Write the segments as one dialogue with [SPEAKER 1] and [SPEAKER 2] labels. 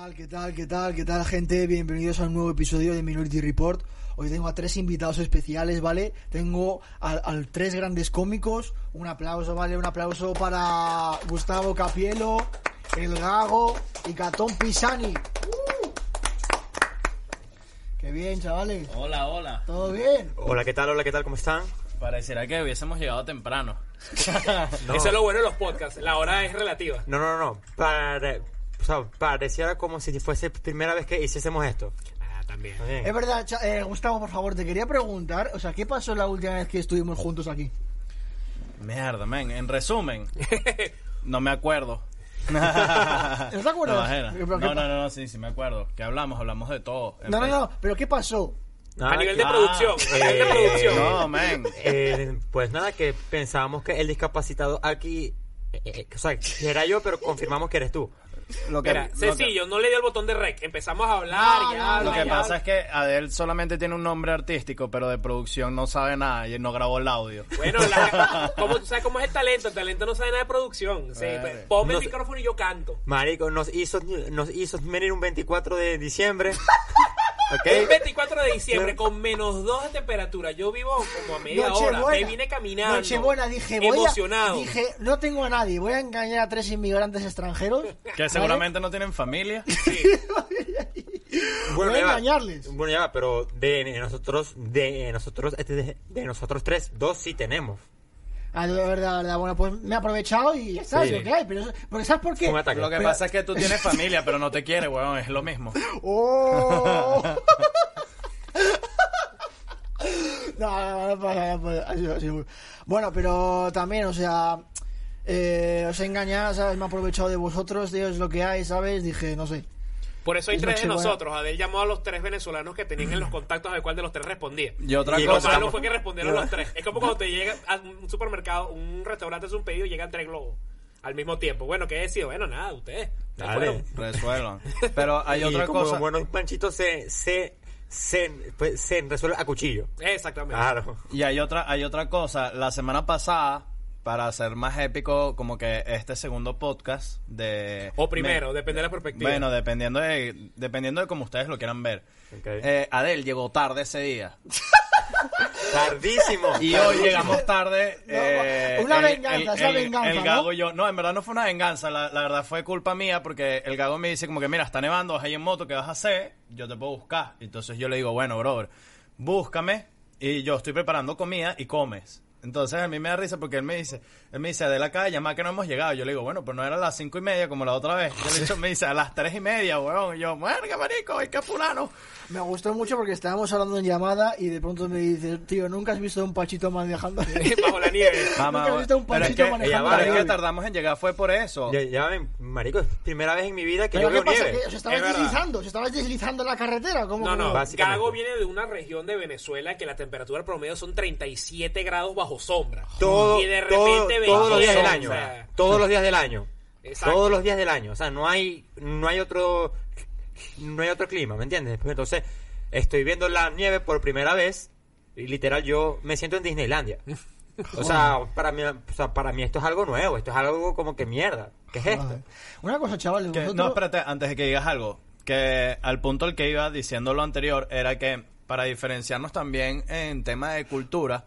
[SPEAKER 1] Tal, qué tal, qué tal, qué tal, gente? Bienvenidos a un nuevo episodio de Minority Report. Hoy tengo a tres invitados especiales, ¿vale? Tengo a, a tres grandes cómicos. Un aplauso, ¿vale? Un aplauso para Gustavo Capielo, El Gago y Catón Pisani. ¡Uh! Qué bien, chavales.
[SPEAKER 2] Hola, hola.
[SPEAKER 1] ¿Todo bien?
[SPEAKER 3] Hola, ¿qué tal? Hola, ¿qué tal? ¿Cómo están?
[SPEAKER 2] Pareciera que hubiésemos llegado temprano.
[SPEAKER 3] No.
[SPEAKER 4] Eso es lo bueno de los podcasts. La hora es relativa.
[SPEAKER 3] No, no, no. Pare- o sea, pareciera como si fuese primera vez que hiciésemos esto.
[SPEAKER 4] Ah, también.
[SPEAKER 3] Bien.
[SPEAKER 1] Es verdad, cha- eh, Gustavo, por favor, te quería preguntar, o sea, ¿qué pasó la última vez que estuvimos juntos aquí?
[SPEAKER 2] Mierda, men. En resumen, no me acuerdo.
[SPEAKER 1] ¿No te acuerdas?
[SPEAKER 2] No, ajena.
[SPEAKER 1] Pero ¿qué
[SPEAKER 2] no,
[SPEAKER 1] pa-
[SPEAKER 2] no, no, sí, sí me acuerdo. Que hablamos, hablamos de todo. En
[SPEAKER 1] No, no, no, pero ¿qué pasó?
[SPEAKER 3] Nada,
[SPEAKER 4] a nivel de
[SPEAKER 3] que-
[SPEAKER 4] producción. a nivel de
[SPEAKER 3] eh,
[SPEAKER 4] producción.
[SPEAKER 2] No, men.
[SPEAKER 3] eh, pues nada, que pensábamos que el discapacitado aquí... eh, eh, o sea, que era yo, pero confirmamos que eres tú.
[SPEAKER 2] Lo que,
[SPEAKER 4] Mira,
[SPEAKER 2] lo que-
[SPEAKER 4] sencillo, no le dio el botón de rec. Empezamos a hablar
[SPEAKER 1] No,
[SPEAKER 4] y
[SPEAKER 1] no,
[SPEAKER 4] habla,
[SPEAKER 2] Lo que pasa es que Adel solamente tiene un nombre artístico, pero de producción no sabe nada y no grabó el audio.
[SPEAKER 4] Bueno, la, ¿cómo, tú sabes cómo es el talento? El talento no sabe nada de producción. Sí,
[SPEAKER 2] Eh.
[SPEAKER 4] pues, ponme el micrófono y yo canto.
[SPEAKER 3] Marico, nos hizo, nos hizo venir un 24 de diciembre.
[SPEAKER 4] Un
[SPEAKER 3] ¿Ok?
[SPEAKER 4] 24 de diciembre con menos 2 de temperatura. Yo vivo como a media hora. Me vine caminando.
[SPEAKER 1] Nochebuena, dije, voy
[SPEAKER 4] emocionado.
[SPEAKER 1] A, dije, no tengo a nadie, voy a engañar a tres inmigrantes extranjeros.
[SPEAKER 2] Que seguramente no tienen familia.
[SPEAKER 3] Bueno,
[SPEAKER 1] Voy a
[SPEAKER 3] ya va.
[SPEAKER 1] engañarles.
[SPEAKER 3] Bueno, ya va, pero de nosotros, de nosotros, este, de, de nosotros tres, dos sí tenemos.
[SPEAKER 1] Ah, de verdad, de verdad, bueno, pues me he aprovechado y ya está,
[SPEAKER 3] Sí.
[SPEAKER 1] es lo que hay. Pero, porque ¿sabes por qué?
[SPEAKER 3] Un.
[SPEAKER 2] Lo que
[SPEAKER 1] Pero-
[SPEAKER 2] pasa es que tú tienes familia, pero no te quiere, weón. Es lo mismo.
[SPEAKER 1] ¡Oh! no, no, no, pasa, no pasa. Ha sido- ha sido- Bueno, pero también, o sea, eh, os he engañado, ¿sabes? Me he aprovechado de vosotros, tío, es lo que hay, ¿sabes? Dije, no sé.
[SPEAKER 4] Por eso hay
[SPEAKER 1] Es
[SPEAKER 4] tres de nosotros. Adel llamó a los tres venezolanos que tenían en los contactos a ver cuál de los tres respondía.
[SPEAKER 2] Y otra
[SPEAKER 3] Y
[SPEAKER 4] Lo malo fue que respondieron los tres. Es como cuando te llega a un supermercado, un restaurante hace un pedido y llegan tres globos al mismo tiempo. Bueno, ¿qué decido? Bueno, nada, ustedes.
[SPEAKER 3] Dale.
[SPEAKER 2] Resuelvan. Pero hay
[SPEAKER 3] y
[SPEAKER 2] otra
[SPEAKER 3] como
[SPEAKER 2] cosa.
[SPEAKER 3] buenos panchitos se, se, se, pues, se resuelve a cuchillo.
[SPEAKER 4] Exactamente.
[SPEAKER 3] Claro.
[SPEAKER 2] Y hay otra, hay otra cosa. La semana pasada, para ser más épico, como que este segundo podcast de.
[SPEAKER 4] O primero,
[SPEAKER 2] Me-
[SPEAKER 4] depende de la perspectiva.
[SPEAKER 2] Bueno, dependiendo de, dependiendo de cómo ustedes lo quieran ver. Eh, Adel llegó tarde ese día.
[SPEAKER 3] Tardísimo.
[SPEAKER 2] Y hoy llegamos tarde. eh,
[SPEAKER 1] una
[SPEAKER 2] el-
[SPEAKER 1] venganza,
[SPEAKER 2] el-
[SPEAKER 1] venganza,
[SPEAKER 2] El
[SPEAKER 1] ¿no?
[SPEAKER 2] gago y yo. No, en verdad no fue una venganza. La, la verdad fue culpa mía porque el gago me dice como que, mira, está nevando, vas ahí en moto, ¿qué vas a hacer? Yo te puedo buscar. Entonces yo le digo, bueno, brother, búscame y yo estoy preparando comida y comes. Entonces a mí me da risa porque él me dice, él me dice, de la calle, más que no hemos llegado. Yo le digo, bueno, pues no era a las cinco y media como la otra vez. Yo le me dice, a las tres y media, weón. Y yo, muerga, marico, hay que fulano.
[SPEAKER 1] Me gustó mucho porque estábamos hablando en llamada y de pronto me dice, tío, ¿nunca has visto un pachito manejando?
[SPEAKER 4] Bajo la nieve.
[SPEAKER 2] Mamá,
[SPEAKER 1] Nunca he visto un
[SPEAKER 2] pero es que,
[SPEAKER 1] manejando
[SPEAKER 2] pero es que tardamos en llegar fue por eso.
[SPEAKER 3] Ya, ya ven, marico, es primera vez en mi vida que
[SPEAKER 1] ¿Pero
[SPEAKER 3] yo
[SPEAKER 1] qué
[SPEAKER 3] veo
[SPEAKER 1] pasa?
[SPEAKER 3] nieve.
[SPEAKER 1] ¿Que ¿Os estabais
[SPEAKER 4] Es verdad.
[SPEAKER 1] deslizando? ¿Os estabais deslizando en la carretera? ¿Cómo,
[SPEAKER 4] No, no. Gago viene de una región de Venezuela que la temperatura promedio son 37 grados bajo sombra.
[SPEAKER 3] Todo,
[SPEAKER 4] y de
[SPEAKER 3] todo-
[SPEAKER 4] repente
[SPEAKER 3] todos los días del
[SPEAKER 4] 27,
[SPEAKER 3] año. todos los días del año.
[SPEAKER 4] Exacto.
[SPEAKER 3] Todos los días del año. O sea, no hay, no hay otro, no hay otro clima, ¿me entiendes? Pues entonces, estoy viendo la nieve por primera vez y literal yo me siento en Disneylandia. O sea, para mí, o sea, para mí esto es algo nuevo, esto es algo como que mierda. ¿Qué es esto?
[SPEAKER 1] Una cosa,
[SPEAKER 2] Que-
[SPEAKER 1] vosotros...
[SPEAKER 2] no, espérate, antes de que digas algo. Que al punto al que iba diciendo lo anterior era que para diferenciarnos también en tema de cultura,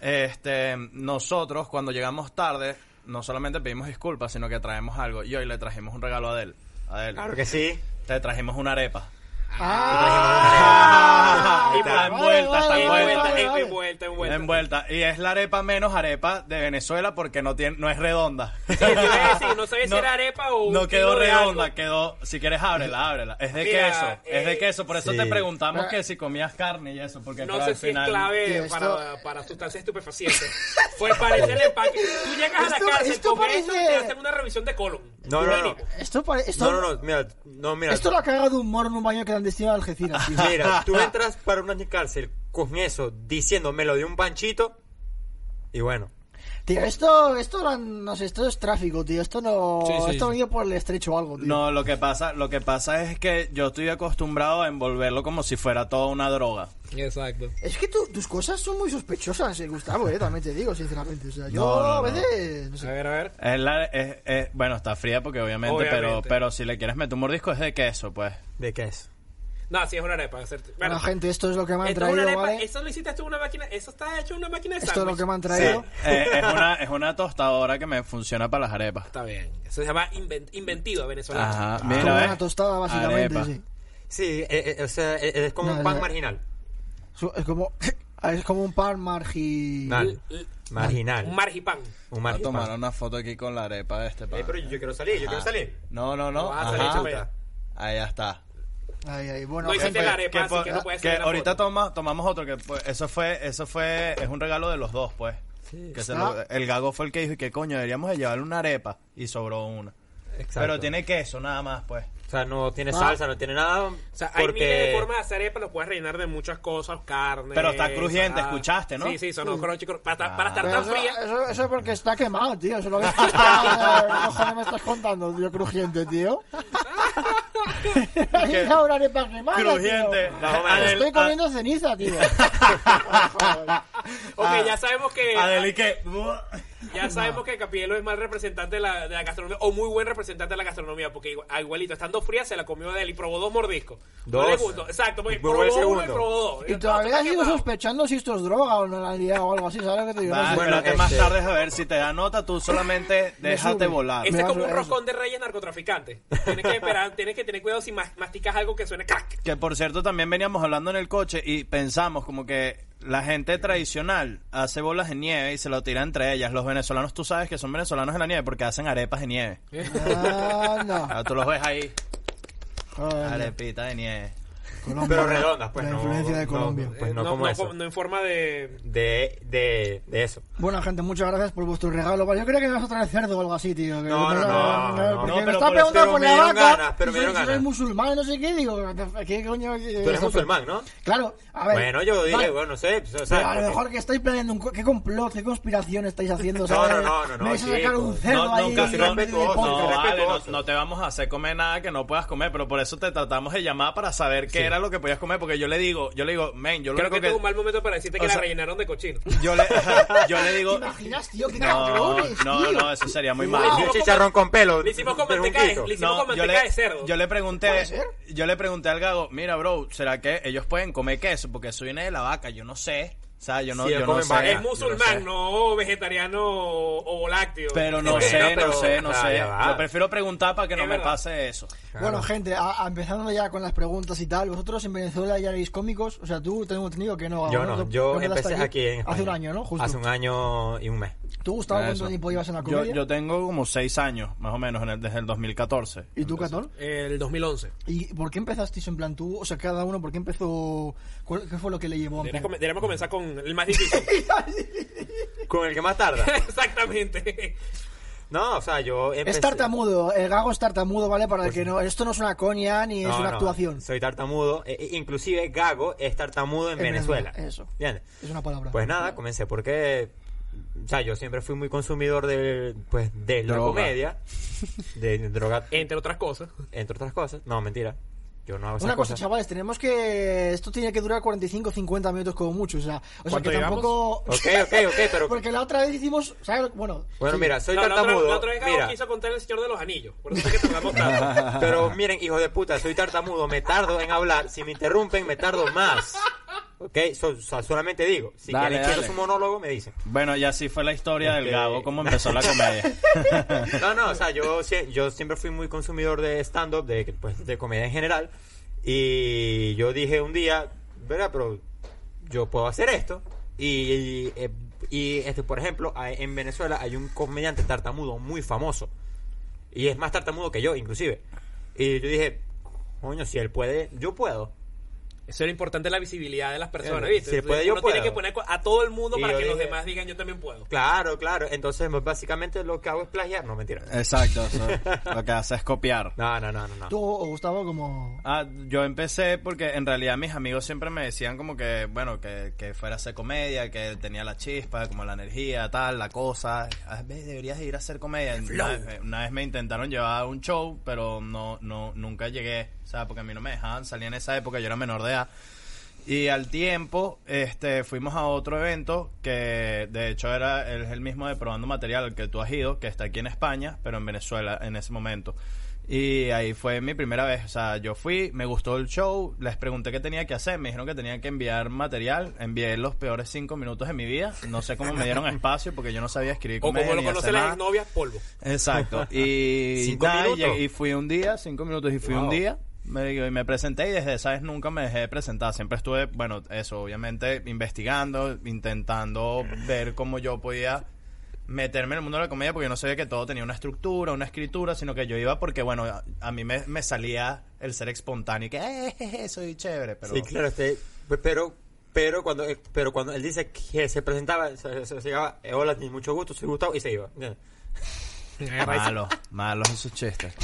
[SPEAKER 2] este, nosotros cuando llegamos tarde, no solamente pedimos disculpas, sino que traemos algo. Y hoy le trajimos un regalo a Adel. Adel,
[SPEAKER 3] Claro que sí.
[SPEAKER 2] te trajimos una arepa.
[SPEAKER 1] ¡Ah!
[SPEAKER 4] Y
[SPEAKER 2] Está envuelta, está envuelta.
[SPEAKER 4] envuelta, envuelta.
[SPEAKER 2] Envuelta. Y es la arepa menos arepa de Venezuela porque no tiene, no es redonda.
[SPEAKER 4] Sí, te iba a decir, no sabía si era arepa o
[SPEAKER 2] No quedó redonda,
[SPEAKER 4] algo.
[SPEAKER 2] quedó. Si quieres, ábrela, ábrela. Es de
[SPEAKER 4] Mira,
[SPEAKER 2] queso, es de
[SPEAKER 4] eh,
[SPEAKER 2] queso. Por eso
[SPEAKER 3] sí.
[SPEAKER 2] te preguntamos
[SPEAKER 1] Ah.
[SPEAKER 2] que si comías carne y eso. Porque
[SPEAKER 4] No sé
[SPEAKER 2] al
[SPEAKER 4] si
[SPEAKER 2] final.
[SPEAKER 4] es clave
[SPEAKER 1] esto-
[SPEAKER 4] para, para sustancias estupefacientes. Pues parece el empaque. Tú llegas a la cárcel,
[SPEAKER 1] esto
[SPEAKER 4] comes esto y
[SPEAKER 1] parece-
[SPEAKER 4] te hacen una revisión de colon.
[SPEAKER 3] No, no, no.
[SPEAKER 1] Esto, pare- esto,
[SPEAKER 3] No, no, no, mira, no, mira.
[SPEAKER 1] esto la caga de humor en un baño clandestino de Algeciras, tío.
[SPEAKER 3] Mira, tú entras para un año de cárcel con eso, diciendo me lo dio un panchito, y bueno.
[SPEAKER 1] Tío, esto, esto no, no sé, esto es tráfico, tío. Esto no,
[SPEAKER 2] Sí, sí,
[SPEAKER 1] esto ha
[SPEAKER 2] sí.
[SPEAKER 1] venido por el estrecho o algo, tío.
[SPEAKER 2] No, lo que pasa, lo que pasa es que yo estoy acostumbrado a envolverlo como si fuera toda una droga.
[SPEAKER 4] Exacto.
[SPEAKER 1] Es que tú- tus cosas son muy sospechosas, eh, Gustavo, eh, también te digo, sinceramente. O sea, yo
[SPEAKER 2] No, no,
[SPEAKER 1] a veces... no
[SPEAKER 4] A
[SPEAKER 1] sé.
[SPEAKER 4] ver, a ver.
[SPEAKER 2] Es la- es- es- bueno, está fría porque obviamente,
[SPEAKER 4] Obviamente.
[SPEAKER 2] Pero, pero si le quieres meter un mordisco es de queso, pues.
[SPEAKER 3] ¿De qué es?
[SPEAKER 4] No, sí, es una arepa.
[SPEAKER 1] Bueno, gente, esto es lo que me han
[SPEAKER 4] esto es una
[SPEAKER 1] traído,
[SPEAKER 4] arepa.
[SPEAKER 1] ¿vale?
[SPEAKER 4] Eso lo hiciste tú en una máquina. Eso está hecho en una máquina de
[SPEAKER 1] Esto es lo que me han
[SPEAKER 2] Sí,
[SPEAKER 1] traído.
[SPEAKER 2] eh, es, una, es una tostadora que me funciona para las arepas.
[SPEAKER 4] Está bien. Eso se llama inven- inventiva venezolana.
[SPEAKER 2] Ajá,
[SPEAKER 1] Como
[SPEAKER 2] mira,
[SPEAKER 1] una tostada, básicamente,
[SPEAKER 2] Arepa.
[SPEAKER 1] sí.
[SPEAKER 3] Sí, eh, eh, o sea, eh, es como
[SPEAKER 1] No,
[SPEAKER 3] un pan
[SPEAKER 1] no.
[SPEAKER 3] marginal.
[SPEAKER 1] Es como, es como un pan marginal.
[SPEAKER 3] Marginal.
[SPEAKER 4] Un margipán.
[SPEAKER 3] Un
[SPEAKER 2] Voy a tomar una foto aquí con la arepa de este pan.
[SPEAKER 3] Eh, pero yo quiero salir, yo quiero
[SPEAKER 2] Ajá.
[SPEAKER 3] salir.
[SPEAKER 2] No, no, no.
[SPEAKER 4] No vas a salir, chupa.
[SPEAKER 2] Ahí ya está.
[SPEAKER 1] Ay, ay, bueno,
[SPEAKER 4] No
[SPEAKER 1] gente,
[SPEAKER 4] hiciste la arepa, así que no puedes
[SPEAKER 2] que
[SPEAKER 4] hacer la
[SPEAKER 2] ahorita toma, tomamos otro que pues, eso fue eso fue es un regalo de los dos pues. Que se
[SPEAKER 1] Ah.
[SPEAKER 2] lo- el gago fue el que dijo que coño deberíamos de llevarle una arepa y sobró una.
[SPEAKER 3] Exacto.
[SPEAKER 2] pero tiene queso nada más pues
[SPEAKER 3] O sea, no tiene
[SPEAKER 1] Ah.
[SPEAKER 3] salsa, no tiene nada.
[SPEAKER 4] O sea, hay
[SPEAKER 3] porque...
[SPEAKER 4] miles de formas de hacer arepa, lo puedes rellenar de muchas cosas, carne.
[SPEAKER 2] Pero está crujiente, escuchaste, ¿no?
[SPEAKER 4] Sí, sí, sonó crunchy, crunchy. Para,
[SPEAKER 2] Ah.
[SPEAKER 4] para estar
[SPEAKER 1] Pero
[SPEAKER 4] tan
[SPEAKER 1] eso,
[SPEAKER 4] fría.
[SPEAKER 1] eso, eso es porque está quemado, tío. Eso es lo que está... ¿Qué cojones me estás contando, tío? Crujiente, tío. Hay una arepa quemada,
[SPEAKER 2] crujiente
[SPEAKER 1] tío.
[SPEAKER 2] Adel-
[SPEAKER 1] Estoy comiendo ceniza, tío.
[SPEAKER 4] Ok,
[SPEAKER 2] Ah.
[SPEAKER 4] ya sabemos que.
[SPEAKER 2] Adeli que
[SPEAKER 4] Ya sabemos que Capielo es mal representante de la, de la gastronomía, o muy buen representante de la gastronomía, porque igualito, estando fría, se la comió de él y probó dos mordiscos. No
[SPEAKER 3] Dos.
[SPEAKER 4] le gustó, exacto, porque
[SPEAKER 3] Probó el
[SPEAKER 4] uno y probó dos.
[SPEAKER 1] Y todavía
[SPEAKER 4] está
[SPEAKER 1] sigo sospechando si esto es droga o no la han liado o algo así, ¿sabes lo que te digo? No sé.
[SPEAKER 3] Bueno,
[SPEAKER 2] espérate más
[SPEAKER 3] este-
[SPEAKER 2] tarde a ver si te da nota tú solamente déjate volar
[SPEAKER 4] Ese es como un roscón de reyes narcotraficante. Tienes que esperar, tienes que tener cuidado si mas- masticas algo que suene crack.
[SPEAKER 2] Que por cierto también veníamos hablando en el coche y pensamos como que la gente tradicional hace bolas de nieve y se lo tira entre ellas. Los venezolanos, tú sabes que son venezolanos en la nieve porque hacen arepas de nieve.
[SPEAKER 1] Ah, no.
[SPEAKER 2] Ah, tú los ves ahí, arepita de nieve.
[SPEAKER 1] Colombia,
[SPEAKER 3] Pero redondas, pues
[SPEAKER 1] la
[SPEAKER 3] no.
[SPEAKER 1] influencia de
[SPEAKER 3] no,
[SPEAKER 1] Colombia.
[SPEAKER 3] Pues no,
[SPEAKER 4] no,
[SPEAKER 3] como
[SPEAKER 4] no,
[SPEAKER 3] eso.
[SPEAKER 4] no en forma de.
[SPEAKER 3] De, de, de eso.
[SPEAKER 1] Bueno, gente, muchas gracias por vuestro regalo. Yo creo que me vas a traer cerdo o algo así, tío. que
[SPEAKER 3] No, no, no, no,
[SPEAKER 1] porque
[SPEAKER 2] no,
[SPEAKER 1] me
[SPEAKER 2] eso-
[SPEAKER 1] preguntando por la vaca.
[SPEAKER 3] ganas, pero me
[SPEAKER 1] soy-
[SPEAKER 3] dieron
[SPEAKER 1] soy
[SPEAKER 3] ganas.
[SPEAKER 1] musulmán, no sé qué, digo, ¿qué coño?
[SPEAKER 3] Tú eres musulmán, ¿no?
[SPEAKER 1] Claro, a ver.
[SPEAKER 3] Bueno, yo dije,
[SPEAKER 1] vale,
[SPEAKER 3] bueno, no sé. o sea,
[SPEAKER 1] a lo mejor que estáis planeando un... co- ¿Qué complot, qué conspiración estáis haciendo?
[SPEAKER 3] No,
[SPEAKER 1] ¿sabes?
[SPEAKER 3] no, no, no, no,
[SPEAKER 1] Me vais a sacar un cerdo
[SPEAKER 2] No,
[SPEAKER 1] ahí.
[SPEAKER 2] no. No,
[SPEAKER 3] Soy
[SPEAKER 2] no, no te vamos a hacer comer nada que no puedas comer, pero por eso te tratamos de llamar para saber qué era lo que podías comer, porque yo le digo, yo le digo, men, yo lo
[SPEAKER 4] Creo que tuvo un
[SPEAKER 2] que...
[SPEAKER 4] mal momento para decirte que
[SPEAKER 2] o
[SPEAKER 4] la
[SPEAKER 2] sea-
[SPEAKER 4] rellenaron de cochino.
[SPEAKER 2] Yo le, yo le digo...
[SPEAKER 1] ¿Te imaginas, tío? ¡Qué
[SPEAKER 2] No,
[SPEAKER 1] cabrones,
[SPEAKER 2] no,
[SPEAKER 1] tío!
[SPEAKER 2] no, eso sería muy
[SPEAKER 1] Wow.
[SPEAKER 2] mal.
[SPEAKER 3] Un chicharrón con pelo.
[SPEAKER 4] Le hicimos con manteca de- le hicimos con
[SPEAKER 2] yo
[SPEAKER 4] manteca
[SPEAKER 2] le,
[SPEAKER 4] de cerdo.
[SPEAKER 2] yo le pregunté, yo le pregunté al gago, mira, bro, ¿será que ellos pueden comer queso? Porque eso viene de la vaca, yo no sé. O sea, yo no,
[SPEAKER 3] Sí,
[SPEAKER 2] yo no sé.
[SPEAKER 4] Es
[SPEAKER 2] no
[SPEAKER 4] musulmán,
[SPEAKER 2] sé.
[SPEAKER 4] no vegetariano o lácteo.
[SPEAKER 2] Pero no sé,
[SPEAKER 3] pero-
[SPEAKER 2] no sé, no
[SPEAKER 3] ah,
[SPEAKER 2] sé.
[SPEAKER 3] va.
[SPEAKER 2] Yo prefiero preguntar para que no me
[SPEAKER 4] verdad.
[SPEAKER 2] pase eso.
[SPEAKER 1] Bueno, gente, a- a- empezando ya con las preguntas y tal, ¿vosotros en Venezuela ya erais cómicos? O sea, tú tengo entendido que no.
[SPEAKER 3] Yo
[SPEAKER 1] ¿no?
[SPEAKER 3] no, yo empecé aquí en
[SPEAKER 1] Hace un año, ¿no? Justo.
[SPEAKER 3] Hace un año y un mes.
[SPEAKER 1] ¿Tú, Gustavo, cuánto tiempo llevas en la
[SPEAKER 2] Yo,
[SPEAKER 1] comedia?
[SPEAKER 2] yo tengo como seis años, más o menos, en el- desde el 2014.
[SPEAKER 1] ¿Y tú, Catón?
[SPEAKER 4] El 2011.
[SPEAKER 1] ¿Y por qué empezasteis en plan tú? O sea, cada uno, ¿por qué empezó? ¿Cuál- ¿Qué fue lo que le llevó a
[SPEAKER 4] Deberíamos
[SPEAKER 1] empezar?
[SPEAKER 4] come- deberíamos comenzar con el más difícil.
[SPEAKER 3] Con el que más tarda.
[SPEAKER 4] Exactamente.
[SPEAKER 3] No, o sea, yo empecé...
[SPEAKER 1] Es tartamudo, el gago es tartamudo, ¿vale? Para el que no. Esto no es una coña ni es
[SPEAKER 3] No,
[SPEAKER 1] una
[SPEAKER 3] no,
[SPEAKER 1] actuación.
[SPEAKER 3] Soy tartamudo. e- e- inclusive Gago es tartamudo en
[SPEAKER 1] En
[SPEAKER 3] Venezuela.
[SPEAKER 1] Venezuela, eso.
[SPEAKER 3] ¿Entiendes?
[SPEAKER 1] Es una palabra.
[SPEAKER 3] Pues nada, comencé porque... O sea, yo siempre fui muy consumidor de, pues, de la
[SPEAKER 2] Droga.
[SPEAKER 3] comedia. De droga,
[SPEAKER 4] Entre otras cosas.
[SPEAKER 3] entre otras cosas. No, mentira. Yo no hago esas
[SPEAKER 1] Una cosa,
[SPEAKER 3] cosas.
[SPEAKER 1] chavales, tenemos que. Esto tiene que durar 45 50 minutos como mucho. O sea, o sea
[SPEAKER 4] ¿Cuánto
[SPEAKER 1] que
[SPEAKER 4] llevamos?
[SPEAKER 1] tampoco.
[SPEAKER 3] Ok, ok, ok, pero...
[SPEAKER 1] Porque la otra vez hicimos. ¿sabes? Bueno.
[SPEAKER 3] Bueno,
[SPEAKER 1] sí.
[SPEAKER 3] mira, soy
[SPEAKER 4] No, la otra,
[SPEAKER 3] tartamudo.
[SPEAKER 4] la otra vez
[SPEAKER 3] mira,
[SPEAKER 4] quiso contar el Señor de los Anillos. Por eso es que tardamos tanto.
[SPEAKER 3] pero miren, hijo de puta, soy tartamudo, me tardo en hablar. Si me interrumpen, me tardo más. Ok, So- solamente digo. Si
[SPEAKER 2] Dale,
[SPEAKER 3] quieren quiero su monólogo, me dicen.
[SPEAKER 2] Bueno, y así fue la historia del gago, cómo empezó la comedia.
[SPEAKER 3] No, no, o sea, yo, yo siempre fui muy consumidor de stand-up, de, pues, de comedia en general. Y yo dije un día, verá, pero yo puedo hacer esto. Y, y, y, este, por ejemplo, hay- en Venezuela hay un comediante tartamudo muy famoso. Y es más tartamudo que yo, inclusive. Y yo dije, coño, si él puede, yo puedo.
[SPEAKER 4] Eso era importante la visibilidad de las personas,
[SPEAKER 3] Eh,
[SPEAKER 4] ¿viste?
[SPEAKER 3] si puede, yo
[SPEAKER 4] Uno tiene que poner a todo el mundo
[SPEAKER 3] Y
[SPEAKER 4] para que los demás digan yo también puedo.
[SPEAKER 3] Claro, claro. Entonces, básicamente lo que hago es plagiar. No, mentira.
[SPEAKER 2] Exacto, eso, lo que hace es copiar.
[SPEAKER 3] No, no, no, no. no.
[SPEAKER 1] Tú, Gustavo, como...
[SPEAKER 2] Ah, yo empecé porque en realidad mis amigos siempre me decían como que, bueno, que, que fuera a hacer comedia, que tenía la chispa, como la energía, tal, la cosa. Ah, ve, deberías ir a hacer comedia. Una vez, una vez me intentaron llevar a un show, pero no, no, nunca llegué. O sea, porque a mí no me dejaban salir en esa época, yo era menor de edad. Y al tiempo, este, fuimos a otro evento que de hecho era es el mismo de Probando Material al que tú has ido, que está aquí en España, pero en Venezuela en ese momento. Y ahí fue mi primera vez. O sea, yo fui, me gustó el show, les pregunté qué tenía que hacer, me dijeron que tenía que enviar material, envié los peores cinco minutos de mi vida. No sé cómo me dieron espacio porque yo no sabía escribir
[SPEAKER 4] O como lo
[SPEAKER 2] ni
[SPEAKER 4] conoce
[SPEAKER 2] hacer
[SPEAKER 4] la
[SPEAKER 2] nada.
[SPEAKER 4] exnovia, polvo.
[SPEAKER 2] Exacto. Y,
[SPEAKER 3] Cinco
[SPEAKER 2] nada, y y fui un día, cinco minutos, y fui un
[SPEAKER 3] Wow.
[SPEAKER 2] día. Me, me presenté y desde esa vez nunca me dejé de presentar. Siempre estuve, bueno, eso, obviamente, investigando, intentando ver cómo yo podía meterme en el mundo de la comedia porque yo no sabía que todo tenía una estructura, una escritura, sino que yo iba porque, bueno, a, a mí me, me salía el ser espontáneo y que, eh, soy chévere, pero...
[SPEAKER 3] Sí, claro, este, pero, pero cuando, eh, pero cuando él dice que se presentaba, se, se, llegaba, eh, hola, mucho gusto, soy Gustavo, y se iba.
[SPEAKER 2] Malo, malos esos chistes.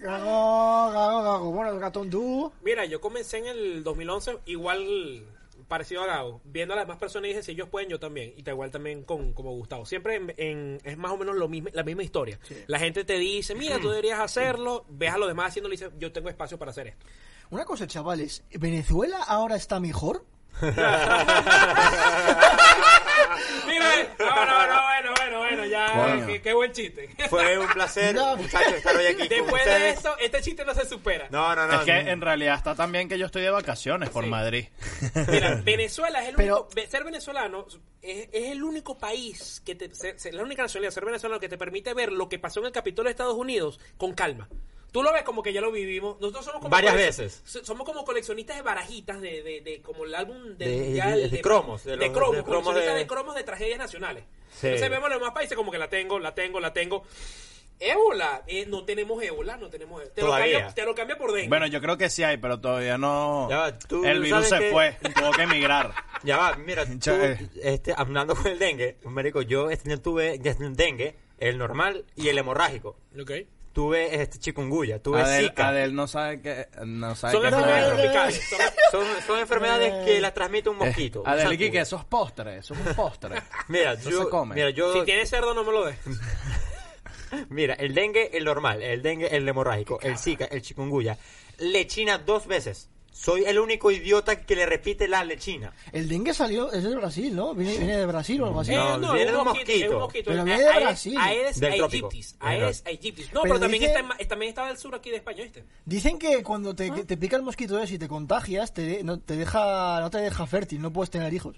[SPEAKER 1] Gago, gago, gago. Bueno, gatón, tú...
[SPEAKER 4] Mira, yo comencé en el 2011 igual parecido a Gago, viendo a las demás personas y dije, si ellos pueden, yo también. Y te igual también con, como Gustavo. Siempre en- en- es más o menos lo mismo, la misma historia. La gente te dice, mira, tú deberías hacerlo, ves a los demás haciéndolo y dices, yo tengo espacio para hacer esto.
[SPEAKER 1] Una cosa, chavales. ¿Venezuela ahora está mejor?
[SPEAKER 4] Mira, no, no, no, bueno, bueno, bueno, ya, qué, qué buen chiste.
[SPEAKER 3] Fue un placer,
[SPEAKER 1] No.
[SPEAKER 3] muchachos, estar hoy aquí con
[SPEAKER 4] Después de eso, este chiste no se supera.
[SPEAKER 3] No, no, no.
[SPEAKER 2] es que en realidad está tan bien que yo estoy de vacaciones por
[SPEAKER 4] Sí.
[SPEAKER 2] Madrid.
[SPEAKER 4] Mira, Venezuela es el
[SPEAKER 1] Pero-
[SPEAKER 4] único, ser venezolano es, es el único país que te, la única nacionalidad, ser venezolano que te permite ver lo que pasó en el Capitolio de Estados Unidos con calma. Tú lo ves como que ya lo vivimos. Nosotros somos como
[SPEAKER 3] Varias veces.
[SPEAKER 4] so- Somos como coleccionistas de barajitas de, de, de como el álbum de,
[SPEAKER 3] De- de cromos, de
[SPEAKER 4] de,
[SPEAKER 3] los-
[SPEAKER 4] cromos,
[SPEAKER 3] de cromos
[SPEAKER 4] coleccionistas
[SPEAKER 3] de-
[SPEAKER 4] de... cromos de tragedias nacionales.
[SPEAKER 3] Sí.
[SPEAKER 4] Entonces vemos los demás países como que la tengo, la tengo, la tengo. Ébola, eh, no tenemos ébola, no tenemos ébola. Te, lo cambia, te lo cambia por dengue.
[SPEAKER 2] Bueno, yo creo que sí hay, pero todavía no.
[SPEAKER 3] Ya va, tú
[SPEAKER 2] el virus se
[SPEAKER 3] que-
[SPEAKER 2] fue, tuvo que emigrar.
[SPEAKER 3] Ya va, mira, tú, este, hablando con el dengue, marico, yo este tuve dengue, el normal y el hemorrágico.
[SPEAKER 4] Ok.
[SPEAKER 3] Tuve este chikungunya, tuve
[SPEAKER 2] Adel,
[SPEAKER 3] Zika.
[SPEAKER 2] Adel no sabe que. No sabe
[SPEAKER 4] Son enfermedades tropicales. Son-
[SPEAKER 3] Son, son enfermedades que las transmite un mosquito. un
[SPEAKER 2] Adel,
[SPEAKER 3] zancudo.
[SPEAKER 2] ¿y que esos postres? Eso es un postre.
[SPEAKER 3] Mira,
[SPEAKER 2] Eso
[SPEAKER 3] yo,
[SPEAKER 2] se come.
[SPEAKER 3] mira, yo,
[SPEAKER 4] Si tienes cerdo, no me lo des.
[SPEAKER 3] mira, el dengue, el normal, el dengue, el hemorrágico, el zika, el chikungunya, lechina dos veces. Soy el único idiota que le repite la lechina.
[SPEAKER 1] El dengue salió, es de Brasil, ¿no? Viene, viene de Brasil o algo así.
[SPEAKER 3] No,
[SPEAKER 4] Eh, no,
[SPEAKER 3] viene
[SPEAKER 4] es
[SPEAKER 3] de
[SPEAKER 4] un mosquito.
[SPEAKER 1] Pero viene de
[SPEAKER 4] Aedes-
[SPEAKER 1] Brasil.
[SPEAKER 4] Aedes
[SPEAKER 3] Del
[SPEAKER 4] aegyptis. Aedes aegyptis. No,
[SPEAKER 1] Pero
[SPEAKER 4] pero, también,
[SPEAKER 1] dice-
[SPEAKER 4] está en ma- también está al sur aquí de España, ¿viste?
[SPEAKER 1] Dicen que cuando te, que te pica el mosquito ese y te contagias, te, de- no, te deja, no te deja fértil, no puedes tener hijos.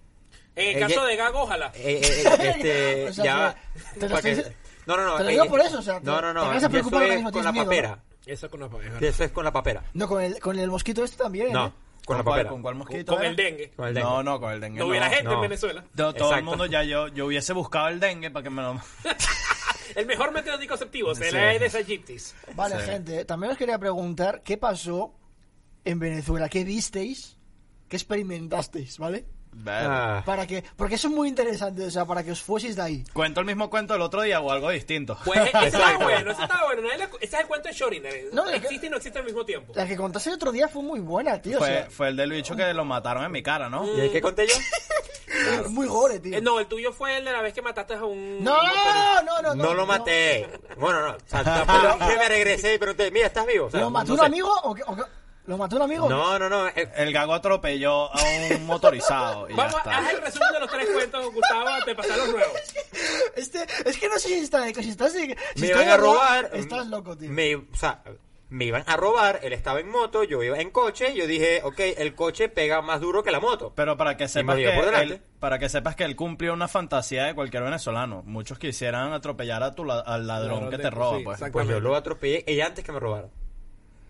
[SPEAKER 4] En el
[SPEAKER 3] Eh,
[SPEAKER 4] caso de Gago, ojalá.
[SPEAKER 3] Eh, este,
[SPEAKER 1] O sea,
[SPEAKER 3] ya va.
[SPEAKER 1] te lo
[SPEAKER 3] Para que-
[SPEAKER 1] estoy-
[SPEAKER 3] no, no, no.
[SPEAKER 1] te lo digo
[SPEAKER 3] eh,
[SPEAKER 1] por eso, o sea, te-
[SPEAKER 3] no, no, no.
[SPEAKER 1] te vas a preocupar
[SPEAKER 3] con
[SPEAKER 1] tienes
[SPEAKER 3] la
[SPEAKER 1] miedo,
[SPEAKER 3] papera.
[SPEAKER 4] Eso con, la- es.
[SPEAKER 3] Eso con la papera.
[SPEAKER 1] No, con el, con el mosquito este también.
[SPEAKER 3] No,
[SPEAKER 1] ¿eh?
[SPEAKER 3] con la
[SPEAKER 2] cuál,
[SPEAKER 3] papera.
[SPEAKER 2] ¿Con cuál mosquito?
[SPEAKER 4] con
[SPEAKER 2] era?
[SPEAKER 4] el dengue.
[SPEAKER 3] Con el dengue.
[SPEAKER 2] No, no, con el dengue.
[SPEAKER 4] No hubiera gente en
[SPEAKER 3] no.
[SPEAKER 4] Venezuela.
[SPEAKER 2] Todo, el mundo ya yo, yo hubiese buscado el dengue para que me lo.
[SPEAKER 4] El mejor método anticonceptivo, el
[SPEAKER 2] Sí.
[SPEAKER 4] Aedes aegyptis.
[SPEAKER 1] Vale,
[SPEAKER 2] Sí.
[SPEAKER 1] gente, también os quería preguntar qué pasó en Venezuela, qué visteis, qué experimentasteis, ¿vale?
[SPEAKER 3] Ah,
[SPEAKER 1] Para que, porque eso es muy interesante, o sea, para que os fueseis de ahí.
[SPEAKER 2] ¿Cuento el mismo cuento del otro día o algo distinto?
[SPEAKER 4] Pues ese está bueno, ese está bueno. Nadie Ese es el cuento de Schrödinger.
[SPEAKER 1] No, es que-
[SPEAKER 4] existe y no existe al mismo tiempo.
[SPEAKER 1] La que contaste el otro día fue muy buena, tío. o
[SPEAKER 2] fue,
[SPEAKER 1] sea,
[SPEAKER 2] fue el del bicho que lo mataron en mi cara, ¿no?
[SPEAKER 3] ¿Y ahí qué conté yo?
[SPEAKER 1] es muy gore, tío.
[SPEAKER 4] Eh, no, el tuyo fue el de la vez que mataste a un...
[SPEAKER 1] no,
[SPEAKER 4] motorista.
[SPEAKER 1] no, no, no,
[SPEAKER 3] No lo maté. Bueno, no. O sea, tampoco que me regresé y pregunté, mira, ¿estás vivo? O sea,
[SPEAKER 1] ¿Lo mató
[SPEAKER 3] no
[SPEAKER 1] un
[SPEAKER 3] sé.
[SPEAKER 1] amigo o qué? o qué? ¿Lo mató un amigo?
[SPEAKER 3] No, no, no. eh,
[SPEAKER 2] El gago atropelló a un motorizado y
[SPEAKER 4] Vamos,
[SPEAKER 2] ya
[SPEAKER 4] haz
[SPEAKER 2] está.
[SPEAKER 4] el resumen de los tres cuentos, Gustavo, te pasaron los nuevos.
[SPEAKER 1] Este, es que no sé si está, si estás, si
[SPEAKER 3] me
[SPEAKER 1] estás
[SPEAKER 3] iban
[SPEAKER 1] de
[SPEAKER 3] a robar.
[SPEAKER 1] Estás loco, tío.
[SPEAKER 3] Me, o sea, me iban a robar. Él estaba en moto, yo iba en coche. Yo dije, ok, el coche pega más duro que la moto.
[SPEAKER 2] Pero para que sepas
[SPEAKER 3] me
[SPEAKER 2] que
[SPEAKER 3] dio por delante.
[SPEAKER 2] él, para que sepas que él cumplió una fantasía de cualquier venezolano. Muchos quisieran atropellar a tu la- al ladrón
[SPEAKER 4] Ladrón
[SPEAKER 2] que
[SPEAKER 4] de-
[SPEAKER 2] te roba,
[SPEAKER 4] sí,
[SPEAKER 2] pues.
[SPEAKER 4] exacto.
[SPEAKER 3] Pues yo lo atropellé ella antes que me robaron.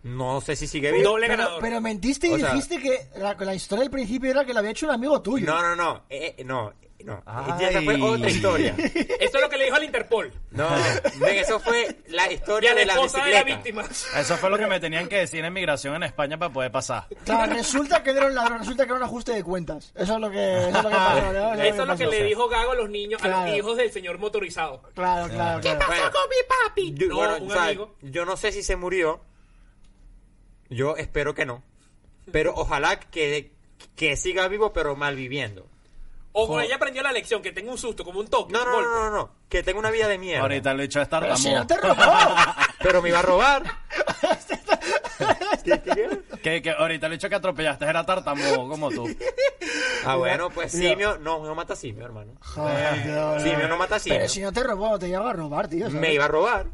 [SPEAKER 3] No sé si sigue vivo.
[SPEAKER 4] Doble
[SPEAKER 1] Pero,
[SPEAKER 4] ganador.
[SPEAKER 1] pero mentiste y
[SPEAKER 3] O sea-
[SPEAKER 1] dijiste que la, la historia del principio era que la había hecho un amigo tuyo.
[SPEAKER 3] No, no, no. Eh, eh, no, no. Esa fue otra historia.
[SPEAKER 4] Eso es lo que le dijo al Interpol.
[SPEAKER 3] No, ven, eso fue la
[SPEAKER 4] Y
[SPEAKER 3] historia
[SPEAKER 4] a la
[SPEAKER 3] de la
[SPEAKER 4] esposa de la víctima.
[SPEAKER 2] Eso fue lo que me tenían que decir en migración en España para poder pasar.
[SPEAKER 1] Claro, resulta que era un ladrón, resulta que era un ajuste de cuentas. Eso es lo que, eso es lo que pasó. ¿no?
[SPEAKER 4] Eso es lo que
[SPEAKER 1] pasó.
[SPEAKER 4] le dijo Gago a los niños, a los hijos del señor motorizado.
[SPEAKER 1] Claro, claro, claro.
[SPEAKER 3] Bueno,
[SPEAKER 4] mi papi?
[SPEAKER 3] yo,
[SPEAKER 4] No,
[SPEAKER 3] bueno,
[SPEAKER 4] un
[SPEAKER 3] o sea,
[SPEAKER 4] amigo.
[SPEAKER 3] yo no sé si se murió. Yo espero que no. Pero ojalá que, que siga vivo, pero mal viviendo.
[SPEAKER 4] O con ella aprendió la lección, que tenga un susto, como un toque.
[SPEAKER 3] No, no, no, no, no. Que tenga una vida de mierda.
[SPEAKER 2] Ahorita el hecho es
[SPEAKER 1] Pero si no
[SPEAKER 2] tartamudo.
[SPEAKER 1] te robó.
[SPEAKER 3] Pero me iba a robar. ¿Qué?
[SPEAKER 2] Que, que ahorita el hecho que atropellaste era tartamudo como tú.
[SPEAKER 3] Ah, bueno, pues simio. No, no mata simio, hermano.
[SPEAKER 1] Joder,
[SPEAKER 3] Simio no mata simio.
[SPEAKER 1] Pero si no te robó, te lleva a robar, tío. ¿sabes?
[SPEAKER 3] Me iba a robar.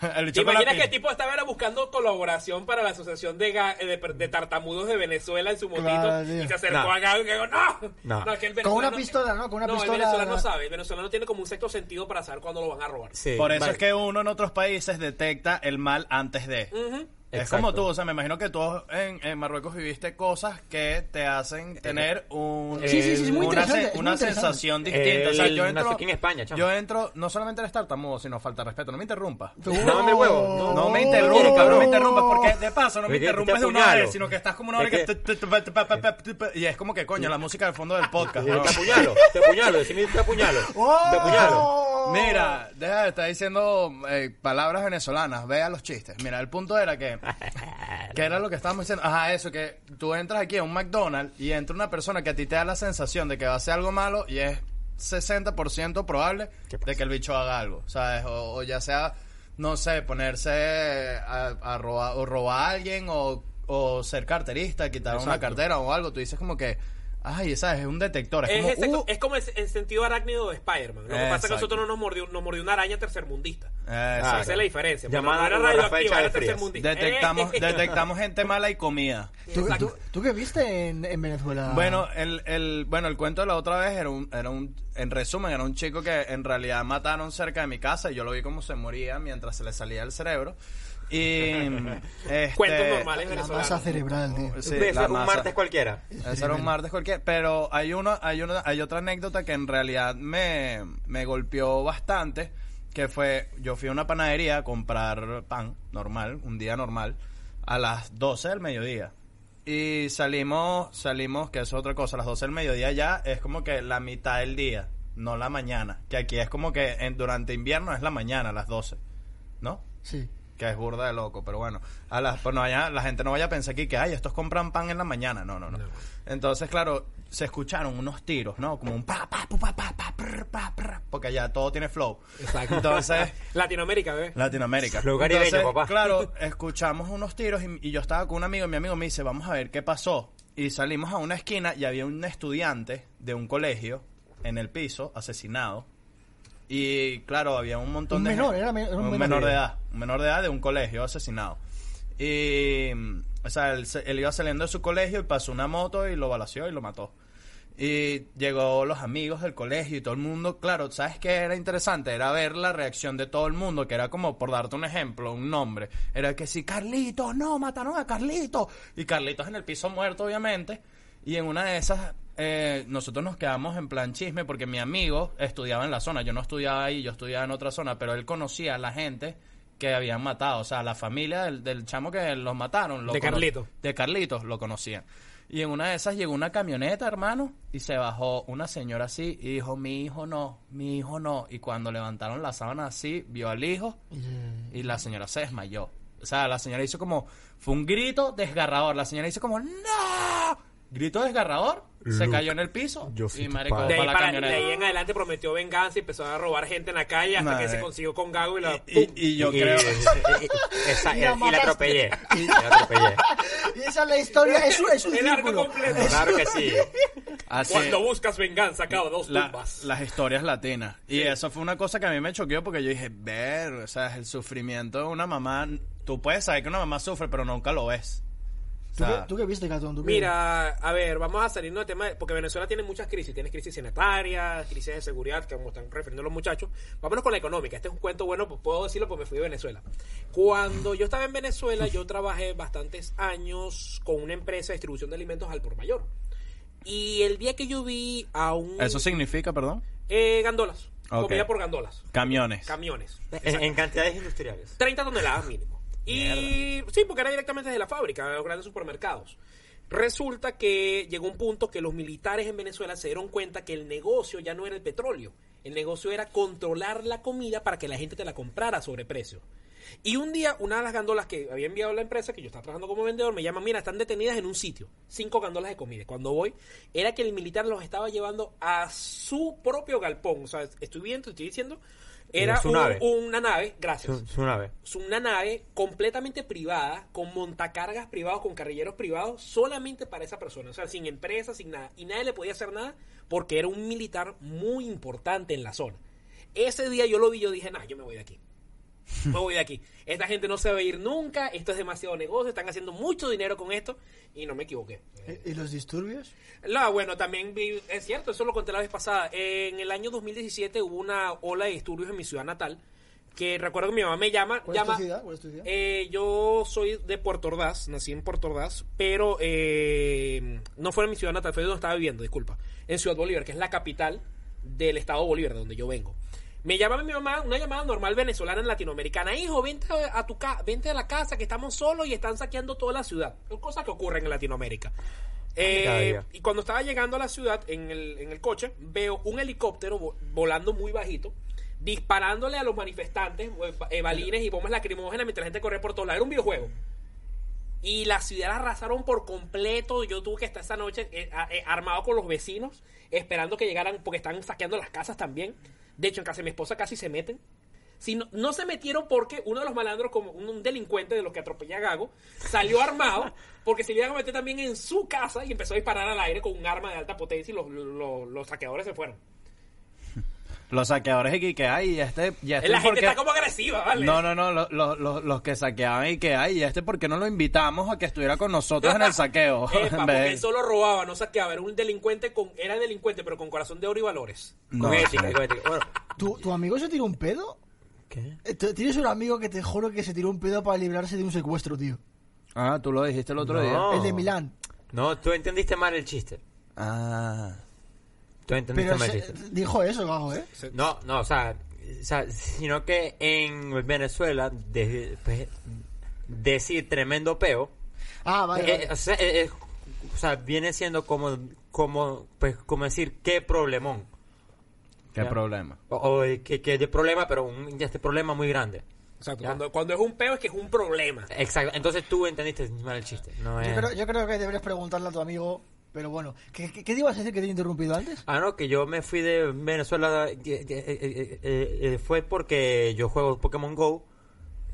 [SPEAKER 4] ¿Te imaginas que el tipo estaba era buscando colaboración para la Asociación de, ga- de, de Tartamudos de Venezuela en su motito
[SPEAKER 1] Claro,
[SPEAKER 4] y se acercó
[SPEAKER 3] No.
[SPEAKER 4] a Gago y dijo, ¡no!
[SPEAKER 3] No.
[SPEAKER 4] que el
[SPEAKER 1] Con una pistola, ¿no? Con una
[SPEAKER 4] no,
[SPEAKER 1] pistola-
[SPEAKER 4] el venezolano sabe. El venezolano tiene como un sexto sentido para saber cuándo lo van a robar.
[SPEAKER 3] Sí,
[SPEAKER 2] Por eso
[SPEAKER 3] vale.
[SPEAKER 2] es que uno en otros países detecta el mal antes de. Es
[SPEAKER 3] Exacto.
[SPEAKER 2] como tú, o sea, me imagino que tú en, en Marruecos viviste cosas que te hacen tener un,
[SPEAKER 1] Sí, sí, sí, es muy
[SPEAKER 2] una,
[SPEAKER 1] interesante,
[SPEAKER 2] se-
[SPEAKER 1] es muy
[SPEAKER 2] una sensación distinta. o sea, yo entro,
[SPEAKER 3] en España, chamo.
[SPEAKER 2] yo entro, no solamente eres tartamudo, sino falta de respeto. No me interrumpas.
[SPEAKER 3] No, hombre, huevo, no.
[SPEAKER 2] No me
[SPEAKER 3] Oh.
[SPEAKER 2] interrumpas, no me interrumpas, porque de paso no me interrumpes de una vez, sino que estás como una hora
[SPEAKER 3] Es
[SPEAKER 2] que... Y es como que, coño, la música del fondo del podcast.
[SPEAKER 3] Te apuñalo, te apuñalo, decime te apuñalo. Te apuñalo.
[SPEAKER 2] Mira, deja de estar diciendo eh, palabras venezolanas, vea los chistes. Mira, el punto era que, que era lo que estábamos diciendo. Ajá, eso, que tú entras aquí a un McDonald's y entra una persona que a ti te da la sensación de que va a hacer algo malo y es 60% probable de que el bicho haga algo, ¿sabes? O, o ya sea, no sé, ponerse a, a robar, o robar a alguien o, o ser carterista, quitar una cartera o algo. Tú dices como que, ay, ¿sabes? Es un detector. Es,
[SPEAKER 4] Es,
[SPEAKER 2] como,
[SPEAKER 4] ese-
[SPEAKER 2] uh,
[SPEAKER 4] es como el, el sentido arácnido de Spider-Man. Lo que pasa es que nosotros no nos mordió, nos mordió una araña tercermundista.
[SPEAKER 2] exacto.
[SPEAKER 4] Esa es la diferencia.
[SPEAKER 3] Llamada
[SPEAKER 4] no era radioactiva, tercermundista.
[SPEAKER 2] Detectamos, detectamos gente mala y comida.
[SPEAKER 1] ¿Tú,
[SPEAKER 4] Exacto.
[SPEAKER 1] tú, tú qué viste en, en Venezuela?
[SPEAKER 2] Bueno, el, el, bueno, el cuento de la otra vez era un, era un, en resumen, era un chico que en realidad mataron cerca de mi casa y yo lo vi como se moría mientras se le salía el cerebro. Y este,
[SPEAKER 4] Cuentos normales
[SPEAKER 1] la
[SPEAKER 4] venezolanos.
[SPEAKER 1] masa cerebral, tío.
[SPEAKER 2] Sí, la
[SPEAKER 3] un
[SPEAKER 2] masa.
[SPEAKER 3] martes cualquiera.
[SPEAKER 2] Eso era un martes cualquier. Pero hay uno, hay una, hay otra anécdota que en realidad me, me golpeó bastante. Que fue, yo fui a una panadería a comprar pan normal, un día normal, a las 12 del mediodía. Y salimos, salimos, que es otra cosa, a las 12 del mediodía ya es como que la mitad del día, no la mañana. Que aquí es como que en, durante invierno es la mañana, a las 12. ¿No?
[SPEAKER 1] Sí.
[SPEAKER 2] Que es burda de loco, pero bueno, a las, pues no vaya- la gente no vaya a pensar aquí que, ay, estos compran pan en la mañana, no, no, no. Entonces, claro, se escucharon unos tiros, ¿no? Como un pa, pa, pu, pa, pa, pa, prr, pa, prr, porque allá todo tiene flow.
[SPEAKER 4] Exacto.
[SPEAKER 2] Entonces,
[SPEAKER 4] Latinoamérica, bebé.
[SPEAKER 2] Latinoamérica.
[SPEAKER 3] Flow caribeño, papá.
[SPEAKER 2] Claro, escuchamos unos tiros y, y yo estaba con un amigo y mi amigo me dice, vamos a ver qué pasó. Y salimos a una esquina y había un estudiante de un colegio en el piso, asesinado. Y claro, había un montón
[SPEAKER 1] Un
[SPEAKER 2] de
[SPEAKER 1] menor,
[SPEAKER 2] gente-
[SPEAKER 1] era me- era un
[SPEAKER 2] un
[SPEAKER 1] menor
[SPEAKER 2] menor
[SPEAKER 1] de edad.
[SPEAKER 2] un menor de edad de un colegio asesinado. Y o sea, él, se- él iba saliendo de su colegio y pasó una moto y lo balació y lo mató. Y llegó los amigos del colegio y todo el mundo, claro, ¿sabes qué era interesante? Era ver la reacción de todo el mundo, que era como, por darte un ejemplo, un nombre. Era que si Carlitos, no, mataron a Carlitos. Y Carlitos en el piso muerto, obviamente. Y en una de esas, eh, nosotros nos quedamos en plan chisme porque mi amigo estudiaba en la zona. Yo no estudiaba ahí, yo estudiaba en otra zona, pero él conocía a la gente que habían matado. O sea, la familia del, del chamo que los mataron. lo
[SPEAKER 4] De Carlitos.
[SPEAKER 2] de Carlitos lo conocían. Y en una de esas llegó una camioneta, hermano, y se bajó una señora así y dijo, mi hijo no, mi hijo no. Y cuando levantaron la sábana así, vio al hijo y la señora se desmayó. O sea, la señora hizo como, fue un grito desgarrador. La señora hizo como, ¡no! Grito desgarrador, se cayó en el piso
[SPEAKER 3] yo fui
[SPEAKER 2] y marico.
[SPEAKER 4] De ahí,
[SPEAKER 2] para la
[SPEAKER 4] para, de
[SPEAKER 2] camioneta.
[SPEAKER 4] ahí en adelante prometió venganza y empezó a robar gente en la calle hasta
[SPEAKER 2] Madre.
[SPEAKER 4] que se consiguió con Gago y la...
[SPEAKER 2] Y,
[SPEAKER 4] ¡pum!
[SPEAKER 2] y yo
[SPEAKER 3] y,
[SPEAKER 2] creo...
[SPEAKER 3] y- y- esa-
[SPEAKER 1] Y
[SPEAKER 3] y
[SPEAKER 1] la
[SPEAKER 3] atropellé. Y la atropellé.
[SPEAKER 1] Y esa es la historia, es un, es un
[SPEAKER 4] El arco completo.
[SPEAKER 3] Claro que sí.
[SPEAKER 2] así-
[SPEAKER 4] Cuando buscas venganza, acaba dos
[SPEAKER 2] la-
[SPEAKER 4] tumbas.
[SPEAKER 2] las historias latinas. Y eso fue una cosa que a mí me choqueó porque yo dije, ver, o sea, el sufrimiento de una mamá. Tú puedes saber que una mamá sufre, pero nunca lo ves.
[SPEAKER 1] ¿Tú,
[SPEAKER 2] sea,
[SPEAKER 1] qué, ¿Tú qué viste, Catón? ¿Tú qué-
[SPEAKER 4] Mira, a ver, vamos a salirnos del tema, de- porque Venezuela tiene muchas crisis, tiene crisis sanitarias, crisis de seguridad, que como están refiriendo los muchachos. Vámonos con la económica, este es un cuento bueno, pues puedo decirlo porque me fui de Venezuela. Cuando yo estaba en Venezuela, yo trabajé bastantes años con una empresa de distribución de alimentos al por mayor. Y el día que yo vi a un...
[SPEAKER 2] Eso significa, perdón,
[SPEAKER 4] Eh, gandolas,
[SPEAKER 2] Ok.
[SPEAKER 4] comida por gandolas,
[SPEAKER 2] camiones.
[SPEAKER 4] camiones.
[SPEAKER 3] En, en cantidades industriales.
[SPEAKER 4] 30 toneladas mínimo. Y sí, porque era directamente desde la fábrica, de los grandes supermercados. Resulta que llegó un punto que los militares en Venezuela se dieron cuenta que el negocio ya no era el petróleo. El negocio era controlar la comida para que la gente te la comprara a sobreprecio. Y un día, una de las gandolas que había enviado la empresa, que yo estaba trabajando como vendedor, me llama, mira, están detenidas en un sitio. Cinco gandolas de comida. Cuando voy, era que el militar los estaba llevando a su propio galpón. O sea, estoy viendo, estoy diciendo, era
[SPEAKER 3] Su
[SPEAKER 4] un-
[SPEAKER 3] nave.
[SPEAKER 4] una nave, gracias
[SPEAKER 3] Su, su nave.
[SPEAKER 4] una nave completamente privada, con montacargas privados, con carrilleros privados, solamente para esa persona. O sea, sin empresa, sin nada. Y nadie le podía hacer nada porque era un militar muy importante en la zona. Ese día yo lo vi, yo dije, nah, yo me voy de aquí. Me voy de aquí. Esta gente no se va a ir nunca, esto es demasiado negocio, están haciendo mucho dinero con esto. Y no me equivoqué.
[SPEAKER 1] ¿Y los disturbios?
[SPEAKER 4] No, bueno, también vi, es cierto, eso lo conté la vez pasada. En el año 2017 hubo una ola de disturbios en mi ciudad natal. Que recuerdo que mi mamá me llama.
[SPEAKER 1] ¿Cuál es tu
[SPEAKER 4] llama
[SPEAKER 1] ciudad? ¿Cuál es tu ciudad?
[SPEAKER 4] Eh, yo soy de Puerto Ordaz, nací en Puerto Ordaz, pero eh, no fue en mi ciudad natal, fue donde estaba viviendo, disculpa. En Ciudad Bolívar, que es la capital del estado Bolívar, de donde yo vengo. Me llama mi mamá, una llamada normal venezolana en latinoamericana. Hijo, vente a, tu ca vente a la casa que estamos solos y están saqueando toda la ciudad. Son cosas que ocurren en Latinoamérica. Eh, y cuando estaba llegando a la ciudad en el, en el coche, veo un helicóptero vo- volando muy bajito, disparándole a los manifestantes, eh, eh, balines y bombas lacrimógenas mientras la gente corría por todos lados. Era un videojuego. Y la ciudad la arrasaron por completo. Yo tuve que estar esa noche eh, armado con los vecinos, esperando que llegaran, porque están saqueando las casas también. De hecho, en casa de mi esposa casi se meten. Si no, no se metieron porque uno de los malandros, como un, delincuente de los que atropella a Gago, salió armado porque se le iban a meter también en su casa y empezó a disparar al aire con un arma de alta potencia y los, los, los saqueadores se fueron.
[SPEAKER 2] Los saqueadores y que hay, y este, y este
[SPEAKER 4] la gente
[SPEAKER 2] porque-
[SPEAKER 4] está como agresiva, ¿vale?
[SPEAKER 2] No, no, no, lo- lo- lo- los que saqueaban y que hay, y este porque no lo invitamos a que estuviera con nosotros en el saqueo.
[SPEAKER 4] Epa,
[SPEAKER 2] En
[SPEAKER 4] porque él solo robaba, no saqueaba. Era un delincuente con, era delincuente, pero con corazón de oro y valores.
[SPEAKER 2] No,
[SPEAKER 3] con ética, con ética. Bueno,
[SPEAKER 1] ¿Tu, ¿Tu amigo se tiró un pedo?
[SPEAKER 3] ¿qué?
[SPEAKER 1] Eh, Tienes un amigo que te juro que se tiró un pedo para librarse de un secuestro, tío.
[SPEAKER 2] Ah, tú lo dijiste el otro
[SPEAKER 3] No.
[SPEAKER 2] día.
[SPEAKER 1] El de Milán.
[SPEAKER 3] No, tú entendiste mal el chiste.
[SPEAKER 2] Ah.
[SPEAKER 3] Tú entendiste
[SPEAKER 1] Pero se- dijo eso, Gago, ¿eh?
[SPEAKER 3] No, no, o sea, o sea, sino que en Venezuela de- pues, decir tremendo peo,
[SPEAKER 1] Ah, vale.
[SPEAKER 3] eh,
[SPEAKER 1] vale.
[SPEAKER 3] o, sea, eh, eh, o sea, viene siendo como, como, pues, como decir qué problemón.
[SPEAKER 2] ¿Qué
[SPEAKER 3] Ya.
[SPEAKER 2] problema?
[SPEAKER 3] O, o, eh, que, que de problema, pero un, este problema muy grande.
[SPEAKER 4] Exacto. Cuando, cuando es un peo es que es un problema.
[SPEAKER 3] Exacto. Entonces tú entendiste mal el chiste. No
[SPEAKER 1] Yo,
[SPEAKER 3] es...
[SPEAKER 1] creo, yo creo que deberías preguntarle a tu amigo. Pero bueno, ¿qué, qué, qué ibas a decir que te he interrumpido antes?
[SPEAKER 3] Ah, no, que yo me fui de Venezuela eh, eh, eh, fue porque yo juego Pokémon Go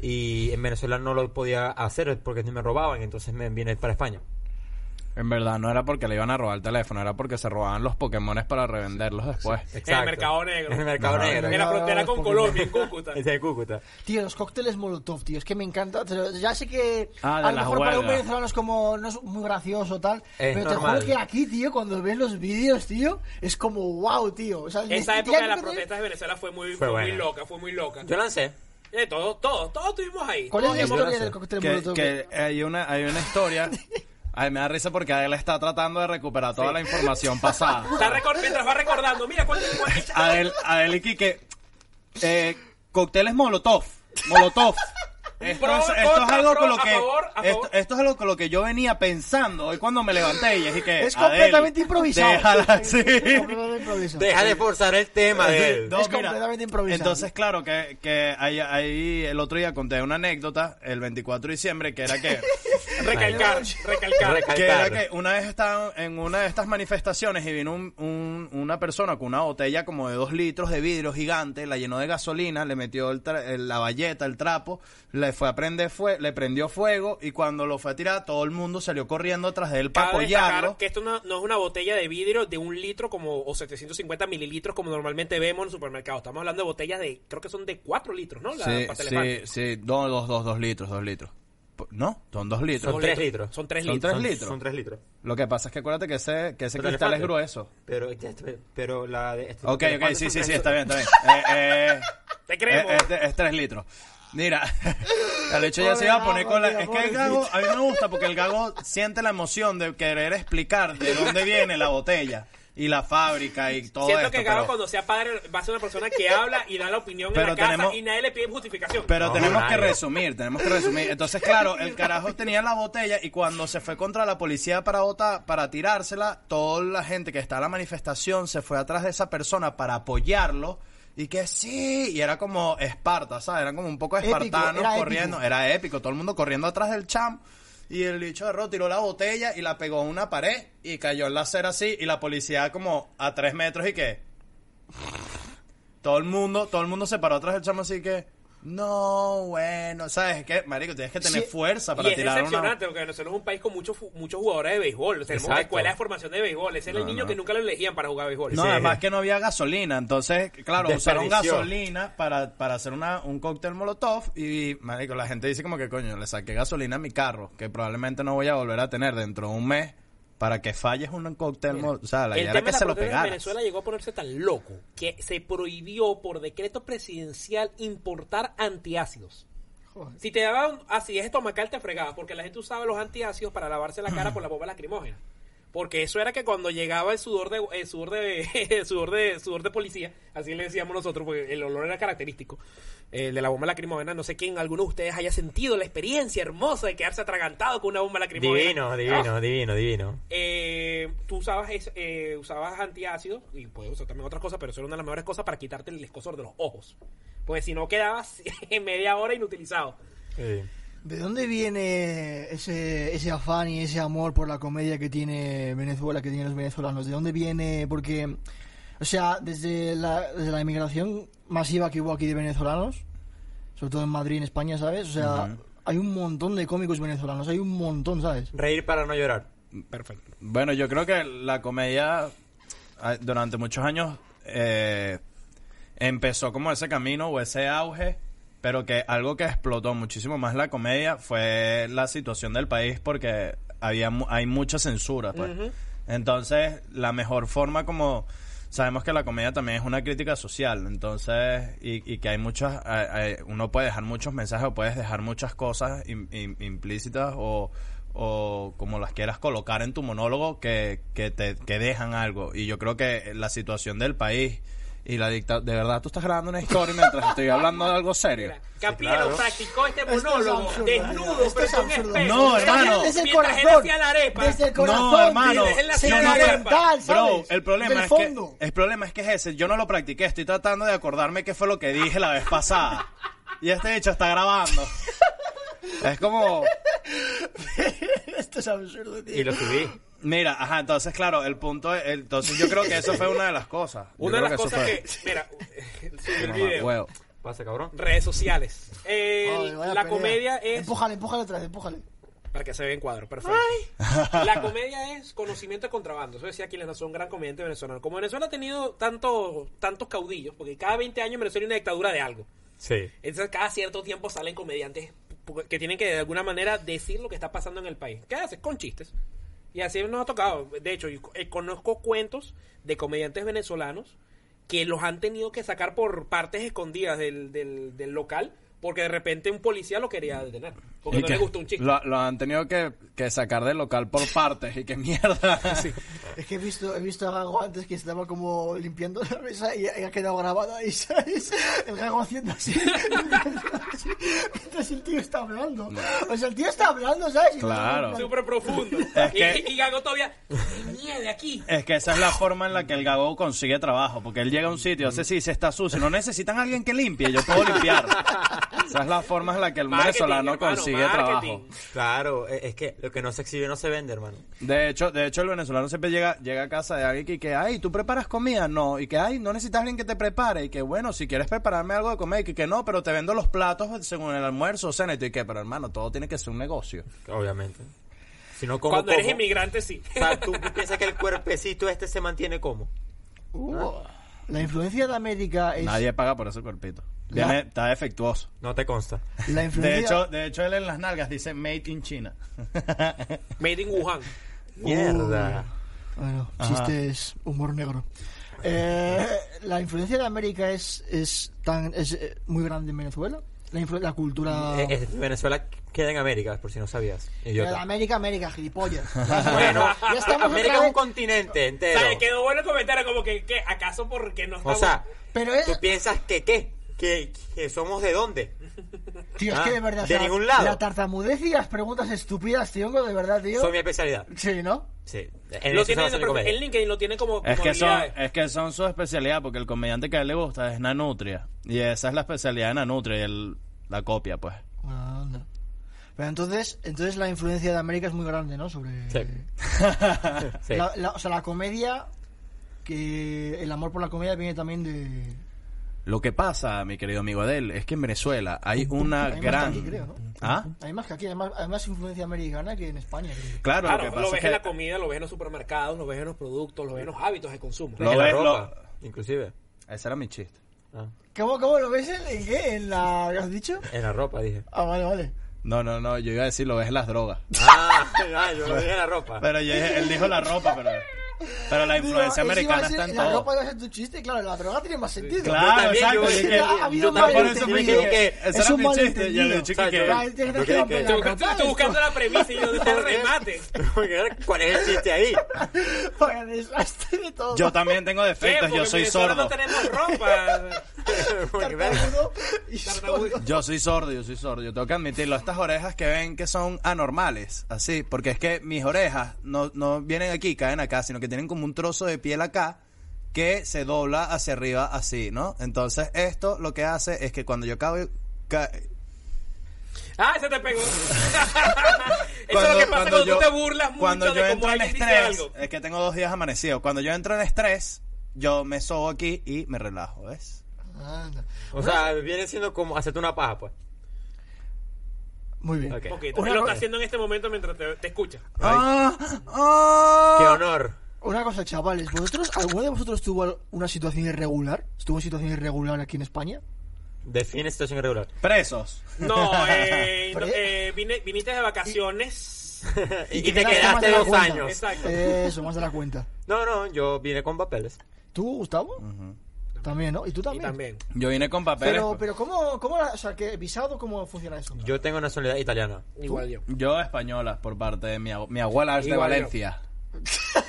[SPEAKER 3] y en Venezuela no lo podía hacer porque me robaban, entonces me vine para España.
[SPEAKER 2] En verdad, no era porque le iban a robar el teléfono, era porque se robaban los Pokémones para revenderlos después.
[SPEAKER 4] En el mercado negro.
[SPEAKER 3] En el mercado
[SPEAKER 2] No,
[SPEAKER 3] negro.
[SPEAKER 4] En la frontera con
[SPEAKER 1] Pokémon.
[SPEAKER 4] Colombia, en Cúcuta.
[SPEAKER 3] Es de Cúcuta.
[SPEAKER 1] Tío, los cócteles Molotov, tío, es que me encanta. Ya sé que
[SPEAKER 2] Ah, de
[SPEAKER 1] a lo mejor para un venezolano es como no es muy gracioso tal,
[SPEAKER 3] Es
[SPEAKER 1] pero te juro que aquí, tío, cuando ves los vídeos, tío, es como wow, tío. O sea,
[SPEAKER 4] Esa época de las
[SPEAKER 1] te-
[SPEAKER 4] protestas de Venezuela fue muy,
[SPEAKER 3] Fue
[SPEAKER 4] fue muy loca, fue muy loca.
[SPEAKER 3] Yo lancé.
[SPEAKER 4] Eh, todos, todos, todos estuvimos ahí.
[SPEAKER 1] ¿Cuál es la historia del cóctel
[SPEAKER 2] que,
[SPEAKER 1] Molotov?
[SPEAKER 2] que hay una hay una historia Ay, me da risa porque él está tratando de recuperar toda la información pasada.
[SPEAKER 4] Está recor- mientras va recordando, mira cuánto cuánto-
[SPEAKER 2] Adel, Adel y Quique, eh, cócteles Molotov, Molotov. Esto,
[SPEAKER 4] Pro,
[SPEAKER 2] es, esto es
[SPEAKER 4] contra,
[SPEAKER 2] algo
[SPEAKER 4] pro,
[SPEAKER 2] con lo
[SPEAKER 4] a
[SPEAKER 2] que
[SPEAKER 4] favor, a
[SPEAKER 2] esto,
[SPEAKER 4] favor.
[SPEAKER 2] esto es algo con lo que yo venía pensando hoy cuando me levanté y es que
[SPEAKER 1] Es
[SPEAKER 2] Adel,
[SPEAKER 1] completamente improvisado.
[SPEAKER 2] déjala, sí.
[SPEAKER 1] Es completamente improvisado.
[SPEAKER 3] Deja de forzar el tema de él.
[SPEAKER 2] No,
[SPEAKER 1] Es
[SPEAKER 2] mira,
[SPEAKER 1] completamente improvisado.
[SPEAKER 2] Entonces, claro, que, que ahí, ahí el otro día conté una anécdota, el 24 de diciembre, que era que,
[SPEAKER 4] recalcar, recalcar.
[SPEAKER 3] Recal-
[SPEAKER 2] que era que una vez estaba en una de estas manifestaciones y vino un- un- una persona con una botella como de dos litros de vidrio gigante, la llenó de gasolina, le metió el tra- el- la valleta, el trapo, le fue a prender fue, le prendió fuego y cuando lo fue a tirar, todo el mundo salió corriendo atrás de él para apoyarlo.
[SPEAKER 4] que esto no, no es una botella de vidrio de un litro como o 750 mililitros como normalmente vemos en el supermercado. Estamos hablando de botellas de, creo que son de 4 litros, ¿no? La
[SPEAKER 2] Sí, sí, sí, dos, dos, dos, dos litros, dos litros. No, son dos litros.
[SPEAKER 3] Son tres litros.
[SPEAKER 4] Son tres
[SPEAKER 2] Son
[SPEAKER 4] litros.
[SPEAKER 2] tres
[SPEAKER 3] Son-
[SPEAKER 2] litros.
[SPEAKER 3] Son tres litros.
[SPEAKER 2] Lo que pasa es que acuérdate que ese, que ese
[SPEAKER 3] Pero
[SPEAKER 2] cristal es grueso.
[SPEAKER 3] Pero, pero la de... este-
[SPEAKER 2] Ok,
[SPEAKER 3] pero
[SPEAKER 2] ok,
[SPEAKER 3] ¿cuántos
[SPEAKER 2] sí, sí, sí, está bien, está bien. Eh, eh,
[SPEAKER 4] Te creemos.
[SPEAKER 2] Es, es- es tres litros. Mira, el hecho ya se iba a poner con la... Es que el gago, a mí me gusta porque el gago siente la emoción de querer explicar de dónde viene la botella y la fábrica y todo
[SPEAKER 4] Siento
[SPEAKER 2] esto.
[SPEAKER 4] que Gabo
[SPEAKER 2] pero-
[SPEAKER 4] cuando sea padre va a ser una persona que habla y da la opinión
[SPEAKER 2] Pero
[SPEAKER 4] en la casa
[SPEAKER 2] tenemos-
[SPEAKER 4] y nadie le pide justificación.
[SPEAKER 2] Pero
[SPEAKER 3] No,
[SPEAKER 2] tenemos que resumir, tenemos que resumir. Entonces, claro, el carajo tenía la botella y cuando se fue contra la policía para botar, para tirársela, toda la gente que está en la manifestación se fue atrás de esa persona para apoyarlo. Y que sí, y era como Esparta, ¿sabes? Eran como un poco
[SPEAKER 1] Épico,
[SPEAKER 2] espartanos
[SPEAKER 1] era
[SPEAKER 2] corriendo.
[SPEAKER 1] épico.
[SPEAKER 2] Era épico, todo el mundo corriendo atrás del champ. Y el bicho agarró, tiró la botella y la pegó en una pared y cayó en la acera así. Y la policía como a tres metros y que... Todo el mundo, todo el mundo se paró atrás del chamo así que... No, bueno, ¿sabes qué? Marico, tienes que tener
[SPEAKER 1] Sí,
[SPEAKER 2] fuerza
[SPEAKER 4] y
[SPEAKER 2] para
[SPEAKER 4] es
[SPEAKER 2] tirar una...
[SPEAKER 4] decepcionante porque nosotros somos un país con muchos muchos jugadores de béisbol. Tenemos
[SPEAKER 3] Exacto.
[SPEAKER 4] escuelas de formación de béisbol. Ese era el niño
[SPEAKER 2] no.
[SPEAKER 4] que nunca lo elegían para jugar béisbol.
[SPEAKER 2] No,
[SPEAKER 3] Sí.
[SPEAKER 2] además que no había gasolina, entonces, claro, usaron gasolina para, para hacer una, un cóctel molotov y, marico, la gente dice como que, coño, le saqué gasolina a mi carro, que probablemente no voy a volver a tener dentro de un mes, para que falles un cóctel, o sea, la idea era que
[SPEAKER 4] de la
[SPEAKER 2] se lo
[SPEAKER 4] protesta en
[SPEAKER 2] pegara.
[SPEAKER 4] Venezuela llegó a ponerse tan loco que se prohibió por decreto presidencial importar antiácidos.
[SPEAKER 1] Joder.
[SPEAKER 4] Si te daban acidez estomacal te fregaba porque la gente usaba los antiácidos para lavarse la cara por la bomba lacrimógena. Porque eso era que cuando llegaba el sudor de el sudor de el sudor de sudor de policía, así le decíamos nosotros, porque el olor era característico, el de la bomba lacrimógena, no sé quién, alguno de ustedes haya sentido la experiencia hermosa de quedarse atragantado con una bomba lacrimógena.
[SPEAKER 3] Divino, divino, divino, divino.
[SPEAKER 4] Eh, tú usabas eh, usabas antiácidos y puedes usar también otras cosas, pero eso era una de las mejores cosas para quitarte el escosor de los ojos. Porque si no quedabas en media hora inutilizado.
[SPEAKER 3] Sí.
[SPEAKER 1] ¿De dónde viene ese, ese afán y ese amor por la comedia que tiene Venezuela, que tienen los venezolanos? ¿De dónde viene? Porque, o sea, desde la, desde la inmigración masiva que hubo aquí de venezolanos, sobre todo en Madrid, en España, ¿sabes? O sea, hay un montón de cómicos venezolanos, hay un montón, ¿sabes?
[SPEAKER 3] Reír para no llorar.
[SPEAKER 4] Perfecto.
[SPEAKER 2] Bueno, yo creo que la comedia ah, durante muchos años eh, empezó como ese camino o ese auge, pero que algo que explotó muchísimo más la comedia fue la situación del país porque había hay mucha censura, pues. Entonces, la mejor forma como sabemos que la comedia también es una crítica social, entonces y, y que hay muchas eh, uno puede dejar muchos mensajes o puedes dejar muchas cosas im- im- implícitas o o como las quieras colocar en tu monólogo que, que te que dejan algo y yo creo que la situación del país y la dictadura de verdad tú estás grabando una historia mientras estoy hablando de algo serio
[SPEAKER 3] claro.
[SPEAKER 4] practicó este
[SPEAKER 1] es
[SPEAKER 4] monólogo desnudo
[SPEAKER 1] esto
[SPEAKER 4] un
[SPEAKER 1] absurdo.
[SPEAKER 4] espejo.
[SPEAKER 2] No, hermano.
[SPEAKER 1] Desde el corazón,
[SPEAKER 4] la arepa.
[SPEAKER 1] desde el corazón,
[SPEAKER 2] No, hermano, yo no-
[SPEAKER 1] calentar,
[SPEAKER 2] Bro, el problema es
[SPEAKER 1] fondo.
[SPEAKER 2] que el problema es que es ese. Yo no lo practiqué. Estoy tratando de acordarme qué fue lo que dije la vez pasada. Y este hecho está grabando. Es como,
[SPEAKER 1] Esto es absurdo, tío.
[SPEAKER 3] Y lo subí.
[SPEAKER 2] Mira, ajá. Entonces, claro, el punto, es- entonces yo creo que eso fue una de las cosas.
[SPEAKER 4] Una de las cosas
[SPEAKER 2] fue-
[SPEAKER 4] que, mira, el video.
[SPEAKER 2] huevo.
[SPEAKER 3] Pasa, cabrón.
[SPEAKER 4] Redes sociales. El- la
[SPEAKER 1] pelea.
[SPEAKER 4] comedia es
[SPEAKER 1] Empújale, empújale vez, empújale.
[SPEAKER 4] Para que se vea en cuadro, perfecto. La comedia es conocimiento de contrabando. Eso decía Aquiles Nazo, un gran comediante venezolano. Como Venezuela ha tenido tanto, tantos caudillos, porque cada 20 años en Venezuela hay una dictadura de algo.
[SPEAKER 3] Sí.
[SPEAKER 4] Entonces cada cierto tiempo salen comediantes que tienen que de alguna manera decir lo que está pasando en el país. ¿Qué haces? Con chistes. Y así nos ha tocado. De hecho, yo eh, conozco cuentos de comediantes venezolanos que los han tenido que sacar por partes escondidas del, del, del local porque de repente un policía lo quería detener. Porque
[SPEAKER 2] Y
[SPEAKER 4] no
[SPEAKER 2] que
[SPEAKER 4] le gustó un chiste.
[SPEAKER 2] Lo, lo han tenido que, que sacar del local por partes y que mierda.
[SPEAKER 1] Es que he visto, he visto a Gago antes que estaba como limpiando la mesa y, y ha quedado grabada ahí, ¿sabes? El Gago haciendo así. mientras el tío está hablando. O sea, el tío está hablando, ¿sabes? Y
[SPEAKER 2] Claro.
[SPEAKER 4] Súper profundo.
[SPEAKER 2] Es
[SPEAKER 4] y,
[SPEAKER 2] que-
[SPEAKER 4] y Gago todavía. "Hay nieve aquí.
[SPEAKER 2] Es que esa es la forma en la que el gago consigue trabajo, porque él llega a un sitio, hace sí, se está sucio, no necesitan a alguien que limpie, yo puedo limpiar. Esa es la forma en la que el
[SPEAKER 4] Marketing,
[SPEAKER 2] venezolano
[SPEAKER 4] hermano,
[SPEAKER 2] consigue
[SPEAKER 4] marketing.
[SPEAKER 2] trabajo.
[SPEAKER 3] Claro, e- es que lo que no se exhibe no se vende, hermano.
[SPEAKER 2] De hecho, de hecho el venezolano siempre llega, llega a casa de alguien y que, ay, ¿tú preparas comida? No, y que, ay, no necesitas alguien que te prepare, y que, bueno, si quieres prepararme algo de comer, y que, que no, pero te vendo los platos según el almuerzo, cena, y tú, y que, pero hermano, todo tiene que ser un negocio.
[SPEAKER 3] Obviamente. Si no, como
[SPEAKER 4] Cuando eres
[SPEAKER 3] como?
[SPEAKER 4] inmigrante, sí.
[SPEAKER 3] O sea, tú piensas que el cuerpecito este se mantiene como.
[SPEAKER 1] Uh, la influencia de América es...
[SPEAKER 2] Nadie paga por ese cuerpito. Viene,
[SPEAKER 1] La-
[SPEAKER 2] está defectuoso.
[SPEAKER 3] No te consta.
[SPEAKER 1] La
[SPEAKER 2] De
[SPEAKER 1] influencia...
[SPEAKER 2] hecho, de hecho, él en las nalgas dice Made in China.
[SPEAKER 4] Made in Wuhan.
[SPEAKER 3] Mierda.
[SPEAKER 1] Bueno,
[SPEAKER 2] Ajá.
[SPEAKER 1] chiste es humor negro. Eh, la influencia de América es, es tan es eh, muy grande en Venezuela. La, influ- la cultura...
[SPEAKER 3] Eh, eh, Venezuela queda en América, por si no sabías. Idiota.
[SPEAKER 1] América, América, gilipollas.
[SPEAKER 3] Bueno,
[SPEAKER 1] ya estamos
[SPEAKER 3] América
[SPEAKER 1] otra
[SPEAKER 3] es un
[SPEAKER 1] vez-
[SPEAKER 3] continente
[SPEAKER 4] O
[SPEAKER 3] entero.
[SPEAKER 4] sea, quedó bueno el comentario como que, ¿qué? ¿acaso porque no
[SPEAKER 3] O
[SPEAKER 4] estamos...
[SPEAKER 3] sea,
[SPEAKER 1] Pero es...
[SPEAKER 3] ¿tú piensas que qué? ¿Que, que somos de dónde?
[SPEAKER 1] Tío, es
[SPEAKER 3] Ah,
[SPEAKER 1] que de verdad...
[SPEAKER 3] de ningún lado.
[SPEAKER 1] La tartamudez y las preguntas estúpidas, tío, de verdad, tío.
[SPEAKER 3] Son mi especialidad.
[SPEAKER 1] Sí, ¿no?
[SPEAKER 3] Sí. En
[SPEAKER 4] lo
[SPEAKER 3] eso
[SPEAKER 4] tiene
[SPEAKER 3] se
[SPEAKER 4] en, LinkedIn lo tiene como,
[SPEAKER 2] Es
[SPEAKER 4] como
[SPEAKER 2] que, son, es que son su especialidad, porque el comediante que a él le gusta es Nanutria. Y esa es la especialidad de Nanutria y él la copia, pues.
[SPEAKER 1] Anda. Pero entonces, entonces la influencia de América es muy grande, ¿no? Sobre...
[SPEAKER 3] Sí. Sí.
[SPEAKER 1] La- la- o sea, la comedia, que el amor por la comedia viene también de...
[SPEAKER 2] Lo que pasa, mi querido amigo Adel, es que en Venezuela hay una
[SPEAKER 1] Hay más que
[SPEAKER 2] gran...
[SPEAKER 1] aquí, creo, ¿no?
[SPEAKER 2] ¿Ah?
[SPEAKER 1] Hay más que aquí, hay más, hay más influencia americana que en España. creo.
[SPEAKER 2] Claro,
[SPEAKER 4] Claro,
[SPEAKER 2] lo que
[SPEAKER 4] lo,
[SPEAKER 2] pasa
[SPEAKER 4] ves
[SPEAKER 2] es
[SPEAKER 4] en la
[SPEAKER 2] que...
[SPEAKER 4] comida, lo ves en los supermercados, lo ves en los productos, lo ves en los hábitos de consumo.
[SPEAKER 2] Lo
[SPEAKER 3] en la
[SPEAKER 2] ves,
[SPEAKER 3] ropa, inclusive.
[SPEAKER 2] Ese era mi chiste.
[SPEAKER 3] Ah,
[SPEAKER 1] ¿Cómo, cómo lo ves? ¿En, en qué? ¿En la... ¿Qué has dicho?
[SPEAKER 3] en la ropa, dije.
[SPEAKER 1] Ah, vale, vale.
[SPEAKER 2] No, no, no, yo iba a decir lo ves en las drogas.
[SPEAKER 3] Ah, ah, yo lo dije en la ropa.
[SPEAKER 2] Pero yo él dijo la ropa, pero... Pero la influencia
[SPEAKER 1] Digo,
[SPEAKER 2] americana
[SPEAKER 1] ser-
[SPEAKER 2] está en
[SPEAKER 1] La
[SPEAKER 2] todo.
[SPEAKER 1] ropa iba a ser tu chiste, claro, la droga tiene más sentido.
[SPEAKER 2] Claro, exacto.
[SPEAKER 3] yo-
[SPEAKER 2] que-
[SPEAKER 1] Ha habido
[SPEAKER 2] yo por eso dije que
[SPEAKER 1] Es
[SPEAKER 2] era
[SPEAKER 1] un
[SPEAKER 2] mi chiste.
[SPEAKER 3] yo-
[SPEAKER 1] tienes
[SPEAKER 3] Yo
[SPEAKER 1] que la
[SPEAKER 4] Estoy,
[SPEAKER 1] ropa,
[SPEAKER 4] buscando la premisa y yo está el remate.
[SPEAKER 3] ¿Cuál es el chiste ahí?
[SPEAKER 1] Vaya desastre de todo.
[SPEAKER 2] Yo también tengo defectos, yo soy sordo.
[SPEAKER 4] no tenemos ropa.
[SPEAKER 2] Yo soy sordo, yo soy sordo, yo tengo que admitirlo. Estas orejas que ven que son anormales, así, porque es que mis orejas no, no vienen aquí, caen acá, sino que tienen como un trozo de piel acá que se dobla hacia arriba así, ¿no? Entonces esto lo que hace es que cuando yo cago... ca-
[SPEAKER 4] Ah, se te pegó. Eso es
[SPEAKER 2] cuando-
[SPEAKER 4] lo que pasa cuando,
[SPEAKER 2] yo-
[SPEAKER 4] tú te burlas mucho
[SPEAKER 2] Cuando yo
[SPEAKER 4] de
[SPEAKER 2] entro en estrés,
[SPEAKER 4] algo.
[SPEAKER 2] es que tengo dos días amanecidos. Cuando yo entro en estrés, yo me sobo aquí y me relajo, ¿ves?
[SPEAKER 1] Anda.
[SPEAKER 3] O sea, viene siendo como hacerte una paja, pues.
[SPEAKER 1] Muy bien.
[SPEAKER 3] Ok.
[SPEAKER 4] Ok,
[SPEAKER 1] Una
[SPEAKER 4] lo está haciendo en este momento mientras te, te escucha.
[SPEAKER 2] Ah, ah.
[SPEAKER 3] Qué honor.
[SPEAKER 1] Una cosa, chavales, ¿vosotros, ¿alguno de vosotros tuvo una situación irregular? ¿Estuvo en situación irregular aquí en España?
[SPEAKER 3] Define situación irregular.
[SPEAKER 2] Presos.
[SPEAKER 4] No, eh, eh, vine- viniste de vacaciones.
[SPEAKER 3] y, te quedaste dos años.
[SPEAKER 4] Exacto.
[SPEAKER 1] Eso, más de la cuenta.
[SPEAKER 3] No, no, yo vine con papeles.
[SPEAKER 1] ¿Tú, Gustavo? También, ¿no? ¿Y tú
[SPEAKER 4] Y
[SPEAKER 1] también?
[SPEAKER 2] Yo vine con papeles.
[SPEAKER 1] Pero, pero ¿cómo, cómo, la- o sea, ¿qué visado, cómo funciona eso?
[SPEAKER 3] Yo tengo nacionalidad italiana.
[SPEAKER 4] Igual yo.
[SPEAKER 2] Yo española, por parte de mi, abu- mi abuela es de
[SPEAKER 4] Igual yo.
[SPEAKER 2] Valencia.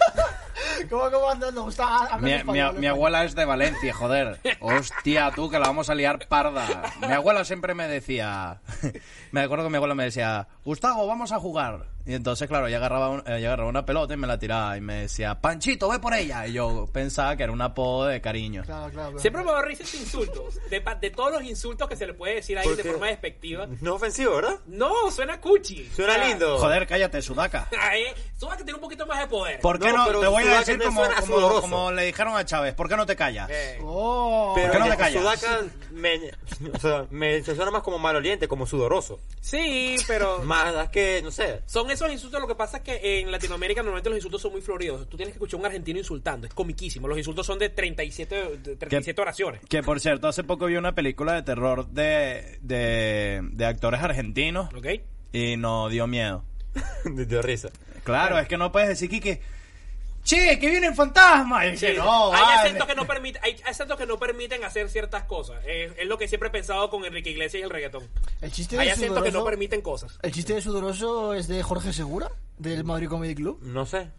[SPEAKER 1] ¿Cómo, cómo andas? No, está hablando
[SPEAKER 2] Mi, mi-
[SPEAKER 1] español,
[SPEAKER 2] mi
[SPEAKER 1] ¿no?
[SPEAKER 2] abuela es de Valencia, joder. Hostia, tú, que la vamos a liar parda. Mi abuela siempre me decía... Me acuerdo que mi abuela me decía, Gustavo, vamos a jugar. Y entonces, claro, ella agarraba, un- ella agarraba una pelota y me la tiraba. Y me decía, Panchito, ve por ella. Y yo pensaba que era un apodo de cariño.
[SPEAKER 1] Claro, claro. pero-
[SPEAKER 4] Siempre me da risa ese insulto. De, de todos los insultos que se le puede decir a alguien de forma despectiva.
[SPEAKER 3] No ofensivo, ¿verdad?
[SPEAKER 4] No, suena cuchi.
[SPEAKER 3] Suena
[SPEAKER 4] O sea,
[SPEAKER 3] lindo.
[SPEAKER 2] Joder, cállate, sudaca.
[SPEAKER 4] Ay, Suba que tiene un poquito más de poder.
[SPEAKER 2] ¿Por qué
[SPEAKER 3] No,
[SPEAKER 2] no? te voy a
[SPEAKER 3] Sudaca
[SPEAKER 2] decir como, como, le dijeron a Chávez. ¿Por qué no te callas?
[SPEAKER 4] Eh,
[SPEAKER 1] Oh,
[SPEAKER 3] Pero
[SPEAKER 2] ¿Por qué no te callas?
[SPEAKER 3] Sudaca me, o sea, me se suena más como maloliente, como sudoroso.
[SPEAKER 4] sí, pero
[SPEAKER 3] Más que, no sé.
[SPEAKER 4] son esos insultos. Lo que pasa es que en Latinoamérica normalmente los insultos son muy floridos. Tú tienes que escuchar a un argentino insultando. Es comiquísimo. Los insultos son de 37, de 37 oraciones.
[SPEAKER 2] Que por cierto, hace poco vi una película de terror de, de, de actores argentinos
[SPEAKER 4] ¿Ok?
[SPEAKER 2] y no dio miedo.
[SPEAKER 3] De risa.
[SPEAKER 2] Claro, es que no puedes decir que, che, que vienen fantasmas. Y que
[SPEAKER 4] Sí.
[SPEAKER 2] no,
[SPEAKER 4] hay,
[SPEAKER 2] vale.
[SPEAKER 4] acentos que no permiten, hay acentos que no permiten hacer ciertas cosas. Es lo que siempre he pensado con Enrique Iglesias y el reggaetón.
[SPEAKER 1] el chiste
[SPEAKER 4] Hay
[SPEAKER 1] de
[SPEAKER 4] acentos que no permiten cosas.
[SPEAKER 1] el chiste de sudoroso es de Jorge Segura, del Madrid Comedy Club.
[SPEAKER 3] No sé.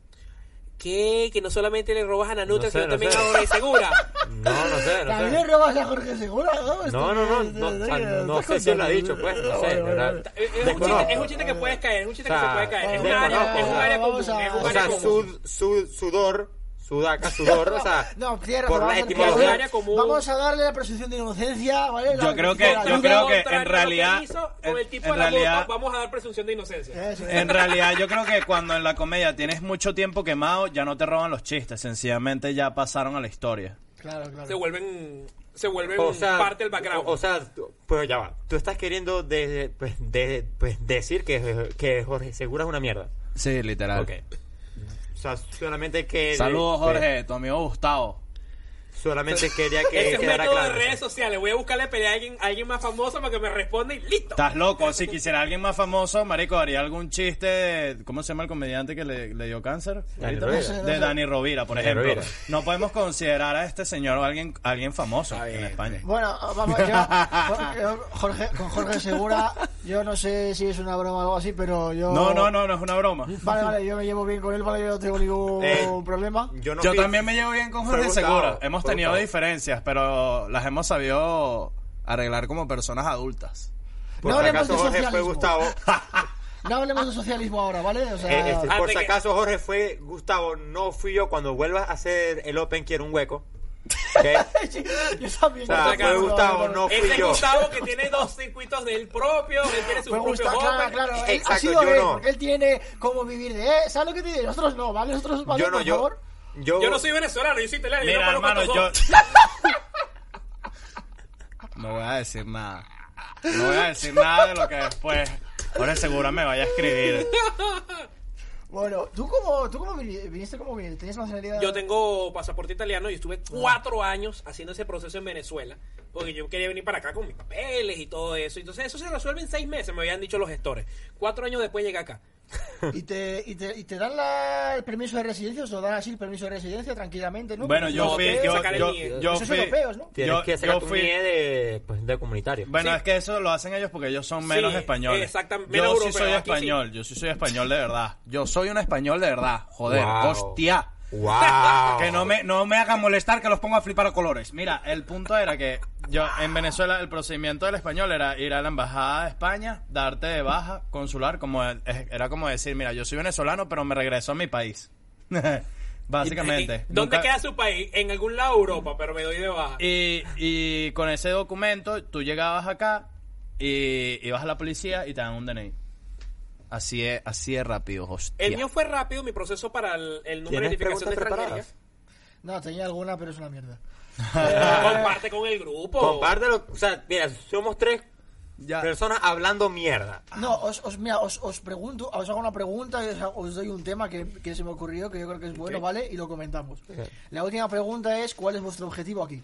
[SPEAKER 4] ¿Qué? Que no solamente le robas a Nanuta,
[SPEAKER 3] No sé,
[SPEAKER 4] sino
[SPEAKER 3] no
[SPEAKER 4] también
[SPEAKER 3] sé.
[SPEAKER 4] a Jorge Segura.
[SPEAKER 3] No, no sé, no
[SPEAKER 1] También
[SPEAKER 3] sé.
[SPEAKER 1] le robas a Jorge Segura, ¿no?
[SPEAKER 3] No, no, no, no, sé si él lo ha dicho, pues, no sé, ¿verdad?
[SPEAKER 4] Es, un chiste, es un chiste que puedes caer, es un chiste que se puede caer. Es un área, es un área común.
[SPEAKER 3] O
[SPEAKER 4] área
[SPEAKER 3] sea,
[SPEAKER 4] común.
[SPEAKER 3] sud, sud, sudor, sudaca, sudor, o sea,
[SPEAKER 1] No, tierra,
[SPEAKER 3] por la
[SPEAKER 1] a-
[SPEAKER 3] etimología.
[SPEAKER 4] común.
[SPEAKER 1] vamos a darle la presunción de inocencia, ¿vale? La-
[SPEAKER 2] Yo creo que-
[SPEAKER 1] la-
[SPEAKER 2] yo creo que en realidad-
[SPEAKER 4] hizo,
[SPEAKER 2] en-
[SPEAKER 4] con el tipo
[SPEAKER 2] en
[SPEAKER 4] de la
[SPEAKER 2] realidad-
[SPEAKER 4] moto, vamos a dar presunción de inocencia.
[SPEAKER 1] Eso,
[SPEAKER 2] En realidad, yo creo que cuando en la comedia tienes mucho tiempo quemado, ya no te roban los chistes, sencillamente ya pasaron a la historia.
[SPEAKER 1] Claro, claro.
[SPEAKER 4] Se vuelven, se vuelven
[SPEAKER 3] o sea,
[SPEAKER 4] parte del background.
[SPEAKER 3] O, o sea, pues ya va. Tú estás queriendo de, pues, de- pues, decir que, que Jorge Segura es una mierda.
[SPEAKER 2] Sí, literal.
[SPEAKER 3] Ok. O sea, solamente que...
[SPEAKER 2] Saludos, Jorge, tu amigo Gustavo.
[SPEAKER 3] Solamente quería que
[SPEAKER 4] Ese es
[SPEAKER 3] quedara
[SPEAKER 4] método
[SPEAKER 3] claro.
[SPEAKER 4] de redes sociales. Voy a buscarle pelea a alguien, a alguien más famoso para que me responda y listo.
[SPEAKER 2] Estás loco. Si quisiera alguien más famoso, marico, haría algún chiste de... ¿Cómo se llama el comediante que le, le dio cáncer?
[SPEAKER 3] Dani
[SPEAKER 2] Ahorita?
[SPEAKER 3] Rovira.
[SPEAKER 2] De Dani Rovira, por ejemplo.
[SPEAKER 3] Rovira.
[SPEAKER 2] No podemos considerar a este señor alguien, alguien famoso en España.
[SPEAKER 1] Bueno, vamos, yo, Jorge, con Jorge Segura, yo no sé si es una broma o algo así, pero yo...
[SPEAKER 2] No, no, no, no es una broma.
[SPEAKER 1] Vale, vale, yo me llevo bien con él, vale, yo no tengo ningún
[SPEAKER 3] Eh,
[SPEAKER 1] problema.
[SPEAKER 3] Yo, no
[SPEAKER 2] Yo también me llevo bien con Jorge Segura. Hemos tenido
[SPEAKER 3] Gustavo.
[SPEAKER 2] diferencias, pero las hemos sabido arreglar como personas adultas.
[SPEAKER 3] Por
[SPEAKER 1] No
[SPEAKER 3] si
[SPEAKER 1] hablemos
[SPEAKER 3] acaso
[SPEAKER 1] de
[SPEAKER 3] Jorge fue
[SPEAKER 1] socialismo.
[SPEAKER 3] Gustavo.
[SPEAKER 1] No hablemos de socialismo ahora, ¿vale? O sea,
[SPEAKER 3] Eh, este,
[SPEAKER 4] Ah,
[SPEAKER 3] por si
[SPEAKER 4] que-
[SPEAKER 3] acaso Jorge fue Gustavo, no fui yo. Cuando vuelvas a hacer el Open quiero un hueco. ¿ok?
[SPEAKER 1] yo también.
[SPEAKER 3] O sea,
[SPEAKER 4] fue
[SPEAKER 3] Gustavo, no fui
[SPEAKER 4] Ese es
[SPEAKER 3] yo.
[SPEAKER 4] Gustavo que tiene dos circuitos del propio, él tiene su
[SPEAKER 1] Me
[SPEAKER 4] propio
[SPEAKER 1] gusta, claro, claro. Él,
[SPEAKER 3] Exacto,
[SPEAKER 1] ha sido
[SPEAKER 3] yo
[SPEAKER 1] él,
[SPEAKER 3] no.
[SPEAKER 1] porque él tiene cómo vivir de... Eh, ¿Sabes lo que te digo? Nosotros no, ¿vale? Nosotros, ¿vale?
[SPEAKER 3] Yo no,
[SPEAKER 1] por
[SPEAKER 3] yo,
[SPEAKER 1] favor.
[SPEAKER 3] Yo.
[SPEAKER 4] Yo no soy venezolano, yo soy italiano. yo
[SPEAKER 2] Mira,
[SPEAKER 4] no conozco a
[SPEAKER 2] hermano, yo... No voy a decir nada. No voy a decir nada de lo que después Jorge Segura me vaya a escribir.
[SPEAKER 1] Bueno, ¿tú cómo, tú cómo vini- viniste? ¿Cómo viniste? ¿Tenías nacionalidad?
[SPEAKER 4] Yo tengo pasaporte italiano y estuve cuatro años haciendo ese proceso en Venezuela. Porque yo quería venir para acá con mis papeles y todo eso. Entonces eso se resuelve en seis meses, me habían dicho los gestores. Cuatro años después llegué acá.
[SPEAKER 1] ¿Y te, y te, y te dan la- el permiso de residencia o se lo dan así el permiso de residencia tranquilamente, ¿no?
[SPEAKER 2] Bueno, yo fui, yo, yo, fui,
[SPEAKER 1] europeos, ¿no?
[SPEAKER 3] Tienes
[SPEAKER 2] yo-
[SPEAKER 3] que sacar
[SPEAKER 2] yo
[SPEAKER 3] tu
[SPEAKER 2] fui-
[SPEAKER 3] NIE de, pues, de comunitario.
[SPEAKER 2] Bueno,
[SPEAKER 4] Sí.
[SPEAKER 2] es que eso lo hacen ellos porque ellos son menos
[SPEAKER 4] Sí,
[SPEAKER 2] españoles.
[SPEAKER 4] exactamente,
[SPEAKER 2] Yo sí soy
[SPEAKER 4] sí.
[SPEAKER 2] español, yo sí soy español de verdad. Yo soy un español de verdad. Joder,
[SPEAKER 3] Wow.
[SPEAKER 2] hostia.
[SPEAKER 3] ¡Wow!
[SPEAKER 2] Que no me, no me hagan molestar que los pongo a flipar a colores. Mira, el punto era que yo en Venezuela el procedimiento del español era ir a la embajada de España, darte de baja consular, como es- era como decir, mira, yo soy venezolano, pero me regreso a mi país. Básicamente.
[SPEAKER 4] ¿Y ¿Dónde
[SPEAKER 2] Nunca-
[SPEAKER 4] queda su país? En algún lado de Europa, pero me doy de baja.
[SPEAKER 2] Y, y con ese documento tú llegabas acá y ibas a la policía y te dan un DNI. Así es, así es rápido, hostia.
[SPEAKER 4] El mío fue rápido, mi proceso para el, el número de
[SPEAKER 3] ¿Tienes
[SPEAKER 4] identificación de extranjería.
[SPEAKER 1] No, tenía alguna, pero es una mierda.
[SPEAKER 4] Comparte con el grupo.
[SPEAKER 3] Compártelo. O sea, mira, somos tres
[SPEAKER 2] Ya.
[SPEAKER 3] personas hablando mierda.
[SPEAKER 1] No, os, os, mira, os, os pregunto, os hago una pregunta y os, os doy un tema que, que se me ocurrió, que yo creo que es bueno, ¿vale? Y lo comentamos. La última pregunta es, ¿cuál es vuestro objetivo aquí?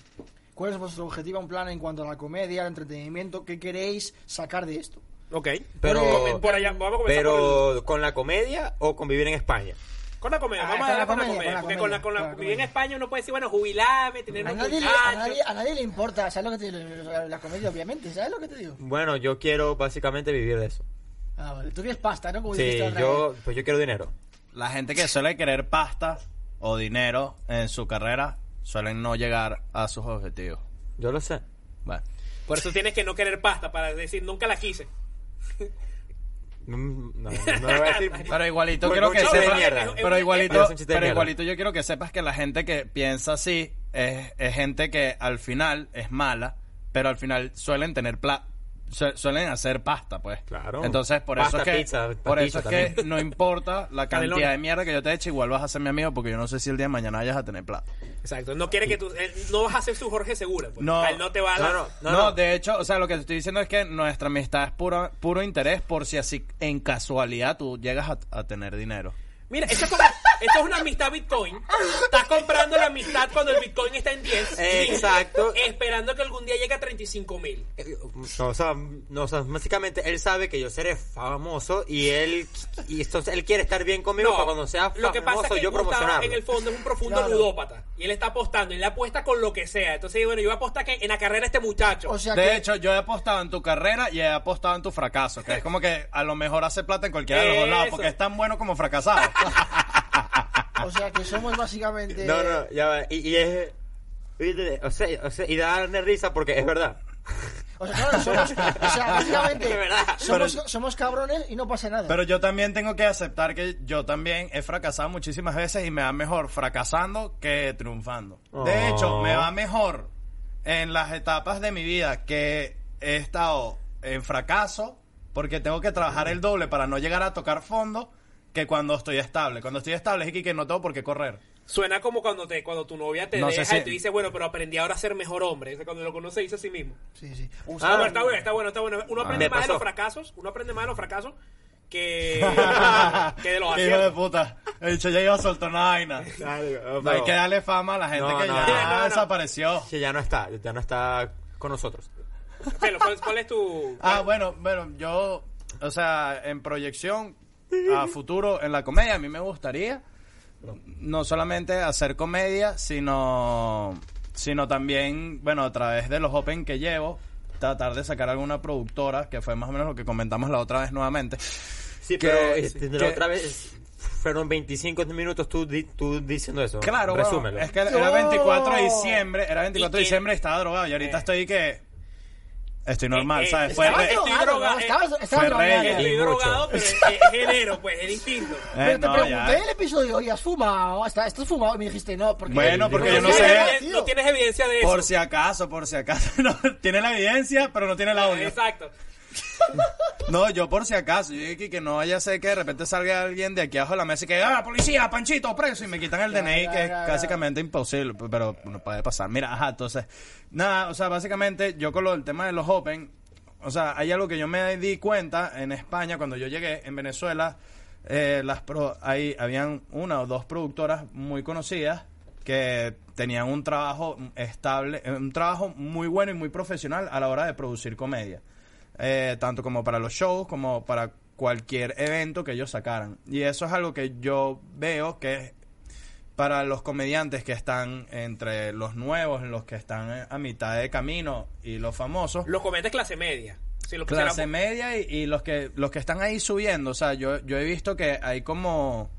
[SPEAKER 1] ¿Cuál es vuestro objetivo en plan en cuanto a la comedia, al entretenimiento? ¿Qué queréis sacar de esto?
[SPEAKER 4] Ok.
[SPEAKER 3] Pero,
[SPEAKER 4] Por- por allá, vamos a comenzar por
[SPEAKER 3] pero ¿con la comedia o con vivir en España?
[SPEAKER 4] Con la comedia,
[SPEAKER 1] Ah,
[SPEAKER 4] vamos a darle
[SPEAKER 1] la
[SPEAKER 4] con la
[SPEAKER 1] comedia, con la
[SPEAKER 4] Porque con la, con en. España uno puede decir, bueno, jubilarme, tener
[SPEAKER 1] A
[SPEAKER 4] un
[SPEAKER 1] nadie, a, nadie, a nadie le importa, ¿sabes lo que te digo? La comedia, obviamente, ¿sabes lo que te digo?
[SPEAKER 3] Bueno, yo quiero básicamente vivir de eso.
[SPEAKER 1] Ah, vale. Tú quieres pasta, ¿no? Como
[SPEAKER 3] Sí, yo, pues yo quiero dinero.
[SPEAKER 2] La gente que suele querer pasta o dinero en su carrera suelen no llegar a sus objetivos.
[SPEAKER 3] Yo lo sé.
[SPEAKER 2] Bueno.
[SPEAKER 4] Por eso tienes que no querer pasta, para decir, nunca la quise.
[SPEAKER 3] Mm, No, no me voy a decir.
[SPEAKER 2] Pero igualito quiero que sepas, pero igualito, pero igualito yo quiero que sepas que la gente que piensa así es, es gente que al final es mala, pero al final suelen tener plata. Suelen hacer pasta, pues.
[SPEAKER 3] Claro.
[SPEAKER 2] Entonces, por
[SPEAKER 3] Pasta,
[SPEAKER 2] eso es que,
[SPEAKER 3] pizza,
[SPEAKER 2] por eso es que no importa la cantidad de mierda que yo te eche, igual vas a ser mi amigo porque yo no sé si el día de mañana vayas a tener plata.
[SPEAKER 4] Exacto. No quiere que tú. él no vas a ser su Jorge Segura. Pues.
[SPEAKER 2] No.
[SPEAKER 4] Él no te va a
[SPEAKER 3] No,
[SPEAKER 4] dar.
[SPEAKER 3] no,
[SPEAKER 2] No,
[SPEAKER 3] no, no.
[SPEAKER 2] de hecho, o sea, lo que te estoy diciendo es que nuestra amistad es puro, puro interés por si así en casualidad tú llegas a, a tener dinero.
[SPEAKER 4] Mira, esto es, como- esto es una amistad Bitcoin. Estás comprando la amistad cuando el Bitcoin está en 10.
[SPEAKER 3] Exacto.
[SPEAKER 4] Esperando que algún día llegue a 35 mil.
[SPEAKER 3] No, o sea, no, o sea, básicamente él sabe que yo seré famoso y él y entonces él quiere estar bien conmigo para cuando sea
[SPEAKER 4] lo que pasa
[SPEAKER 3] famoso
[SPEAKER 4] es que
[SPEAKER 3] yo
[SPEAKER 4] Gustavo
[SPEAKER 3] promocionarlo.
[SPEAKER 4] en el fondo es un profundo
[SPEAKER 1] Claro.
[SPEAKER 4] ludópata. Y él está apostando. Y le apuesta con lo que sea. Entonces, bueno, yo voy a apostar que en la carrera este muchacho.
[SPEAKER 1] O sea
[SPEAKER 2] De
[SPEAKER 1] que,
[SPEAKER 2] hecho, yo he apostado en tu carrera y he apostado en tu fracaso, que es como que a lo mejor hace plata en cualquiera de los dos lados, porque es tan bueno como fracasado.
[SPEAKER 1] o sea que somos básicamente...
[SPEAKER 3] No, no, ya va. Y, y es. O sea, o sea, y darle risa porque es verdad.
[SPEAKER 1] O sea, claro, somos, o sea, básicamente somos, somos cabrones y no pasa nada.
[SPEAKER 2] Pero yo también tengo que aceptar que yo también he fracasado muchísimas veces y me va mejor fracasando que triunfando. De
[SPEAKER 3] Oh.
[SPEAKER 2] hecho, me va mejor en las etapas de mi vida que he estado en fracaso porque tengo que trabajar el doble para no llegar a tocar fondo que cuando estoy estable. Cuando estoy estable es que no tengo por qué correr.
[SPEAKER 4] Suena como cuando te cuando tu novia te
[SPEAKER 2] No
[SPEAKER 4] deja
[SPEAKER 2] si-
[SPEAKER 4] y te dice, bueno, pero aprendí ahora a ser mejor hombre. O sea, cuando lo conoce dice a sí mismo.
[SPEAKER 1] Sí, sí.
[SPEAKER 4] Ah, está bueno, está bueno, está bueno. Uno aprende
[SPEAKER 3] Me
[SPEAKER 4] más de
[SPEAKER 3] pasó.
[SPEAKER 4] los fracasos, uno aprende más de los fracasos que, que de los
[SPEAKER 2] Qué hijo de puta. He dicho, ya iba a soltar una vaina. No hay que darle fama a la gente
[SPEAKER 3] No,
[SPEAKER 2] que
[SPEAKER 3] no,
[SPEAKER 2] ya
[SPEAKER 3] no,
[SPEAKER 4] no, no.
[SPEAKER 2] desapareció.
[SPEAKER 3] Que ya no está, ya no está con nosotros.
[SPEAKER 4] ¿cuál, cuál es tu...?
[SPEAKER 2] Ah, bueno, bueno, yo, o sea, en proyección a futuro en la comedia, a mí me gustaría no solamente hacer comedia, sino, sino también, bueno, a través de los Open que llevo, tratar de sacar alguna productora, que fue más o menos lo que comentamos la otra vez nuevamente.
[SPEAKER 3] Sí,
[SPEAKER 2] Que-
[SPEAKER 3] pero este, la
[SPEAKER 2] que-
[SPEAKER 3] otra vez fueron 25 minutos tú, di- tú diciendo eso.
[SPEAKER 2] Claro, bueno,
[SPEAKER 3] Resúmelo.
[SPEAKER 2] es que era
[SPEAKER 1] Yo-
[SPEAKER 2] 24 de diciembre, era 24 de diciembre y estaba drogado, y ahorita
[SPEAKER 4] Eh.
[SPEAKER 2] estoy que... Estoy normal,
[SPEAKER 4] Eh, eh,
[SPEAKER 2] ¿sabes? Fue
[SPEAKER 4] estaba
[SPEAKER 2] re-
[SPEAKER 1] drogado,
[SPEAKER 4] eh.
[SPEAKER 2] Fue
[SPEAKER 1] drogado.
[SPEAKER 4] Estoy
[SPEAKER 2] y
[SPEAKER 4] drogado, pero es, es enero, pues, es distinto.
[SPEAKER 2] Eh,
[SPEAKER 1] Pero te
[SPEAKER 2] no,
[SPEAKER 1] pregunté en el episodio, oye, ¿has fumado? ¿Estás, estás fumado? Y me dijiste, no, porque...
[SPEAKER 2] Bueno, porque
[SPEAKER 3] yo
[SPEAKER 4] No
[SPEAKER 2] sé.
[SPEAKER 4] No tienes evidencia de eso.
[SPEAKER 2] Por si acaso, por si acaso. No, tiene la evidencia, pero no tiene el audio.
[SPEAKER 4] Exacto.
[SPEAKER 2] No, yo por si acaso. Yo dije que no vaya a ser que de repente salga alguien de aquí abajo de la mesa y que, ah, policía, Panchito, preso, y me quitan el
[SPEAKER 1] Ya,
[SPEAKER 2] DNI,
[SPEAKER 1] ya,
[SPEAKER 2] que es
[SPEAKER 1] ya,
[SPEAKER 2] básicamente imposible, pero no puede pasar. Mira, ajá, entonces, nada, o sea, básicamente yo con lo del tema de los Open, o sea, hay algo que yo me di cuenta en España cuando yo llegué en Venezuela, eh, las pro, ahí habían una o dos productoras muy conocidas que tenían un trabajo estable, un trabajo muy bueno y muy profesional a la hora de producir comedia. Eh, tanto como para los shows como para cualquier evento que ellos sacaran. Y eso es algo que yo veo que para los comediantes que están entre los nuevos, los que están eh, a mitad de camino y los famosos,
[SPEAKER 4] Los comediantes clase media. Si
[SPEAKER 2] clase media y, y los que los que están ahí subiendo, o sea, yo yo he visto que hay como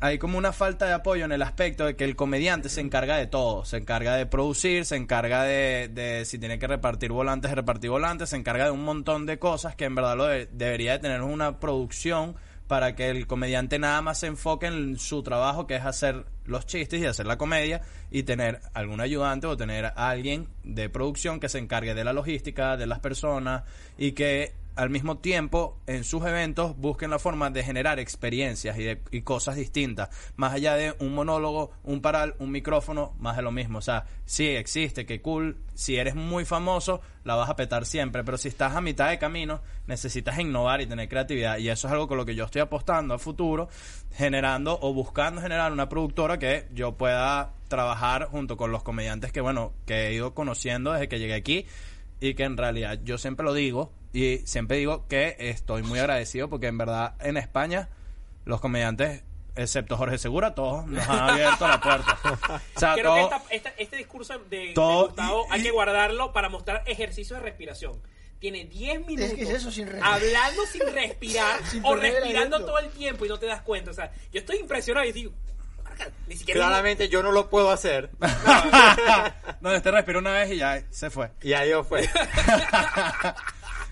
[SPEAKER 2] hay como una falta de apoyo en el aspecto de que el comediante se encarga de todo, se encarga de producir, se encarga de, de si tiene que repartir volantes, repartir volantes, se encarga de un montón de cosas que en verdad lo de- debería de tener una producción para que el comediante nada más se enfoque en su trabajo que es hacer los chistes y hacer la comedia y tener algún ayudante o tener a alguien de producción que se encargue de la logística, de las personas y que al mismo tiempo en sus eventos busquen la forma de generar experiencias y, de- y cosas distintas, más allá de un monólogo, un paral, un micrófono, más de lo mismo. O sea, sí existe, que cool, si eres muy famoso, la vas a petar siempre, pero si estás a mitad de camino, necesitas innovar y tener creatividad. Y eso es algo con lo que yo estoy apostando a futuro, generando o buscando generar una productora que yo pueda trabajar junto con los comediantes que, bueno, que he ido conociendo desde que llegué aquí y que en realidad yo siempre lo digo y siempre digo que estoy muy agradecido porque en verdad en España los comediantes excepto Jorge Segura todos nos han abierto la puerta o sea
[SPEAKER 4] Creo que
[SPEAKER 2] todo-
[SPEAKER 4] esta- esta- este discurso de, de
[SPEAKER 2] todo-
[SPEAKER 4] Gustavo
[SPEAKER 2] y-
[SPEAKER 4] hay
[SPEAKER 2] y-
[SPEAKER 4] que guardarlo para mostrar ejercicios de respiración. Tiene 10 minutos
[SPEAKER 1] que es eso, sin
[SPEAKER 4] hablando sin respirar
[SPEAKER 1] Sin
[SPEAKER 4] o
[SPEAKER 1] el
[SPEAKER 4] respirando
[SPEAKER 1] aliento.
[SPEAKER 4] todo el tiempo y no te das cuenta. O sea, yo estoy impresionado y digo, "Marca, ni siquiera
[SPEAKER 3] Claramente yo no lo puedo hacer.
[SPEAKER 2] no este respiró una vez y ya se fue
[SPEAKER 3] Y adiós fue.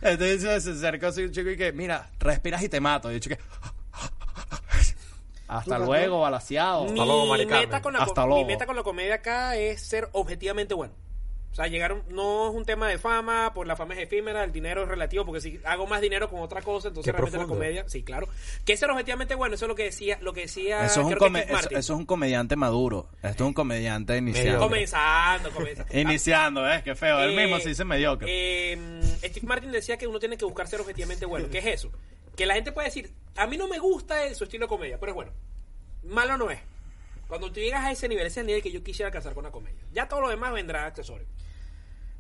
[SPEAKER 2] Entonces se acerca así un chico y que mira respiras y te mato y el chico que hasta luego balaseado
[SPEAKER 4] Mi
[SPEAKER 3] Hasta luego, Mari Carmen.
[SPEAKER 4] meta, con la,
[SPEAKER 2] Hasta
[SPEAKER 4] mi meta con la comedia acá es ser objetivamente bueno. O sea, llegar a un- no es un tema de fama, por la fama es efímera, el dinero es relativo, porque si hago más dinero con otra cosa, entonces
[SPEAKER 3] Qué
[SPEAKER 4] realmente la comedia, sí, claro. Que es ser objetivamente bueno, eso es lo que decía, lo que decía
[SPEAKER 2] eso es, un come- eso,
[SPEAKER 4] Martin.
[SPEAKER 2] eso es un comediante maduro esto es un comediante iniciando
[SPEAKER 4] Comenzando, comenzando.
[SPEAKER 2] iniciando ¿eh? qué feo él
[SPEAKER 4] Eh,
[SPEAKER 2] mismo se dice mediocre
[SPEAKER 4] eh, Steve Martin decía que uno tiene que buscar ser objetivamente bueno. ¿Qué es eso? Que la gente puede decir, a mí no me gusta su estilo de comedia, pero es bueno. Malo no es. Cuando tú llegas a ese nivel, ese es el nivel que yo quisiera alcanzar con la comedia. Ya todo lo demás vendrá accesorio.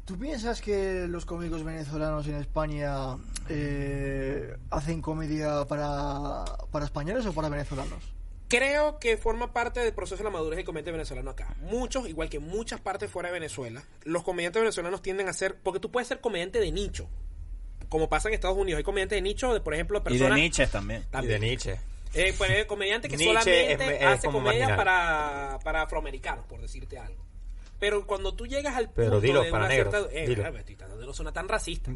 [SPEAKER 1] ¿Tú piensas que los cómicos venezolanos en España eh, hacen comedia para, para españoles o para venezolanos?
[SPEAKER 4] Creo que forma parte del proceso de la madurez del comediante venezolano acá. Muchos, igual que muchas partes fuera de Venezuela, los comediantes venezolanos tienden a ser, porque tú puedes ser comediante de nicho, como pasa en Estados Unidos. Hay comediantes de nicho, de por ejemplo,
[SPEAKER 2] y de
[SPEAKER 4] personas...
[SPEAKER 2] Nietzsche también
[SPEAKER 3] Y de
[SPEAKER 4] También. Eh, pues el comediante que
[SPEAKER 3] Nietzsche
[SPEAKER 4] solamente
[SPEAKER 3] es- es
[SPEAKER 4] hace comedia para, para afroamericanos, por decirte algo. Pero cuando tú llegas al
[SPEAKER 3] Pero
[SPEAKER 4] punto
[SPEAKER 3] dilo,
[SPEAKER 4] de
[SPEAKER 3] para
[SPEAKER 4] una
[SPEAKER 3] negros,
[SPEAKER 4] cierta... Eh,
[SPEAKER 3] dilo.
[SPEAKER 4] claro, estoy tratando de no suena tan racista.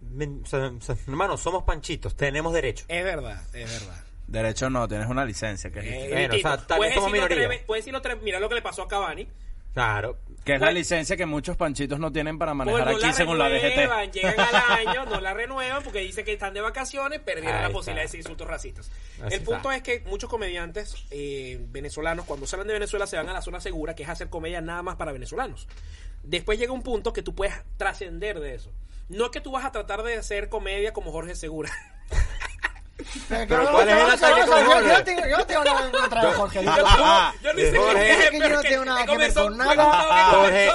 [SPEAKER 3] Men- o sea, o sea, hermano, somos panchitos, tenemos derecho.
[SPEAKER 4] Es verdad, es verdad.
[SPEAKER 2] derecho no tienes una licencia que es,
[SPEAKER 4] Eh,
[SPEAKER 3] Bueno, o sea, tal
[SPEAKER 4] puedes decirlo
[SPEAKER 3] minoría.
[SPEAKER 4] puedes decirlo tres- mira lo que le pasó a Cavani.
[SPEAKER 3] Claro.
[SPEAKER 2] que es la
[SPEAKER 4] Bueno.
[SPEAKER 2] licencia que muchos panchitos no tienen para
[SPEAKER 4] Pues
[SPEAKER 2] manejar
[SPEAKER 4] no
[SPEAKER 2] aquí
[SPEAKER 4] la
[SPEAKER 2] según la
[SPEAKER 4] renuevan,
[SPEAKER 2] DGT
[SPEAKER 4] llegan al año, no la renuevan porque dicen que están de vacaciones, perdieron
[SPEAKER 3] Ahí
[SPEAKER 4] la
[SPEAKER 3] está.
[SPEAKER 4] posibilidad de decir insultos racistas.
[SPEAKER 3] Así
[SPEAKER 4] el punto
[SPEAKER 3] está.
[SPEAKER 4] es que muchos comediantes eh, venezolanos, cuando salen de Venezuela, se van a la zona segura, que es hacer comedia nada más para venezolanos. Después llega un punto que tú puedes trascender de eso. No es que tú vas a tratar de hacer comedia como Jorge Segura.
[SPEAKER 1] Pero,
[SPEAKER 3] Pero ¿cuál es el ataque con
[SPEAKER 1] yo-
[SPEAKER 3] Jorge?
[SPEAKER 1] Yo no tengo- yo no tengo nada en contra de Jorge.
[SPEAKER 4] Yo, yo ni sé
[SPEAKER 3] Jorge.
[SPEAKER 1] Es que yo no tengo nada
[SPEAKER 4] que
[SPEAKER 1] ver con nada.
[SPEAKER 3] Jorge.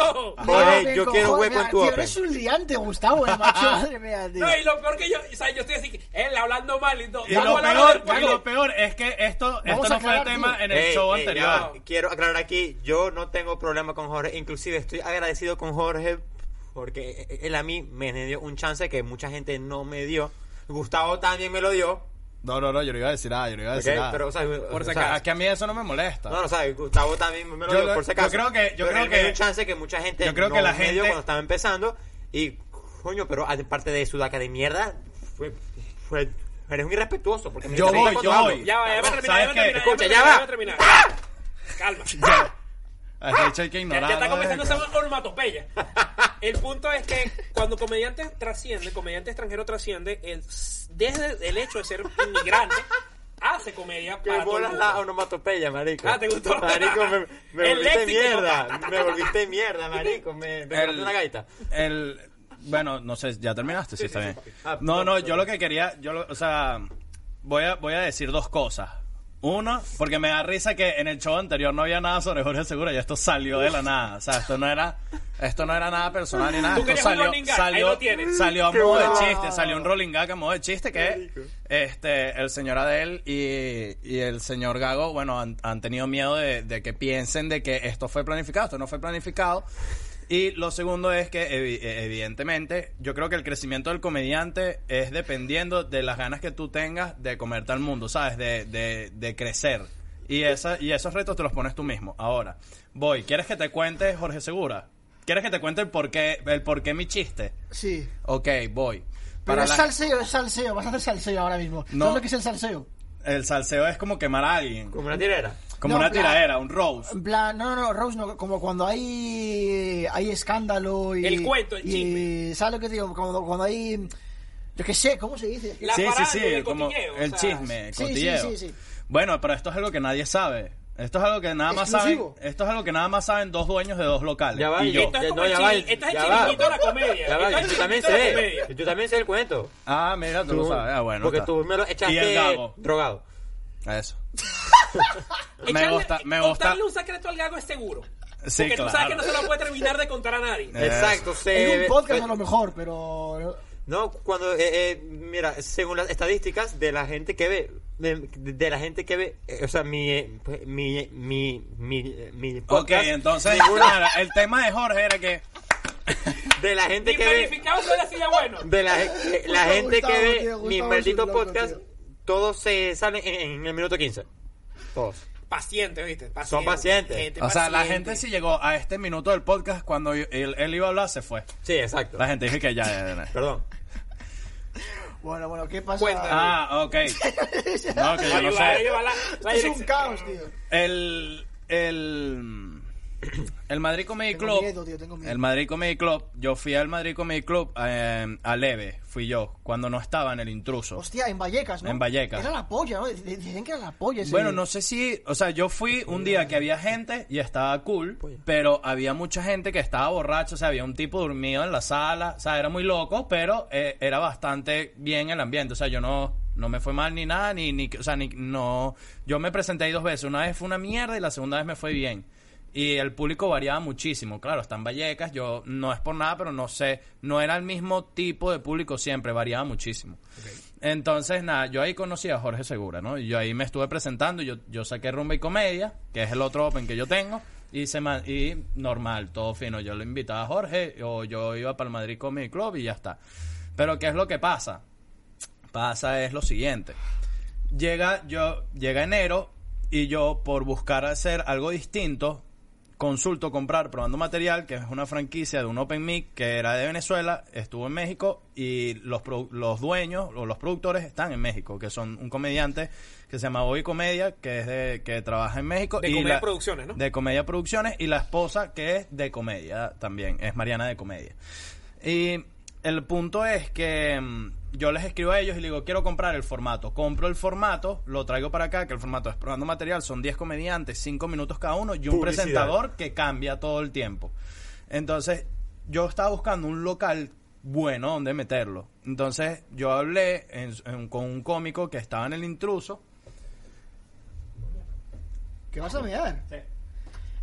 [SPEAKER 3] Jorge, yo quiero hueco en tu
[SPEAKER 1] tío. Eres un liante, Gustavo, eh, macho. Madre mía, tío.
[SPEAKER 4] No, y lo peor que yo, o sea, yo estoy así, que él hablando mal y todo.
[SPEAKER 2] Y lo peor, y lo peor es que esto, esto no fue el tema
[SPEAKER 1] tío.
[SPEAKER 2] en el show anterior.
[SPEAKER 3] Quiero aclarar aquí, yo no tengo problema con Jorge, inclusive estoy agradecido con Jorge porque él a mí me dio un chance que mucha gente no me dio. Gustavo también me lo dio,
[SPEAKER 2] No, no, no, yo no iba a decir nada, yo no iba a decir nada.
[SPEAKER 3] pero o sea,
[SPEAKER 4] Por
[SPEAKER 3] o
[SPEAKER 4] si
[SPEAKER 3] sea,
[SPEAKER 2] es que a mí eso no me molesta.
[SPEAKER 3] no, no sabes, Gustavo también me lo
[SPEAKER 2] Yo
[SPEAKER 3] dio
[SPEAKER 2] lo-
[SPEAKER 3] por si
[SPEAKER 2] yo
[SPEAKER 3] acaso.
[SPEAKER 2] creo que- yo
[SPEAKER 3] Pero
[SPEAKER 2] creo que-
[SPEAKER 3] un chance que mucha gente
[SPEAKER 2] yo creo
[SPEAKER 3] no
[SPEAKER 2] que la gente-
[SPEAKER 3] cuando estaba empezando y coño, pero aparte de sudaca de mierda fue fue eres un irrespetuoso porque me
[SPEAKER 2] Yo voy, yo voy.
[SPEAKER 4] Ya va, ya va a
[SPEAKER 2] ¿Sabes
[SPEAKER 4] terminar, ya va a
[SPEAKER 2] qué?
[SPEAKER 4] terminar.
[SPEAKER 3] Escucha,
[SPEAKER 4] ya
[SPEAKER 3] ya
[SPEAKER 4] va
[SPEAKER 3] va.
[SPEAKER 4] a terminar. Calma.
[SPEAKER 2] A este hecho hay que ignorar.
[SPEAKER 4] ya está comenzando esa onomatopeya. El punto es que cuando comediante trasciende, comediante extranjero trasciende, el- desde el hecho de ser inmigrante, hace comedia
[SPEAKER 3] Que
[SPEAKER 4] para todo el
[SPEAKER 3] bolas
[SPEAKER 4] mundo.
[SPEAKER 3] la onomatopeya, marico.
[SPEAKER 4] Ah, ¿te gustó?
[SPEAKER 3] Marico, me, me volviste
[SPEAKER 4] léxico,
[SPEAKER 3] mierda. Me volviste mierda, marico. Me, me
[SPEAKER 2] El-
[SPEAKER 3] una gaita.
[SPEAKER 2] El, bueno, no sé, ya terminaste, sí, está
[SPEAKER 4] sí,
[SPEAKER 2] bien.
[SPEAKER 3] Ah,
[SPEAKER 2] no, no, yo lo que quería, yo lo- o sea, voy a, voy a decir dos cosas. Uno, porque me da risa que en el show anterior no había nada sobre Jorge Segura y esto salió de la nada. O sea, esto no era, esto no era nada personal ni nada. Esto
[SPEAKER 4] un
[SPEAKER 2] salió,
[SPEAKER 4] rolling gag, ahí
[SPEAKER 2] salió, salió a modo de chiste, salió un rolling gag a modo de chiste que este el señor Adel y, y el señor Gago, bueno, han, han tenido miedo de, de que piensen de que esto fue planificado, esto no fue planificado. Y lo segundo es que, evi- eh, evidentemente, yo creo que el crecimiento del comediante es dependiendo de las ganas que tú tengas de comerte al mundo, ¿sabes? De, de, de crecer. Y, esa, y esos retos te los pones tú mismo. Ahora, voy. ¿Quieres que te cuente, Jorge Segura? ¿Quieres que te cuente el por qué, el por qué mi chiste?
[SPEAKER 1] Sí.
[SPEAKER 2] Ok, voy.
[SPEAKER 1] Pero
[SPEAKER 2] Para
[SPEAKER 1] es
[SPEAKER 2] la-
[SPEAKER 1] salseo, es salseo. Vas a hacer salseo ahora mismo.
[SPEAKER 2] No.
[SPEAKER 1] ¿Sabes lo que es el salseo?
[SPEAKER 2] El salseo es como quemar a alguien.
[SPEAKER 3] Como una tirera.
[SPEAKER 2] Como
[SPEAKER 1] No,
[SPEAKER 2] una
[SPEAKER 1] plan-
[SPEAKER 2] tiradera, un roast.
[SPEAKER 1] En plan, no, no, no, Rose, no, como cuando hay hay escándalo y...
[SPEAKER 4] El cuento, el
[SPEAKER 1] y-
[SPEAKER 4] chisme.
[SPEAKER 1] ¿Sabes lo que te digo? Cuando, cuando hay... Yo qué sé, ¿cómo se dice?
[SPEAKER 4] La
[SPEAKER 2] sí, sí, sí,
[SPEAKER 4] el
[SPEAKER 2] como
[SPEAKER 4] cotilleo, o
[SPEAKER 2] el
[SPEAKER 4] sea,
[SPEAKER 2] chisme,
[SPEAKER 1] sí, sí,
[SPEAKER 2] cotilleo.
[SPEAKER 1] sí, sí.
[SPEAKER 2] Bueno, pero esto es algo que nadie sabe. Esto es algo que nada más
[SPEAKER 1] Exclusivo.
[SPEAKER 2] saben. Esto es algo que nada más saben dos dueños de dos locales.
[SPEAKER 3] Ya va,
[SPEAKER 2] y yo.
[SPEAKER 4] Esto es
[SPEAKER 3] Ya-
[SPEAKER 4] como
[SPEAKER 3] no,
[SPEAKER 4] el
[SPEAKER 3] ya va,
[SPEAKER 4] chiri- esto es el
[SPEAKER 3] ya va.
[SPEAKER 4] chiringuito de la comedia.
[SPEAKER 3] Ya va,
[SPEAKER 4] Esto es
[SPEAKER 3] y
[SPEAKER 4] el
[SPEAKER 3] tú también
[SPEAKER 4] chiringuito de la
[SPEAKER 3] sé.
[SPEAKER 4] comedia.
[SPEAKER 3] Y tú también sé el cuento.
[SPEAKER 2] Ah, mira, tú, lo sabes. Ah, bueno.
[SPEAKER 3] Porque
[SPEAKER 2] está.
[SPEAKER 3] tú me lo
[SPEAKER 2] Y el
[SPEAKER 3] echaste
[SPEAKER 2] gago.
[SPEAKER 3] drogado.
[SPEAKER 2] Eso. me
[SPEAKER 4] Echarle-
[SPEAKER 2] gusta, me gusta.
[SPEAKER 4] Contarle un secreto al gago es seguro.
[SPEAKER 2] Sí,
[SPEAKER 4] Porque
[SPEAKER 2] claro.
[SPEAKER 4] tú sabes que no se lo puede terminar de contar a nadie.
[SPEAKER 2] Eh,
[SPEAKER 3] Exacto, se
[SPEAKER 1] En un podcast
[SPEAKER 3] se-
[SPEAKER 1] a lo mejor, pero...
[SPEAKER 3] No, cuando, eh, eh, mira, según las estadísticas de la gente que ve, de, de la gente que ve, eh, o sea, mi, eh, pues, mi, mi, mi, mi
[SPEAKER 2] Ok,
[SPEAKER 3] podcast,
[SPEAKER 2] entonces,
[SPEAKER 3] ninguna-
[SPEAKER 2] nada, el tema de Jorge era que.
[SPEAKER 3] de la gente que ve,
[SPEAKER 4] bueno.
[SPEAKER 3] de la, eh, la gente
[SPEAKER 1] Gustavo,
[SPEAKER 3] que ve
[SPEAKER 1] tío,
[SPEAKER 3] mi maldito podcast,
[SPEAKER 1] tío.
[SPEAKER 3] todos se salen en, en el minuto 15. Todos.
[SPEAKER 4] Pacientes, ¿viste? Pacientes.
[SPEAKER 3] Son pacientes.
[SPEAKER 4] Gente
[SPEAKER 2] O sea, la gente si llegó a este minuto del podcast cuando él, él iba a hablar, se fue.
[SPEAKER 3] Sí, exacto.
[SPEAKER 2] La gente dije que ya. ya, ya.
[SPEAKER 3] Perdón.
[SPEAKER 1] Bueno, bueno, ¿qué pasa?
[SPEAKER 2] Ah, ok. No, que yo no sé.
[SPEAKER 1] es un caos, tío.
[SPEAKER 2] El. El. El Madrid Comedy
[SPEAKER 1] Tengo
[SPEAKER 2] Club.
[SPEAKER 1] miedo, tío, tengo miedo.
[SPEAKER 2] El Madrid Comedy Club. Yo fui al Madrid Comedy Club eh, a Leve. Fui yo. Cuando no estaba en el intruso.
[SPEAKER 1] Hostia, en Vallecas, ¿no?
[SPEAKER 2] En Vallecas.
[SPEAKER 1] Era la polla, ¿no? Dic- Dicen que era la polla ese...
[SPEAKER 2] Bueno, no sé si, o sea, yo fui un día que había gente y estaba cool, pero había mucha gente que estaba borracho, o sea, había un tipo dormido en la sala, o sea, era muy loco, pero eh, era bastante bien el ambiente, o sea, yo no, no me fue mal ni nada, ni, ni, o sea, ni, no, yo me presenté ahí dos veces, una vez fue una mierda y la segunda vez me fue bien. Y el público variaba muchísimo, claro, están Vallecas, yo no es por nada, pero no sé, no era el mismo tipo de público siempre, variaba muchísimo. Entonces, nada, yo ahí conocí a Jorge Segura, ¿no? Y yo ahí me estuve presentando, yo, yo saqué Rumba y Comedia, que es el otro Open que yo tengo, y, se y normal, todo fino. Yo lo invitaba a Jorge, o yo iba para el Madrid Comedy Club y ya está. Pero, ¿qué es lo que pasa? Pasa es lo siguiente. Llega, yo, llega enero, y yo, por buscar hacer algo distinto, consulto comprar probando material que es una franquicia de un open mic que era de Venezuela estuvo en México y los los dueños o los productores están en México que son un comediante que se llama Bobby Comedia que es de que trabaja en México
[SPEAKER 4] De
[SPEAKER 2] y
[SPEAKER 4] Comedia
[SPEAKER 2] la-
[SPEAKER 4] Producciones, ¿no?
[SPEAKER 2] de Comedia Producciones y la esposa que es de comedia también es Mariana de Comedia y el punto es que mm, yo les escribo a ellos y les digo, quiero comprar el formato. Compro el formato, lo traigo para acá, que el formato es probando material, son 10 comediantes, 5 minutos cada uno y un
[SPEAKER 3] Publicidad.
[SPEAKER 2] presentador que cambia todo el tiempo. Entonces, yo estaba buscando un local bueno donde meterlo. Entonces yo hablé en- en- con un cómico que estaba en el intruso.
[SPEAKER 1] ¿Qué vas a mear?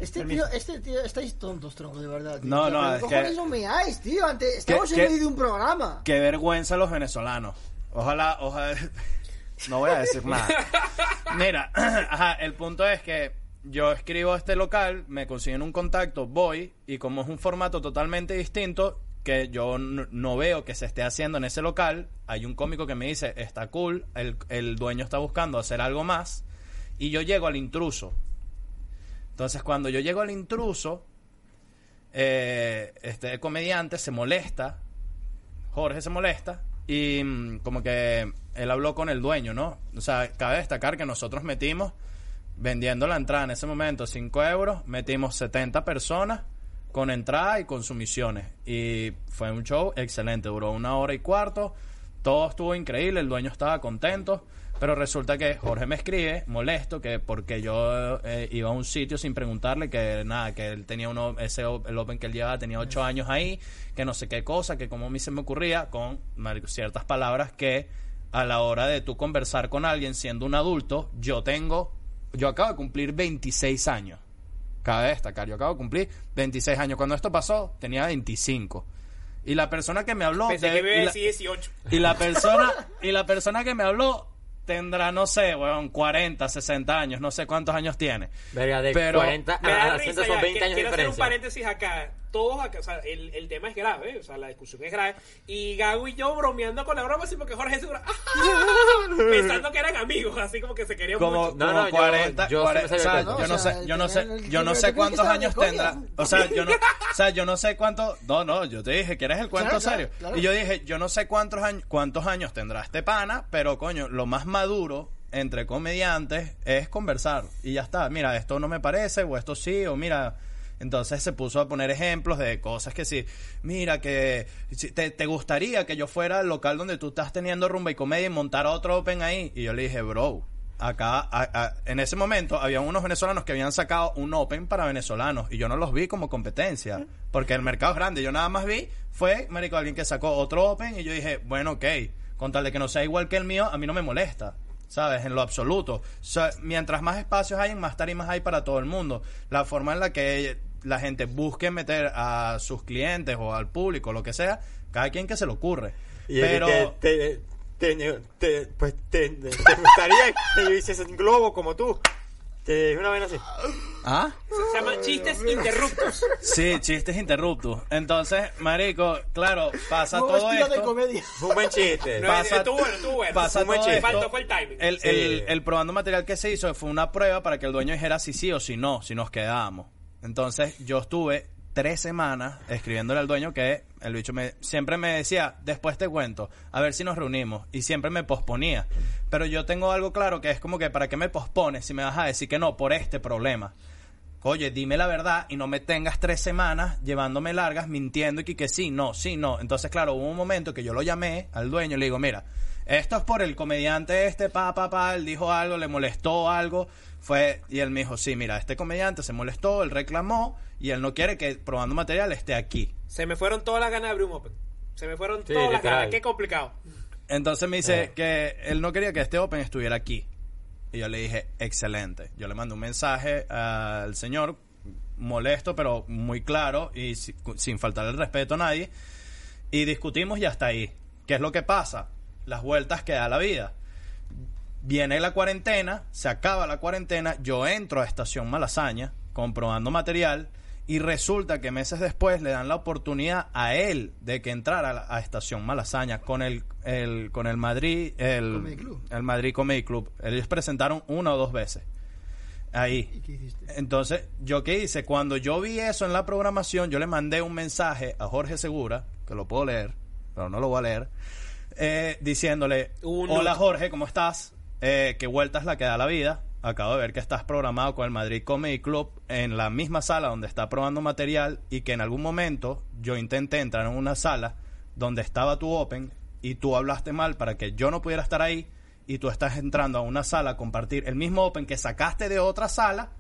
[SPEAKER 1] Este tío, este tío, estáis tontos, tronco, de verdad. tío.
[SPEAKER 2] No,
[SPEAKER 1] O sea,
[SPEAKER 2] no, es
[SPEAKER 1] ¿qué
[SPEAKER 2] que-
[SPEAKER 1] no meáis, tío? Antes, estamos en medio de un programa.
[SPEAKER 2] Qué vergüenza los venezolanos. Ojalá, ojalá. No voy a decir nada. Mira, ajá, el punto es que yo escribo a este local, me consiguen un contacto, voy, y como es un formato totalmente distinto, que yo no veo que se esté haciendo en ese local, hay un cómico que me dice, está cool, el, el dueño está buscando hacer algo más, y yo llego al intruso. Entonces, cuando yo llego al intruso, eh, este comediante se molesta Jorge se molesta y mm, como que él habló con el dueño, ¿no? O sea, cabe destacar que nosotros metimos, vendiendo la entrada en ese momento, 5 euros, metimos 70 personas con entrada y consumiciones. Y fue un show excelente, duró una hora y cuarto, todo estuvo increíble, el dueño estaba contento. Pero resulta que Jorge me escribe, molesto, que porque yo eh, iba a un sitio sin preguntarle que nada, que él tenía uno, ese el Open que él llevaba tenía ocho años ahí, que no sé qué cosa, que como a mí se me ocurría, con ciertas palabras que a la hora de tú conversar con alguien siendo un adulto, yo tengo, yo acabo de cumplir 26 años. Cabe destacar, yo acabo de cumplir 26 años. Cuando esto pasó, tenía 25. Y la persona que me habló...
[SPEAKER 4] Pensé
[SPEAKER 2] de-
[SPEAKER 4] que me
[SPEAKER 2] y la-
[SPEAKER 4] decir 18.
[SPEAKER 2] y la persona, y la persona que me habló tendrá, no sé, weón, 40, 60 años, no sé cuántos años tiene.
[SPEAKER 3] Verga, de
[SPEAKER 2] Pero-
[SPEAKER 3] 40
[SPEAKER 4] Me
[SPEAKER 3] a
[SPEAKER 4] da
[SPEAKER 3] a
[SPEAKER 4] risa
[SPEAKER 3] 60 son
[SPEAKER 4] ya,
[SPEAKER 3] 20
[SPEAKER 4] que-
[SPEAKER 3] años de
[SPEAKER 4] Quiero hacer un paréntesis acá. Todos acá, o sea, el, el tema es grave, o sea, la discusión es grave. Y Gago y yo bromeando con la broma, así porque Jorge seguro, pensando que eran amigos, así como que se querían
[SPEAKER 2] Como,
[SPEAKER 4] mucho.
[SPEAKER 3] No,
[SPEAKER 2] como
[SPEAKER 3] no, yo-
[SPEAKER 2] 40,
[SPEAKER 3] yo sí me
[SPEAKER 2] 40,
[SPEAKER 3] sabía
[SPEAKER 2] o sea,
[SPEAKER 3] el cuento.
[SPEAKER 2] yo no sé, yo no sé, yo no sé cuántos
[SPEAKER 1] que
[SPEAKER 2] años tendrá. O sea, yo no, o sea, yo no sé cuánto, no, no, yo te dije, ¿quieres el cuento
[SPEAKER 1] Claro, claro,
[SPEAKER 2] serio?
[SPEAKER 1] claro.
[SPEAKER 2] Y yo dije, yo no sé cuántos años, cuántos años tendrá este pana, pero coño, lo más maduro entre comediantes es conversar y ya está. Mira, esto no me parece o esto sí o mira, entonces se puso a poner ejemplos de cosas que sí, mira que si te, te gustaría que yo fuera al local donde tú estás teniendo rumba y comedia y montara otro open ahí y yo le dije, bro, acá en ese momento había unos venezolanos que habían sacado un open para venezolanos y yo no los vi como competencia porque el mercado es grande yo nada más vi fue marico alguien que sacó otro open y yo dije bueno ok con tal de que no sea igual que el mío a mí no me molesta ¿Sabes? En lo absoluto. Mientras más espacios hay, más tarimas hay para todo el mundo. La forma en la que la gente busque meter a sus clientes o al público, lo que sea, cada quien que se le ocurre.
[SPEAKER 3] Y
[SPEAKER 2] Pero...
[SPEAKER 3] te, te, te- te- pues te, te gustaría que yo hiciese un globo como tú. Te una vez así.
[SPEAKER 2] ¿Ah?
[SPEAKER 4] Se llama chistes interruptos.
[SPEAKER 2] Sí, chistes interruptos. Entonces, marico, claro, pasa todo
[SPEAKER 1] estilo de
[SPEAKER 2] esto.
[SPEAKER 1] comedia.
[SPEAKER 3] Un buen chiste.
[SPEAKER 4] No,
[SPEAKER 2] Pasa-
[SPEAKER 4] estuvo bueno, estuvo bueno.
[SPEAKER 2] Pasa
[SPEAKER 3] Un buen
[SPEAKER 2] todo
[SPEAKER 3] chiste.
[SPEAKER 2] esto.
[SPEAKER 4] Faltó fue el timing.
[SPEAKER 2] El,
[SPEAKER 3] Sí.
[SPEAKER 2] el- el probando material que se hizo fue una prueba para que el dueño dijera si sí o si no, si nos quedábamos. Entonces, yo estuve tres semanas escribiéndole al dueño que el bicho me, siempre me decía, después te cuento, a ver si nos reunimos. Y siempre me posponía. Pero yo tengo algo claro que es como que, ¿para qué me pospones si me vas a decir que no por este problema? Oye, dime la verdad y no me tengas tres semanas llevándome largas mintiendo y que, que sí, no, sí, no. Entonces, claro, hubo un momento que yo lo llamé al dueño y le digo, mira, esto es por el comediante este, pa, pa, pa, él dijo algo, le molestó algo, fue, y él me dijo, sí, mira, este comediante se molestó, él reclamó y él no quiere que probando material esté aquí.
[SPEAKER 4] Se me fueron todas las ganas de abrir un Open. Se me fueron
[SPEAKER 3] Sí,
[SPEAKER 4] todas las ganas. Qué complicado.
[SPEAKER 2] Entonces me dice
[SPEAKER 3] Eh.
[SPEAKER 2] que él no quería que este Open estuviera aquí. Y yo le dije, excelente. Yo le mandé un mensaje al señor, molesto, pero muy claro y si- sin faltar el respeto a nadie. Y discutimos y hasta ahí. ¿Qué es lo que pasa? Las vueltas que da la vida. Viene la cuarentena, se acaba la cuarentena, yo entro a Estación Malasaña comprobando material y resulta que meses después le dan la oportunidad a él de que entrara a, la- a Estación Malasaña con el, el- con el Madrid el,
[SPEAKER 1] Comedy Club.
[SPEAKER 2] el Madrid Comedy Club. Ellos presentaron una o dos veces. Ahí.
[SPEAKER 1] ¿Y qué hiciste?
[SPEAKER 2] Entonces, ¿yo qué hice? Cuando yo vi eso en la programación, yo le mandé un mensaje a Jorge Segura, que lo puedo leer, pero no lo voy a leer, eh, diciéndole,
[SPEAKER 4] Un
[SPEAKER 2] hola. Jorge, ¿cómo estás? Eh, ¿Qué vuelta es la que da la vida? Acabo de ver que estás programado con el Madrid Comedy Club en la misma sala donde está probando material y que en algún momento yo intenté entrar en una sala donde estaba tu Open y tú hablaste mal para que yo no pudiera estar ahí y tú estás entrando a una sala a compartir el mismo Open que sacaste de otra sala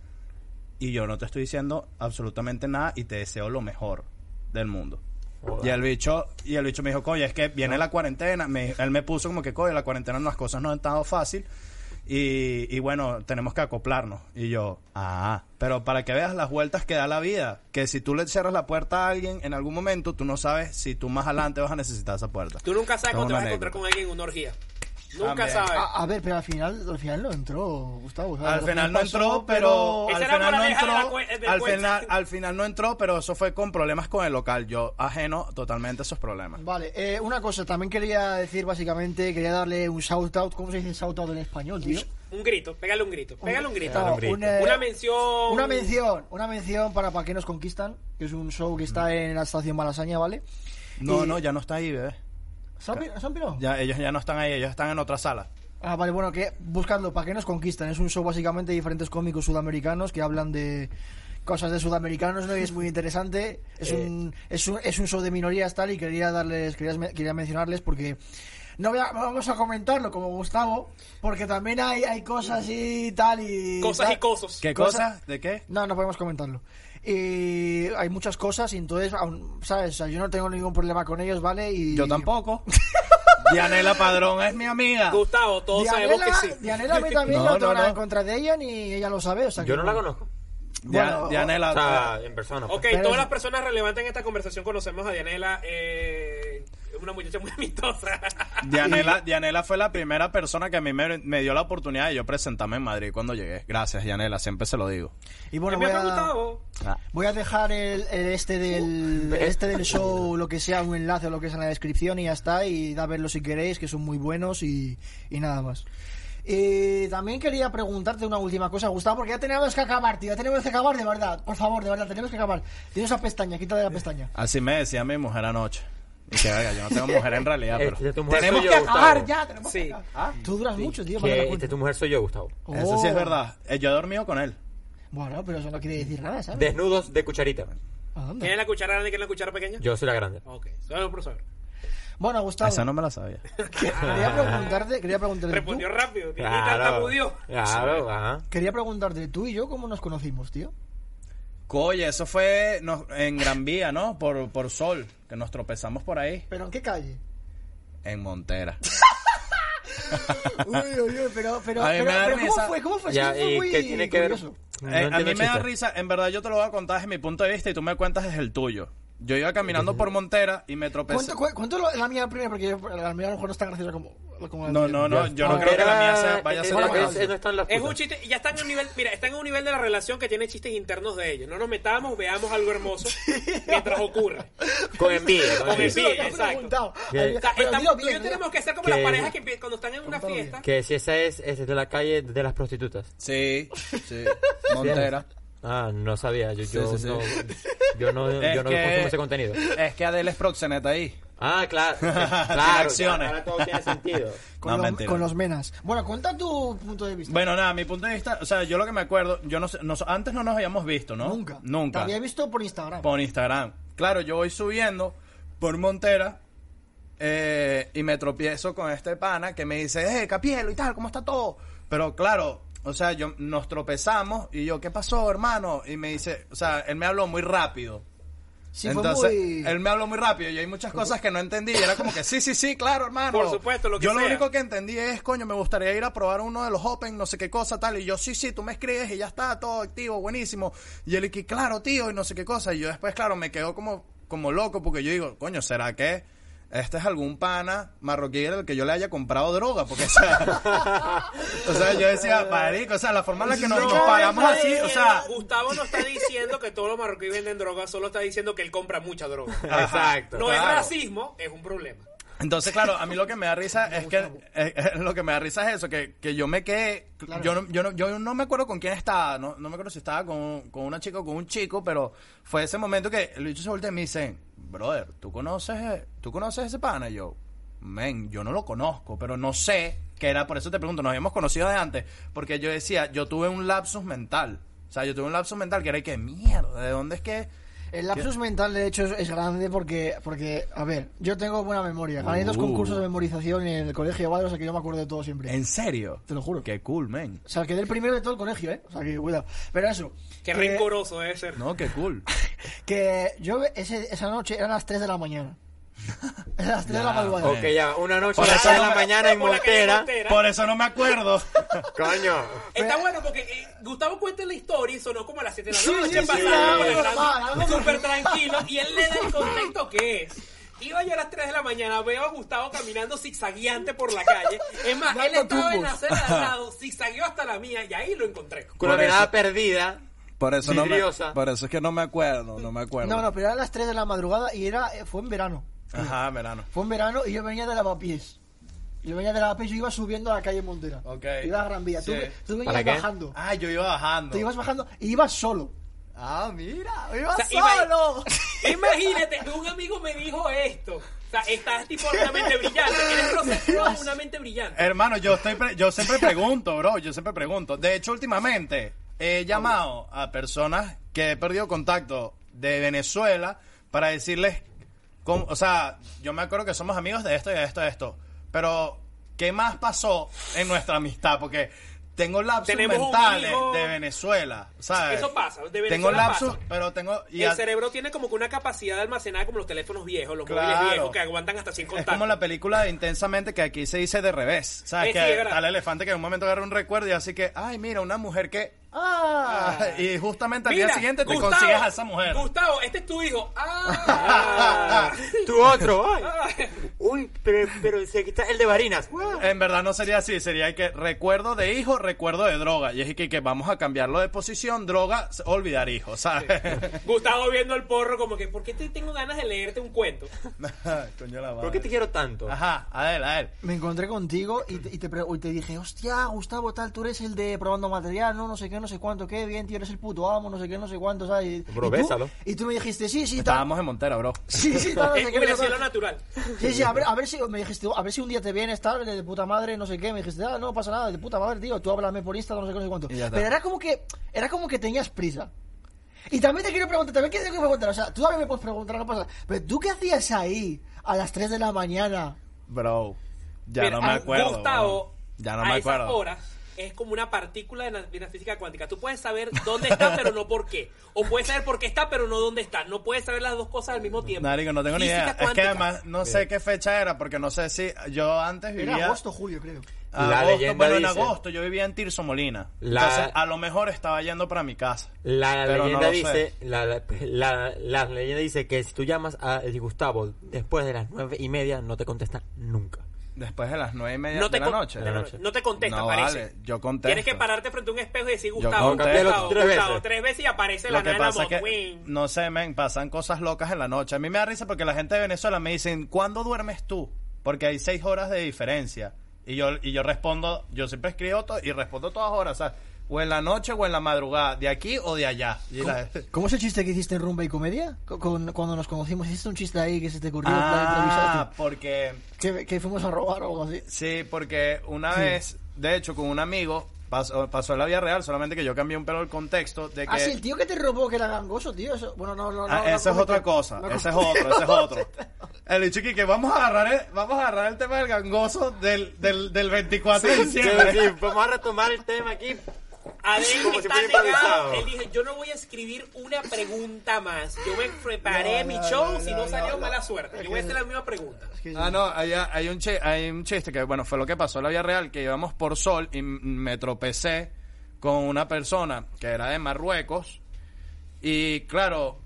[SPEAKER 2] y yo no te estoy diciendo absolutamente nada y te deseo lo mejor del mundo. Y el bicho, y el bicho me dijo, coño, es que viene la cuarentena. Me- él me puso como que, coño, la cuarentena las cosas no han estado fácil. Y, y bueno, tenemos que acoplarnos. Y yo, ah, pero para que veas las vueltas que da la vida, que si tú le cierras la puerta a alguien en algún momento, tú no sabes si tú más adelante vas a necesitar esa puerta.
[SPEAKER 4] Tú nunca sabes
[SPEAKER 2] Es
[SPEAKER 4] cuando te vas a encontrar con alguien en una orgía. Nunca
[SPEAKER 2] También.
[SPEAKER 4] sabes.
[SPEAKER 1] A, a ver, pero al final, al final no entró, Gustavo. ¿sabes?
[SPEAKER 2] Al final no entró, pero al final no entró. Al final, al final no entró, pero eso fue con problemas con el local. Yo ajeno totalmente a esos problemas.
[SPEAKER 1] Vale, eh, una cosa, también quería decir básicamente, quería darle un shout out, ¿cómo se dice shout out en español, tío?
[SPEAKER 4] Un grito, pégale un grito, pégale un grito.
[SPEAKER 1] No,
[SPEAKER 3] un grito.
[SPEAKER 1] un, eh,
[SPEAKER 4] Una mención.
[SPEAKER 1] Una mención, una mención para Pa' que nos conquistan, que es un show que está en la estación Malasaña, ¿vale?
[SPEAKER 2] No,
[SPEAKER 1] Y-
[SPEAKER 2] no, ya no está ahí, bebé.
[SPEAKER 1] ¿Se han pi- se han pirado?
[SPEAKER 2] Ya, ellos ya no están ahí, ellos están en otra sala.
[SPEAKER 1] Ah, vale, bueno, que buscadlo, ¿para qué nos conquistan? Es un show básicamente de diferentes cómicos sudamericanos que hablan de cosas de sudamericanos, ¿no? Y es muy interesante. Es, un, es, un, es un show de minorías tal y quería darles, quería, quería mencionarles porque no voy a- vamos a comentarlo como Gustavo, porque también hay, hay cosas y tal y...
[SPEAKER 4] Cosas
[SPEAKER 1] tal.
[SPEAKER 4] y cosas.
[SPEAKER 2] ¿Qué
[SPEAKER 1] Cosa-
[SPEAKER 2] cosa? ¿De qué?
[SPEAKER 1] No, no podemos comentarlo. Y hay muchas cosas y entonces, aún, ¿sabes? O sea, yo no tengo ningún problema con ellos, ¿vale? Y
[SPEAKER 2] Yo tampoco. Dianela Padrón es mi amiga.
[SPEAKER 4] Gustavo, todos sabemos que sí.
[SPEAKER 1] Dianela a mí también
[SPEAKER 2] No,
[SPEAKER 1] no,
[SPEAKER 2] no,
[SPEAKER 1] tengo nada
[SPEAKER 2] no.
[SPEAKER 1] en contra de ella ni ella lo sabe. O sea,
[SPEAKER 3] Yo
[SPEAKER 1] que-
[SPEAKER 3] no la conozco.
[SPEAKER 1] Bueno,
[SPEAKER 2] Dianela.
[SPEAKER 3] O sea, en persona. pues.
[SPEAKER 4] Ok,
[SPEAKER 1] Pero
[SPEAKER 4] todas las personas relevantes en esta conversación conocemos a Dianela. Eh, una muchacha muy amistosa.
[SPEAKER 2] Dianela, Dianela fue la primera persona que a mí me, me dio la oportunidad de yo presentarme en Madrid cuando llegué. Gracias, Dianela, siempre se lo digo.
[SPEAKER 1] Y bueno,
[SPEAKER 4] ¿Qué me
[SPEAKER 1] voy a,
[SPEAKER 4] preguntado?
[SPEAKER 1] voy a dejar el, el este del el este del show, lo que sea, un enlace o lo que sea en la descripción y ya está. Y da a verlo si queréis, que son muy buenos y, y nada más. Y también quería preguntarte una última cosa, Gustavo, porque ya tenemos que acabar, tío. Ya tenemos que acabar de verdad. Por favor, de verdad, tenemos que acabar. Tienes esa pestaña, quítale la pestaña.
[SPEAKER 2] Así me decía mi mujer anoche. Y que vaya, yo no tengo mujer en realidad,
[SPEAKER 3] Este
[SPEAKER 2] pero
[SPEAKER 3] tu mujer
[SPEAKER 2] tenemos
[SPEAKER 3] soy
[SPEAKER 2] que
[SPEAKER 3] yo,
[SPEAKER 1] acabar
[SPEAKER 3] Gustavo.
[SPEAKER 1] ya, tenemos
[SPEAKER 4] Sí.
[SPEAKER 1] que acabar. Tú duras mucho, tío, para
[SPEAKER 3] este tu mujer soy yo, Gustavo.
[SPEAKER 2] Eso sí es
[SPEAKER 1] Oh.
[SPEAKER 2] verdad. Eh, Yo he dormido con él.
[SPEAKER 1] Bueno, pero eso no quiere decir nada, ¿sabes?
[SPEAKER 3] Desnudos de cucharita.
[SPEAKER 1] ¿A dónde?
[SPEAKER 4] ¿Quién es la cuchara grande y quién es la cuchara pequeña?
[SPEAKER 3] Yo soy la grande.
[SPEAKER 4] Ok, solo por saber.
[SPEAKER 1] Bueno, Gustavo,
[SPEAKER 2] Esa no me la sabía.
[SPEAKER 1] quería preguntarte, quería preguntarte
[SPEAKER 4] Respondió rápido. que ni
[SPEAKER 3] Claro.
[SPEAKER 4] tartamudeó.
[SPEAKER 3] Claro, ajá.
[SPEAKER 1] quería preguntarte tú y yo cómo nos conocimos, tío.
[SPEAKER 2] Oye, eso fue no- en Gran Vía, ¿no? Por, por Sol, que nos tropezamos por ahí.
[SPEAKER 1] ¿Pero en qué calle?
[SPEAKER 2] En Montera.
[SPEAKER 1] Uy, uy, uy, pero, pero,
[SPEAKER 2] A mí
[SPEAKER 1] pero,
[SPEAKER 2] me da
[SPEAKER 1] pero ¿cómo fue? ¿Cómo fue?
[SPEAKER 3] Ya, ¿y
[SPEAKER 1] muy
[SPEAKER 3] qué tiene que ver?
[SPEAKER 1] curioso.
[SPEAKER 3] No
[SPEAKER 2] Eh, a mí me da risa, en verdad yo te lo voy a contar desde mi punto de vista y tú me cuentas desde el tuyo. Yo iba caminando por Montera y me tropecé.
[SPEAKER 1] Cuento, cu- cuento lo- la mía primero, porque yo- la mía a lo mejor no es tan graciosa como, como la
[SPEAKER 2] No,
[SPEAKER 1] tuya.
[SPEAKER 2] no, no, yo no
[SPEAKER 1] Ah,
[SPEAKER 2] creo que la mía sea, vaya a
[SPEAKER 3] es-
[SPEAKER 2] ser
[SPEAKER 1] Bueno,
[SPEAKER 2] la
[SPEAKER 3] es-
[SPEAKER 1] bueno.
[SPEAKER 3] es- no están las
[SPEAKER 4] Es un
[SPEAKER 3] putas.
[SPEAKER 4] chiste, ya están en un nivel, mira, están en un nivel de la relación que tiene chistes internos de ellos. No nos metamos, veamos algo hermoso mientras ocurre.
[SPEAKER 3] Con envidia. con
[SPEAKER 4] Con
[SPEAKER 3] envidia.
[SPEAKER 1] Eso es lo que
[SPEAKER 4] envidia,
[SPEAKER 1] he
[SPEAKER 4] exacto.
[SPEAKER 1] preguntado.
[SPEAKER 3] Bien.
[SPEAKER 1] Ay,
[SPEAKER 4] O sea,
[SPEAKER 1] pero
[SPEAKER 4] estamos-
[SPEAKER 1] dilo
[SPEAKER 4] tú y
[SPEAKER 1] bien,
[SPEAKER 4] yo
[SPEAKER 1] dilo.
[SPEAKER 4] tenemos que ser como
[SPEAKER 3] Que-
[SPEAKER 4] las parejas que empie- cuando están en una fiesta.
[SPEAKER 3] Que si esa es, es de la calle de las prostitutas.
[SPEAKER 2] Sí, sí, Montera.
[SPEAKER 3] Ah, no sabía. Yo, yo
[SPEAKER 2] sí, sí.
[SPEAKER 3] no, yo no,
[SPEAKER 2] Es
[SPEAKER 3] yo no
[SPEAKER 2] que-
[SPEAKER 3] consumo ese contenido.
[SPEAKER 2] Es que Adele es proxeneta ahí.
[SPEAKER 3] Ah, claro. Claro.
[SPEAKER 2] acciones.
[SPEAKER 3] Ahora todo tiene sentido.
[SPEAKER 1] Con,
[SPEAKER 2] No,
[SPEAKER 1] los,
[SPEAKER 2] mentira.
[SPEAKER 1] con los menas. Bueno, cuenta tu punto de vista.
[SPEAKER 2] Bueno, nada, mi punto de vista, o sea, yo lo que me acuerdo, yo no sé, nos- antes no nos habíamos visto, ¿no?
[SPEAKER 1] Nunca. Te
[SPEAKER 2] Nunca.
[SPEAKER 1] había visto por Instagram.
[SPEAKER 2] Por Instagram. Claro, yo voy subiendo por Montera eh, y me tropiezo con este pana que me dice, eh, Capielo y tal, ¿cómo está todo? Pero claro, o sea, yo nos tropezamos y yo, ¿qué pasó, hermano? Y me dice, o sea, él me habló muy rápido.
[SPEAKER 1] Sí, fue
[SPEAKER 2] Entonces,
[SPEAKER 1] muy...
[SPEAKER 2] él me habló muy rápido y hay muchas cosas que no entendí. Y era como que, sí, sí, sí, claro, hermano.
[SPEAKER 4] Por supuesto, lo que
[SPEAKER 2] Yo lo
[SPEAKER 4] sea.
[SPEAKER 2] único que entendí es, coño, me gustaría ir a probar uno de los Open, no sé qué cosa, tal. Y yo, sí, sí, tú me escribes y ya está, todo activo, buenísimo. Y él, y que, claro, tío, y no sé qué cosa. Y yo después, claro, me quedo como, como loco porque yo digo, coño, ¿será que este es algún pana marroquí al que yo le haya comprado droga? Porque, o sea, o sea yo decía, marico, o sea, la forma en la que nos, nos pagamos así, o sea...
[SPEAKER 4] Gustavo no está diciendo que todos los marroquíes venden droga, solo está diciendo que él compra mucha droga.
[SPEAKER 3] Exacto.
[SPEAKER 4] No es racismo, es un problema.
[SPEAKER 2] Entonces, claro, a mí lo que me da risa es que eh, eh, lo que me da risa es eso, que, que yo me quedé, yo, no, yo, no, yo no me acuerdo con quién estaba, no, no me acuerdo si estaba con, con una chica o con un chico, pero fue ese momento que el bicho se voltea y me dice, brother, ¿tú conoces, ¿tú conoces ese pana? Y yo, men, yo no lo conozco, pero no sé qué era, por eso te pregunto, nos habíamos conocido de antes, porque yo decía, yo tuve un lapsus mental, o sea, yo tuve un lapsus mental que era que, mierda, ¿de dónde es que
[SPEAKER 1] El lapsus mental, de hecho, es, es grande porque, porque, a ver, yo tengo buena memoria. Gané dos
[SPEAKER 2] Uh.
[SPEAKER 1] concursos de memorización en el colegio de Guadalajara, o sea que yo me acuerdo de todo siempre.
[SPEAKER 2] ¿En serio?
[SPEAKER 1] Te lo juro.
[SPEAKER 2] Qué cool, men.
[SPEAKER 1] O sea, quedé el primero de todo el colegio, ¿eh? O sea, que cuidado. Pero eso.
[SPEAKER 4] Qué
[SPEAKER 1] que-
[SPEAKER 4] rencoroso debe ser.
[SPEAKER 2] No, qué cool.
[SPEAKER 1] Que yo ese- esa noche eran las 3 de la mañana. Eran las 3 de la madrugada.
[SPEAKER 3] Ok, ya, una noche
[SPEAKER 2] Por
[SPEAKER 3] a las
[SPEAKER 2] eso
[SPEAKER 3] 3 de la mañana en Montera.
[SPEAKER 2] Por eso no me acuerdo.
[SPEAKER 3] Coño.
[SPEAKER 4] Está bueno porque eh, Gustavo cuenta la historia y sonó como a las 7 de la noche,
[SPEAKER 1] normal.
[SPEAKER 4] súper tranquilo y él le da el contexto que es. Iba yo a las 3 de la mañana, veo a Gustavo caminando zigzagueante por la calle. Es más, él estaba en la acera de al lado, zigzagueó hasta la mía y ahí lo encontré.
[SPEAKER 3] Con la mirada perdida.
[SPEAKER 2] Por eso, no me, por eso es que no me acuerdo, no me acuerdo.
[SPEAKER 1] No, no, pero eran las 3 de la madrugada y era eh, fue en verano.
[SPEAKER 2] Ajá, verano.
[SPEAKER 1] Fue en verano y yo venía de lavapiés. Yo venía de lavapiés, yo iba subiendo a la calle Montera.
[SPEAKER 2] Ok.
[SPEAKER 1] Iba a Gran Vía. Tú,
[SPEAKER 2] Sí.
[SPEAKER 1] tú venías
[SPEAKER 3] ¿Para qué?
[SPEAKER 1] bajando.
[SPEAKER 2] Ah, yo iba bajando.
[SPEAKER 1] Tú ibas bajando y ibas solo.
[SPEAKER 2] Ah, mira, iba
[SPEAKER 4] O sea, ima-
[SPEAKER 1] ¡Solo!
[SPEAKER 4] Imagínate, un amigo me dijo esto. O sea, estás tipo una mente brillante. Eres Rosendo, una mente brillante.
[SPEAKER 2] Hermano, yo estoy pre- yo siempre pregunto, bro, yo siempre pregunto. De hecho, últimamente he llamado a personas que he perdido contacto de Venezuela para decirles cómo, o sea, yo me acuerdo que somos amigos de esto y de esto y de esto, pero ¿qué más pasó en nuestra amistad? Porque tengo lapsus
[SPEAKER 4] Tenemos
[SPEAKER 2] mentales
[SPEAKER 4] hijo.
[SPEAKER 2] de Venezuela, ¿sabes?
[SPEAKER 4] Eso pasa, de
[SPEAKER 2] Tengo
[SPEAKER 4] Venezuela
[SPEAKER 2] lapsus,
[SPEAKER 4] pasa.
[SPEAKER 2] pero tengo y
[SPEAKER 4] el
[SPEAKER 2] a-
[SPEAKER 4] cerebro tiene como que una capacidad de almacenar como los teléfonos viejos, los
[SPEAKER 2] Claro.
[SPEAKER 4] móviles viejos que aguantan hasta 100
[SPEAKER 2] Es
[SPEAKER 4] contactos.
[SPEAKER 2] como la película de Intensamente que aquí se dice de revés. ¿Sabes?
[SPEAKER 4] Sí, es
[SPEAKER 2] que está el elefante que en un momento agarra un recuerdo y así que, ay, mira, una mujer que...
[SPEAKER 1] ¡Ah!
[SPEAKER 2] y justamente al
[SPEAKER 4] Mira,
[SPEAKER 2] día siguiente te
[SPEAKER 4] Gustavo,
[SPEAKER 2] consigues a esa mujer.
[SPEAKER 4] Gustavo, este es tu hijo. ¡Ah!
[SPEAKER 3] Tu otro. Ay. Uy, pero, pero se quita el de Barinas.
[SPEAKER 2] En verdad no sería así, sería que recuerdo de hijo, recuerdo de droga. Y es que, que vamos a cambiarlo de posición, droga, olvidar hijo, ¿sabes?
[SPEAKER 4] Gustavo viendo el porro como que, ¿por qué te tengo ganas de leerte un cuento?
[SPEAKER 2] Coño la
[SPEAKER 3] ¿Por qué te quiero tanto?
[SPEAKER 2] Ajá, a él, a él.
[SPEAKER 1] Me encontré contigo y te, y te, y te dije, hostia, Gustavo, tal, tú eres el de probando material, no, no sé qué, no sé cuánto, qué bien, tío, eres el puto amo, no sé qué, no sé cuánto, ¿sabes? Y,
[SPEAKER 3] Bro,
[SPEAKER 1] y tú,
[SPEAKER 3] bésalo.
[SPEAKER 1] y tú me dijiste, sí, sí, tal.
[SPEAKER 2] Estábamos en Montera, bro.
[SPEAKER 1] Sí, sí, tal, no sé
[SPEAKER 4] Es
[SPEAKER 1] qué, no sé
[SPEAKER 4] natural.
[SPEAKER 1] Sí, sí, a ver, a ver si me dijiste, a ver si un día te vienes, tal, de puta madre, no sé qué, me dijiste, ah, no pasa nada, de puta madre, tío, tú háblame por Instagram, no sé qué, no sé cuánto. Pero era como que, era como que tenías prisa. Y también te quiero preguntar, también quiero preguntar, o sea, tú también me puedes preguntar, no pasa nada, pero tú qué hacías ahí a las 3 de la mañana?
[SPEAKER 2] Bro, ya
[SPEAKER 4] Mira,
[SPEAKER 2] no me acuerdo.
[SPEAKER 4] Gustavo.
[SPEAKER 2] Ya no
[SPEAKER 4] a
[SPEAKER 2] me
[SPEAKER 4] esas
[SPEAKER 2] acuerdo.
[SPEAKER 4] horas es como una partícula de la, de la física cuántica. Tú puedes saber dónde está, pero no por qué. O puedes saber por qué está, pero no dónde está. No puedes saber las dos cosas al mismo tiempo.
[SPEAKER 2] Marico, no tengo ni idea. Es que además no sé qué fecha era, porque no sé si yo antes vivía...
[SPEAKER 1] Era agosto, julio, creo.
[SPEAKER 3] La
[SPEAKER 2] Agosto,
[SPEAKER 3] leyenda
[SPEAKER 2] bueno, en agosto yo vivía en Tirso Molina.
[SPEAKER 3] La-
[SPEAKER 2] Entonces, a lo mejor estaba yendo para mi casa.
[SPEAKER 3] La
[SPEAKER 2] Pero no
[SPEAKER 3] leyenda
[SPEAKER 2] lo
[SPEAKER 3] dice, la, la, la- la leyenda dice que si tú llamas a el Gustavo después de las nueve y media, no te contesta nunca.
[SPEAKER 2] Después de las nueve y media
[SPEAKER 4] No
[SPEAKER 2] de
[SPEAKER 4] te,
[SPEAKER 2] la noche.
[SPEAKER 4] de la noche. No te contesta,
[SPEAKER 2] No,
[SPEAKER 4] parece.
[SPEAKER 2] vale, yo contesto.
[SPEAKER 4] Tienes que pararte frente a un espejo y decir Gustavo. Gustavo,
[SPEAKER 3] Tres
[SPEAKER 4] Gustavo,
[SPEAKER 3] veces.
[SPEAKER 4] tres veces y aparece
[SPEAKER 2] Lo
[SPEAKER 4] la
[SPEAKER 2] que
[SPEAKER 4] nana
[SPEAKER 2] pasa es que,
[SPEAKER 4] Moquín.
[SPEAKER 2] no sé, men, pasan cosas locas en la noche. A mí me da risa porque la gente de Venezuela me dicen, ¿cuándo duermes tú? Porque hay seis horas de diferencia. Y yo, y yo respondo, yo siempre escribo y respondo todas horas, o sea, o en la noche o en la madrugada, de aquí o de allá. La-
[SPEAKER 1] ¿Cómo es el chiste que hiciste en Rumba y Comedia? Con, con- cuando nos conocimos, hiciste un chiste ahí que se te ocurrió
[SPEAKER 2] Ah, porque
[SPEAKER 1] que, que fuimos a robar o algo así.
[SPEAKER 2] Sí, porque una vez, de hecho, con un amigo, pasó, pasó en la vida real, solamente que yo cambié un pelo el contexto de que...
[SPEAKER 1] Ah, sí, el tío que te robó, que era gangoso, tío. Eso, bueno, no, no, no.
[SPEAKER 2] Ah,
[SPEAKER 1] no
[SPEAKER 2] esa es otra cosa,
[SPEAKER 1] no
[SPEAKER 2] ese es otro, ese es otro. El dicho que vamos a agarrar el, vamos a agarrar el tema del gangoso del, del, del 24 de
[SPEAKER 3] Sí,
[SPEAKER 2] diciembre.
[SPEAKER 3] sí, vamos a retomar el tema aquí.
[SPEAKER 4] Adel
[SPEAKER 3] Como si
[SPEAKER 4] está
[SPEAKER 3] fuera
[SPEAKER 4] negado.
[SPEAKER 3] improvisado.
[SPEAKER 4] Él dice, yo no voy a escribir una pregunta más. Yo me preparé
[SPEAKER 1] No,
[SPEAKER 4] mi
[SPEAKER 1] no,
[SPEAKER 4] show,
[SPEAKER 1] no,
[SPEAKER 4] si
[SPEAKER 1] no,
[SPEAKER 4] no, salió
[SPEAKER 1] no.
[SPEAKER 4] mala suerte. Yo voy a hacer la misma pregunta.
[SPEAKER 1] Es que sí.
[SPEAKER 2] Ah, no, hay, hay, un hay un chiste que, bueno, fue lo que pasó en la vida real, que íbamos por Sol y m- me tropecé con una persona que era de Marruecos y, claro,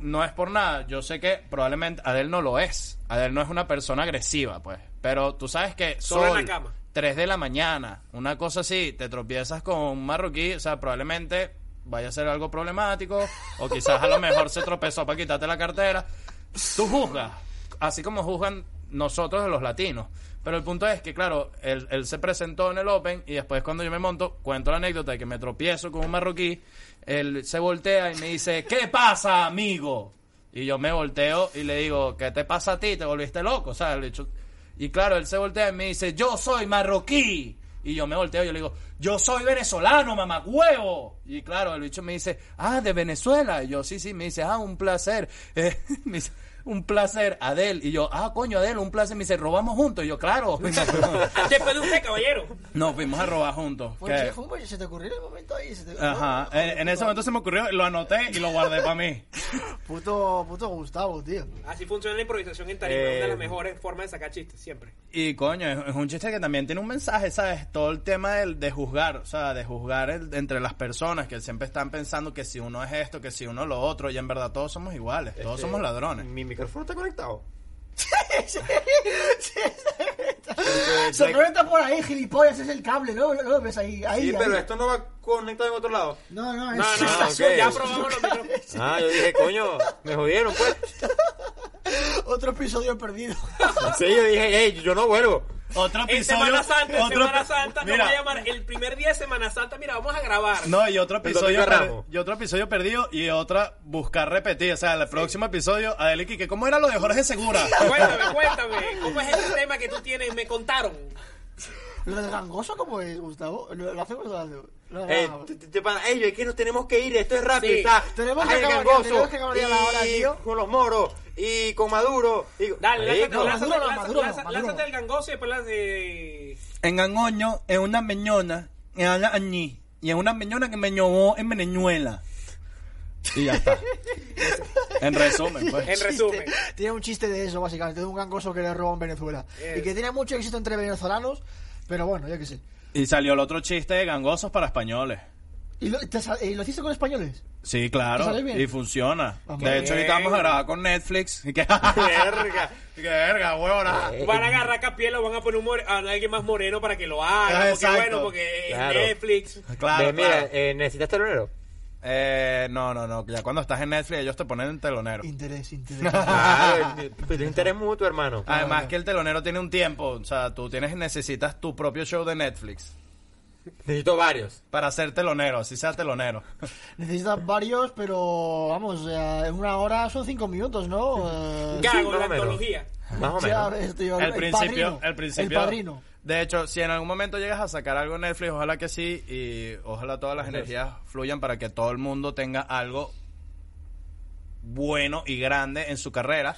[SPEAKER 2] no es por nada, yo sé que probablemente Adel no lo es, Adel no es una persona agresiva, pues, pero tú sabes que
[SPEAKER 4] Solo en
[SPEAKER 2] Sol,
[SPEAKER 4] la cama.
[SPEAKER 2] 3 de la mañana, una cosa así, te tropiezas con un marroquí, o sea, probablemente vaya a ser algo problemático, o quizás a lo mejor se tropezó para quitarte la cartera. Tú juzgas, así como juzgan nosotros los latinos. Pero el punto es que, claro, él, se presentó en el Open y después cuando yo me monto, cuento la anécdota de que me tropiezo con un marroquí, él se voltea y me dice, ¿qué pasa, amigo? Y yo me volteo y le digo, ¿qué te pasa a ti? ¿Te volviste loco? O sea, le echo- Y claro, él se voltea y me dice, yo soy marroquí. Y yo me volteo y yo le digo, yo soy venezolano, mamá huevo. Y claro, el bicho me dice, ah, de Venezuela. Y yo, sí, sí, me dice, ah, un placer. Eh, me dice, un placer, Adel. Y yo, ah, coño, Adel, un placer. Me dice, robamos juntos. Y yo, claro. Y nos fuimos-
[SPEAKER 4] Después de usted, caballero.
[SPEAKER 2] Nos fuimos a robar juntos.
[SPEAKER 1] Pues,
[SPEAKER 2] ¿Qué?
[SPEAKER 1] se te ocurrió en el momento ahí. Se te...
[SPEAKER 2] Ajá, en, en ese momento se me ocurrió, lo anoté y lo guardé para mí.
[SPEAKER 1] Puto, puto Gustavo, tío.
[SPEAKER 4] Así funciona la improvisación en tarima.
[SPEAKER 3] Eh,
[SPEAKER 4] Es una de las mejores formas de sacar chistes, siempre.
[SPEAKER 2] Y coño, es, es un chiste que también tiene un mensaje, ¿sabes? Todo el tema del, de juzgar, o sea, de juzgar el- entre las personas que siempre están pensando que si uno es esto, que si uno es lo otro, y en verdad todos somos iguales, todos
[SPEAKER 3] Este,
[SPEAKER 2] somos ladrones.
[SPEAKER 3] Mi micrófono está conectado.
[SPEAKER 1] Se conecta por ahí, gilipollas, es el cable, ¿no? ¿No lo ves ahí? ahí
[SPEAKER 3] Sí,
[SPEAKER 1] ahí.
[SPEAKER 3] pero esto no va conectado en otro lado.
[SPEAKER 1] No, no, es...
[SPEAKER 4] No, ya probamos los micrófonos.
[SPEAKER 3] Ah, yo dije, coño, me jodieron, pues.
[SPEAKER 1] Otro episodio perdido.
[SPEAKER 3] Sí, yo dije, hey, yo no vuelvo.
[SPEAKER 2] Otro
[SPEAKER 4] En
[SPEAKER 2] episodio.
[SPEAKER 4] Semana Santa,
[SPEAKER 2] otro
[SPEAKER 4] Semana Santa, nos
[SPEAKER 2] Mira,
[SPEAKER 4] va a llamar el primer día de Semana Santa. Mira, vamos a grabar.
[SPEAKER 2] No, y otro
[SPEAKER 3] El
[SPEAKER 2] episodio per- y otro episodio perdido y otra buscar repetir. O sea, el próximo episodio, Adeliki, que ¿cómo era lo de Jorge Segura?
[SPEAKER 4] Cuéntame, cuéntame. ¿Cómo es ese tema que tú tienes? Me contaron.
[SPEAKER 1] ¿Lo del gangoso cómo es, Gustavo? ¿Lo, lo hacemos o no? lo- lo
[SPEAKER 3] Eh, ey, es que nos tenemos que ir, esto es rápido.
[SPEAKER 4] Sí.
[SPEAKER 3] Está,
[SPEAKER 1] Tenemos que acabar-
[SPEAKER 3] gangoso,
[SPEAKER 1] tenemos que acabar ya la hora, tío.
[SPEAKER 3] Con los moros, y con Maduro. Y,
[SPEAKER 4] Dale, lánzate,
[SPEAKER 1] Maduro no,
[SPEAKER 4] lánzate,
[SPEAKER 1] Maduro
[SPEAKER 4] lánzate,
[SPEAKER 1] Maduro
[SPEAKER 4] lánzate el gangoso y después las de...
[SPEAKER 2] En Gangoño, en una meñona, en una añí, y en una meñona que me ñobó en Venezuela. Y ya está. en resumen, pues.
[SPEAKER 4] En resumen.
[SPEAKER 1] Tiene un chiste de eso, básicamente, de un gangoso que le robó en Venezuela.
[SPEAKER 4] Eh.
[SPEAKER 1] Y que tiene mucho éxito entre venezolanos, pero bueno, ya que sé.
[SPEAKER 2] Y salió el otro chiste de gangosos para españoles.
[SPEAKER 1] ¿Y lo, te sa- y lo hiciste con españoles?
[SPEAKER 2] Sí, claro. Y funciona.
[SPEAKER 1] Vamos.
[SPEAKER 2] De hecho, ahorita vamos a grabar con Netflix. Y que...
[SPEAKER 3] Verga.
[SPEAKER 2] ¡Qué verga, huevona!
[SPEAKER 3] Eh,
[SPEAKER 4] Van a agarrar a Capiel o van a poner un more- a alguien más moreno para que lo haga. Porque bueno, porque es
[SPEAKER 3] Claro.
[SPEAKER 4] Netflix.
[SPEAKER 2] Claro,
[SPEAKER 3] Ve, mira, eh, ¿necesitas telonero?
[SPEAKER 2] Eh, no, no, no. Ya cuando estás en Netflix, ellos te ponen en telonero.
[SPEAKER 1] Interés, interés.
[SPEAKER 3] Claro, el, el interés mutuo, hermano.
[SPEAKER 2] Además que el telonero tiene un tiempo. O sea, tú tienes necesitas tu propio show de Netflix.
[SPEAKER 3] Necesito varios.
[SPEAKER 2] Para ser telonero, así sea telonero.
[SPEAKER 1] Necesitas varios, pero vamos, o sea, en una hora son cinco minutos, ¿no? Eh,
[SPEAKER 4] Gago,
[SPEAKER 3] más
[SPEAKER 4] la
[SPEAKER 3] menos.
[SPEAKER 4] antología.
[SPEAKER 3] Más o menos.
[SPEAKER 2] el, principio,
[SPEAKER 1] padrino,
[SPEAKER 2] el principio.
[SPEAKER 1] El padrino.
[SPEAKER 2] De hecho, si en algún momento llegas a sacar algo en Netflix, ojalá que sí, y ojalá todas las energías fluyan para que todo el mundo tenga algo bueno y grande en su carrera.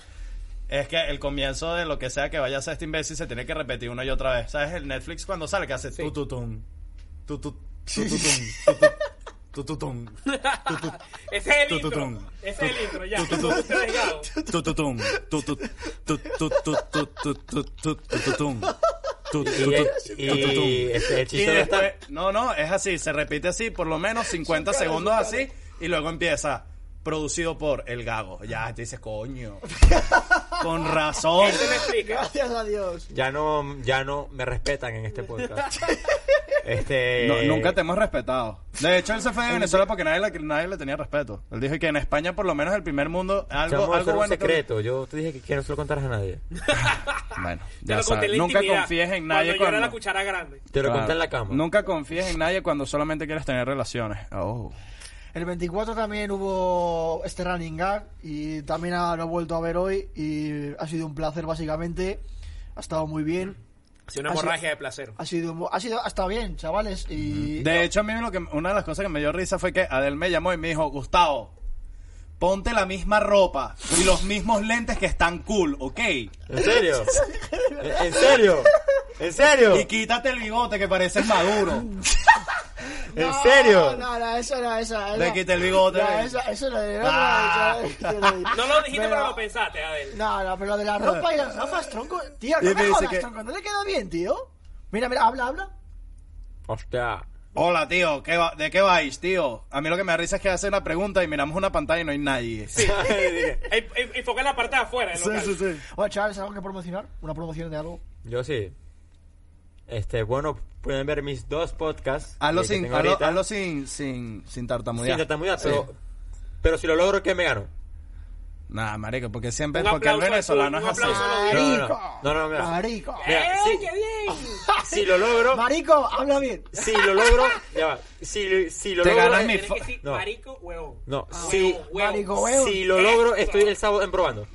[SPEAKER 2] Es que el comienzo de lo que sea que vaya a ser este imbécil se tiene que repetir una y otra vez. ¿Sabes? El Netflix cuando sale que hace tututum, tutut,
[SPEAKER 4] Ese es el intro.
[SPEAKER 2] Tututum.
[SPEAKER 4] Ese es el intro, ya.
[SPEAKER 2] tut,
[SPEAKER 3] Y, este, no,
[SPEAKER 2] no, es así, se repite así, por lo menos 50 segundos así, y luego empieza, producido por El Gago. Ya te dices, coño, con razón.
[SPEAKER 4] Eso me explica.
[SPEAKER 1] Gracias a Dios.
[SPEAKER 3] Ya no, ya no me respetan en este podcast. Este.
[SPEAKER 2] No, nunca te hemos respetado. De hecho, él se fue de Venezuela porque nadie le, nadie le tenía respeto. Él dijo que en España, por lo menos el primer mundo, algo,
[SPEAKER 3] Chamo,
[SPEAKER 2] algo
[SPEAKER 3] un
[SPEAKER 2] bueno. que-
[SPEAKER 3] secreto. Yo te dije que, que no se lo contaras a nadie.
[SPEAKER 2] Bueno,
[SPEAKER 4] Te
[SPEAKER 2] ya
[SPEAKER 4] lo conté
[SPEAKER 2] sabes. Nunca confíes en nadie
[SPEAKER 4] Cuando yo era
[SPEAKER 2] cuando...
[SPEAKER 4] la cuchara grande.
[SPEAKER 3] Te lo
[SPEAKER 2] Claro.
[SPEAKER 3] conté en la cama.
[SPEAKER 2] Nunca confíes en nadie cuando solamente quieres tener relaciones. Oh.
[SPEAKER 1] El 24 también hubo este running gag y también ha- lo he vuelto a ver hoy y ha sido un placer básicamente. Ha estado muy bien.
[SPEAKER 4] Ha sido una hemorragia de placer.
[SPEAKER 1] Ha sido, ha sido, ha estado bien, chavales. Y
[SPEAKER 2] De hecho, a mí lo que, una de las cosas que me dio risa fue que Adel me llamó y me dijo, Gustavo, ponte la misma ropa y los mismos lentes que están cool, ¿ok?
[SPEAKER 3] ¿En serio? ¿En en serio? ¿En serio?
[SPEAKER 2] Y quítate el bigote que pareces maduro.
[SPEAKER 3] ¿En serio?
[SPEAKER 1] No, no, eso no, eso.
[SPEAKER 2] Le
[SPEAKER 1] eso-
[SPEAKER 2] quité el bigote.
[SPEAKER 1] No, eso, eso no, no, no,
[SPEAKER 2] Ah.
[SPEAKER 1] no.
[SPEAKER 4] No lo dijiste, pero,
[SPEAKER 1] Pero-
[SPEAKER 4] lo pensaste, Adel.
[SPEAKER 1] No, no, pero lo de la ropa y las gafas, tronco. Tío,
[SPEAKER 2] Y
[SPEAKER 1] no
[SPEAKER 2] me
[SPEAKER 1] jodas,
[SPEAKER 2] que-
[SPEAKER 1] tronco. No le queda bien, tío. Mira, mira, habla, habla.
[SPEAKER 3] Hostia.
[SPEAKER 2] Hola, tío, ¿qué va- ¿de qué vais, tío? A mí lo que me da risa es que hace una pregunta y miramos una pantalla y no hay nadie.
[SPEAKER 4] Sí. Enfoca en la parte de afuera del local.
[SPEAKER 2] sí.
[SPEAKER 1] Bueno, chavales, ¿algo que promocionar? ¿Una promoción de algo?
[SPEAKER 3] Yo sí. Este, bueno, pueden ver mis dos podcasts.
[SPEAKER 2] Hazlo sin, hazlo, sin, sin, sin tartamudear.
[SPEAKER 3] Sin tartamudear, pero, pero si lo logro, ¿qué me gano?
[SPEAKER 2] Nah, marico, porque siempre,
[SPEAKER 4] Un
[SPEAKER 2] porque el venezolano es así.
[SPEAKER 1] Marico.
[SPEAKER 3] no, no, no, mira.
[SPEAKER 1] Marico.
[SPEAKER 3] Mira,
[SPEAKER 4] ¡Ey,
[SPEAKER 3] sí.
[SPEAKER 4] qué bien!
[SPEAKER 3] Si lo logro,
[SPEAKER 1] Marico, habla bien.
[SPEAKER 3] si lo logro, ya va. Si, si lo
[SPEAKER 2] Te
[SPEAKER 3] logro,
[SPEAKER 2] ganas
[SPEAKER 3] eh,
[SPEAKER 2] mi
[SPEAKER 4] decir
[SPEAKER 3] No.
[SPEAKER 4] marico, huevón.
[SPEAKER 3] no,
[SPEAKER 4] Ah,
[SPEAKER 3] si,
[SPEAKER 4] huevo, huevo.
[SPEAKER 1] Marico, huevo.
[SPEAKER 3] si lo logro, estoy el sábado en probando.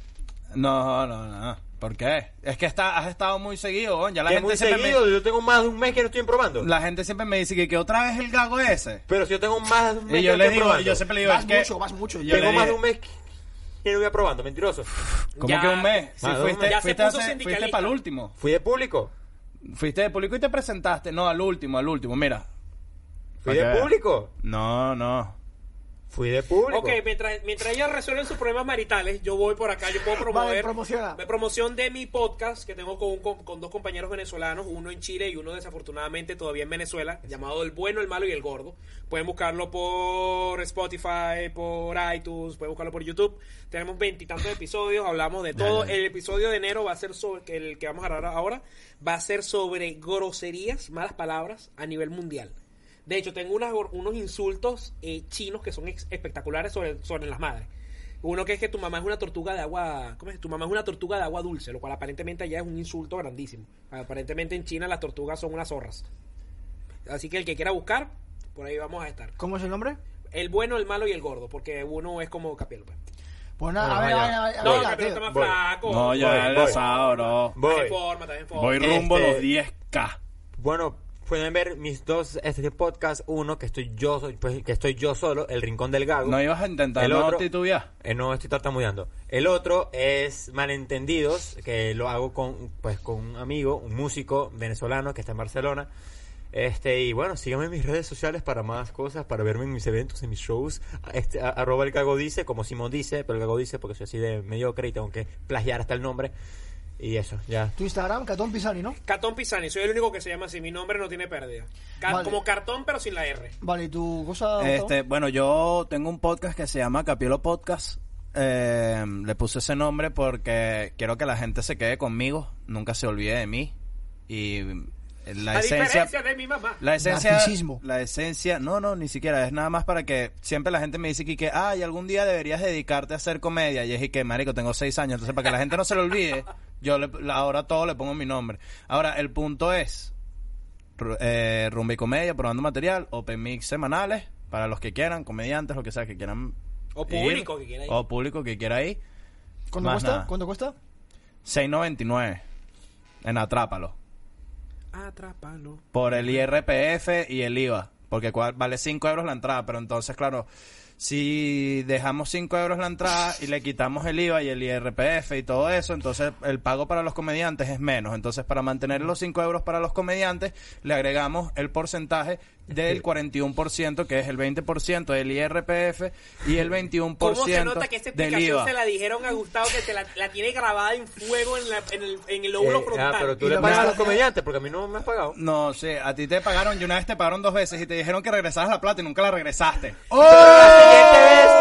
[SPEAKER 2] No, no, no. ¿Por qué? Es que está, has estado muy seguido. Ya la
[SPEAKER 3] Que
[SPEAKER 2] gente
[SPEAKER 3] muy
[SPEAKER 2] siempre
[SPEAKER 3] seguido, yo tengo más de un mes que no estoy probando.
[SPEAKER 2] me, la gente siempre me dice que, que otra vez el gago ese.
[SPEAKER 3] Pero si yo tengo más de un mes
[SPEAKER 2] Y yo
[SPEAKER 3] que estoy
[SPEAKER 2] digo,
[SPEAKER 3] probando.
[SPEAKER 2] y yo siempre le digo,
[SPEAKER 1] Vas
[SPEAKER 2] es que
[SPEAKER 1] mucho, vas mucho.
[SPEAKER 2] Yo
[SPEAKER 3] tengo más de un mes que no voy probando, mentiroso.
[SPEAKER 2] ¿Cómo
[SPEAKER 4] Ya-
[SPEAKER 2] que un mes? Si
[SPEAKER 3] un
[SPEAKER 2] fuiste,
[SPEAKER 3] mes.
[SPEAKER 4] Ya se
[SPEAKER 2] fuiste,
[SPEAKER 4] puso
[SPEAKER 2] hace- fuiste para el último.
[SPEAKER 3] Fui de público.
[SPEAKER 2] Fuiste de público y te presentaste. No, al último, al último. Mira.
[SPEAKER 3] Fui
[SPEAKER 2] que
[SPEAKER 3] de público.
[SPEAKER 2] No, no.
[SPEAKER 3] Fui de público.
[SPEAKER 4] Ok, mientras, mientras ellos resuelven sus problemas maritales, yo voy por acá, yo puedo promover
[SPEAKER 1] Vale, promociona.
[SPEAKER 4] de promoción de mi podcast que tengo con, un- con, con dos compañeros venezolanos, uno en Chile y uno desafortunadamente todavía en Venezuela, llamado El Bueno, El Malo y El Gordo. Pueden buscarlo por Spotify, por iTunes, pueden buscarlo por YouTube. Tenemos veintitantos episodios, hablamos de todo. El episodio de enero va a ser sobre, que el que vamos a hablar ahora, va a ser sobre groserías, malas palabras a nivel mundial. De hecho, tengo unas, unos insultos eh, chinos que son espectaculares sobre, sobre las madres. Uno que es que tu mamá es una tortuga de agua. ¿Cómo es? Tu mamá es una tortuga de agua dulce, lo cual aparentemente allá es un insulto grandísimo. Aparentemente en China las tortugas son unas zorras. Así que el que quiera buscar, por ahí vamos a estar.
[SPEAKER 1] ¿Cómo es el nombre?
[SPEAKER 4] El bueno, el malo y el gordo, porque uno es como Capiel. pues.
[SPEAKER 1] Pues nada,
[SPEAKER 3] Bueno,
[SPEAKER 1] a ver, a ver, a ver,
[SPEAKER 4] No,
[SPEAKER 1] a ver,
[SPEAKER 4] Capiel
[SPEAKER 1] tío.
[SPEAKER 4] está más
[SPEAKER 3] voy.
[SPEAKER 4] flaco.
[SPEAKER 2] No, ya
[SPEAKER 3] Voy, voy.
[SPEAKER 2] asado, bro.
[SPEAKER 3] Voy.
[SPEAKER 4] en forma, está en forma.
[SPEAKER 2] Voy rumbo a
[SPEAKER 3] Este-
[SPEAKER 2] los 10k.
[SPEAKER 3] Bueno, pueden ver mis dos este podcast. Uno que estoy yo, pues, que estoy yo solo, El Rincón del Gago.
[SPEAKER 2] No ibas a intentar
[SPEAKER 3] El
[SPEAKER 2] no
[SPEAKER 3] otro-
[SPEAKER 2] titubear.
[SPEAKER 3] Eh, no estoy tartamudeando. El otro es Malentendidos, que lo hago con, pues, con un amigo, un músico venezolano que está en Barcelona. Este, y bueno, síganme en mis redes sociales para más cosas, para verme en mis eventos, en mis shows. Este, a- arroba el Gago dice, como Simón dice, pero el Gago dice porque soy así de mediocre y tengo que plagiar hasta el nombre. Y eso, ya.
[SPEAKER 1] Tu Instagram, Catón Pisani, ¿no?
[SPEAKER 4] Catón Pisani, soy el único que se llama así. Mi nombre no tiene pérdida. Ca-
[SPEAKER 1] Vale.
[SPEAKER 4] Como cartón, pero sin la R.
[SPEAKER 1] Vale, ¿y tu cosa? Gustavo?
[SPEAKER 2] Este, bueno, yo tengo un podcast que se llama Capielo Podcast. Eh, le puse ese nombre porque quiero que la gente se quede conmigo, nunca se olvide de mí. Y la
[SPEAKER 4] a
[SPEAKER 2] esencia.
[SPEAKER 4] diferencia de mi mamá.
[SPEAKER 2] La esencia,
[SPEAKER 1] Narcisismo.
[SPEAKER 2] la esencia, no, no, ni siquiera, es nada más para que siempre la gente me dice que, ay, algún día deberías dedicarte a hacer comedia. Y es y que, marico, tengo seis años, entonces para que la gente no se lo olvide, yo le- ahora todo le pongo mi nombre. Ahora, el punto es, eh, rumba y comedia, probando material, open mix semanales, para los que quieran, comediantes, lo que sea, que quieran
[SPEAKER 4] O
[SPEAKER 2] ir,
[SPEAKER 4] público que quiera ir.
[SPEAKER 2] O público que quiera ir.
[SPEAKER 1] ¿Cuánto cuesta?
[SPEAKER 2] nada.
[SPEAKER 1] ¿Cuánto cuesta?
[SPEAKER 2] 6.99 en Atrápalo.
[SPEAKER 4] Atrápalo.
[SPEAKER 2] por el IRPF y el IVA, porque vale 5 euros la entrada, pero entonces, claro, si dejamos 5 euros la entrada y le quitamos el IVA y el IRPF y todo eso, entonces el pago para los comediantes es menos. Entonces, para mantener los 5 euros para los comediantes, le agregamos el porcentaje del 41%, que es el 20% del IRPF y el 21%
[SPEAKER 4] ¿Cómo se nota que esta
[SPEAKER 2] del
[SPEAKER 4] explicación
[SPEAKER 2] IVA.
[SPEAKER 4] se la dijeron a Gustavo que te la, la tiene grabada en fuego en, la- en el, en el lóbulo
[SPEAKER 3] Eh,
[SPEAKER 4] frontal?
[SPEAKER 3] ah, pero tú le pagas a los comediantes porque a mí no me has pagado.
[SPEAKER 2] No, sí, a ti te pagaron y una vez te pagaron dos veces y te dijeron que regresaras la plata y nunca la regresaste.
[SPEAKER 3] la siguiente vez,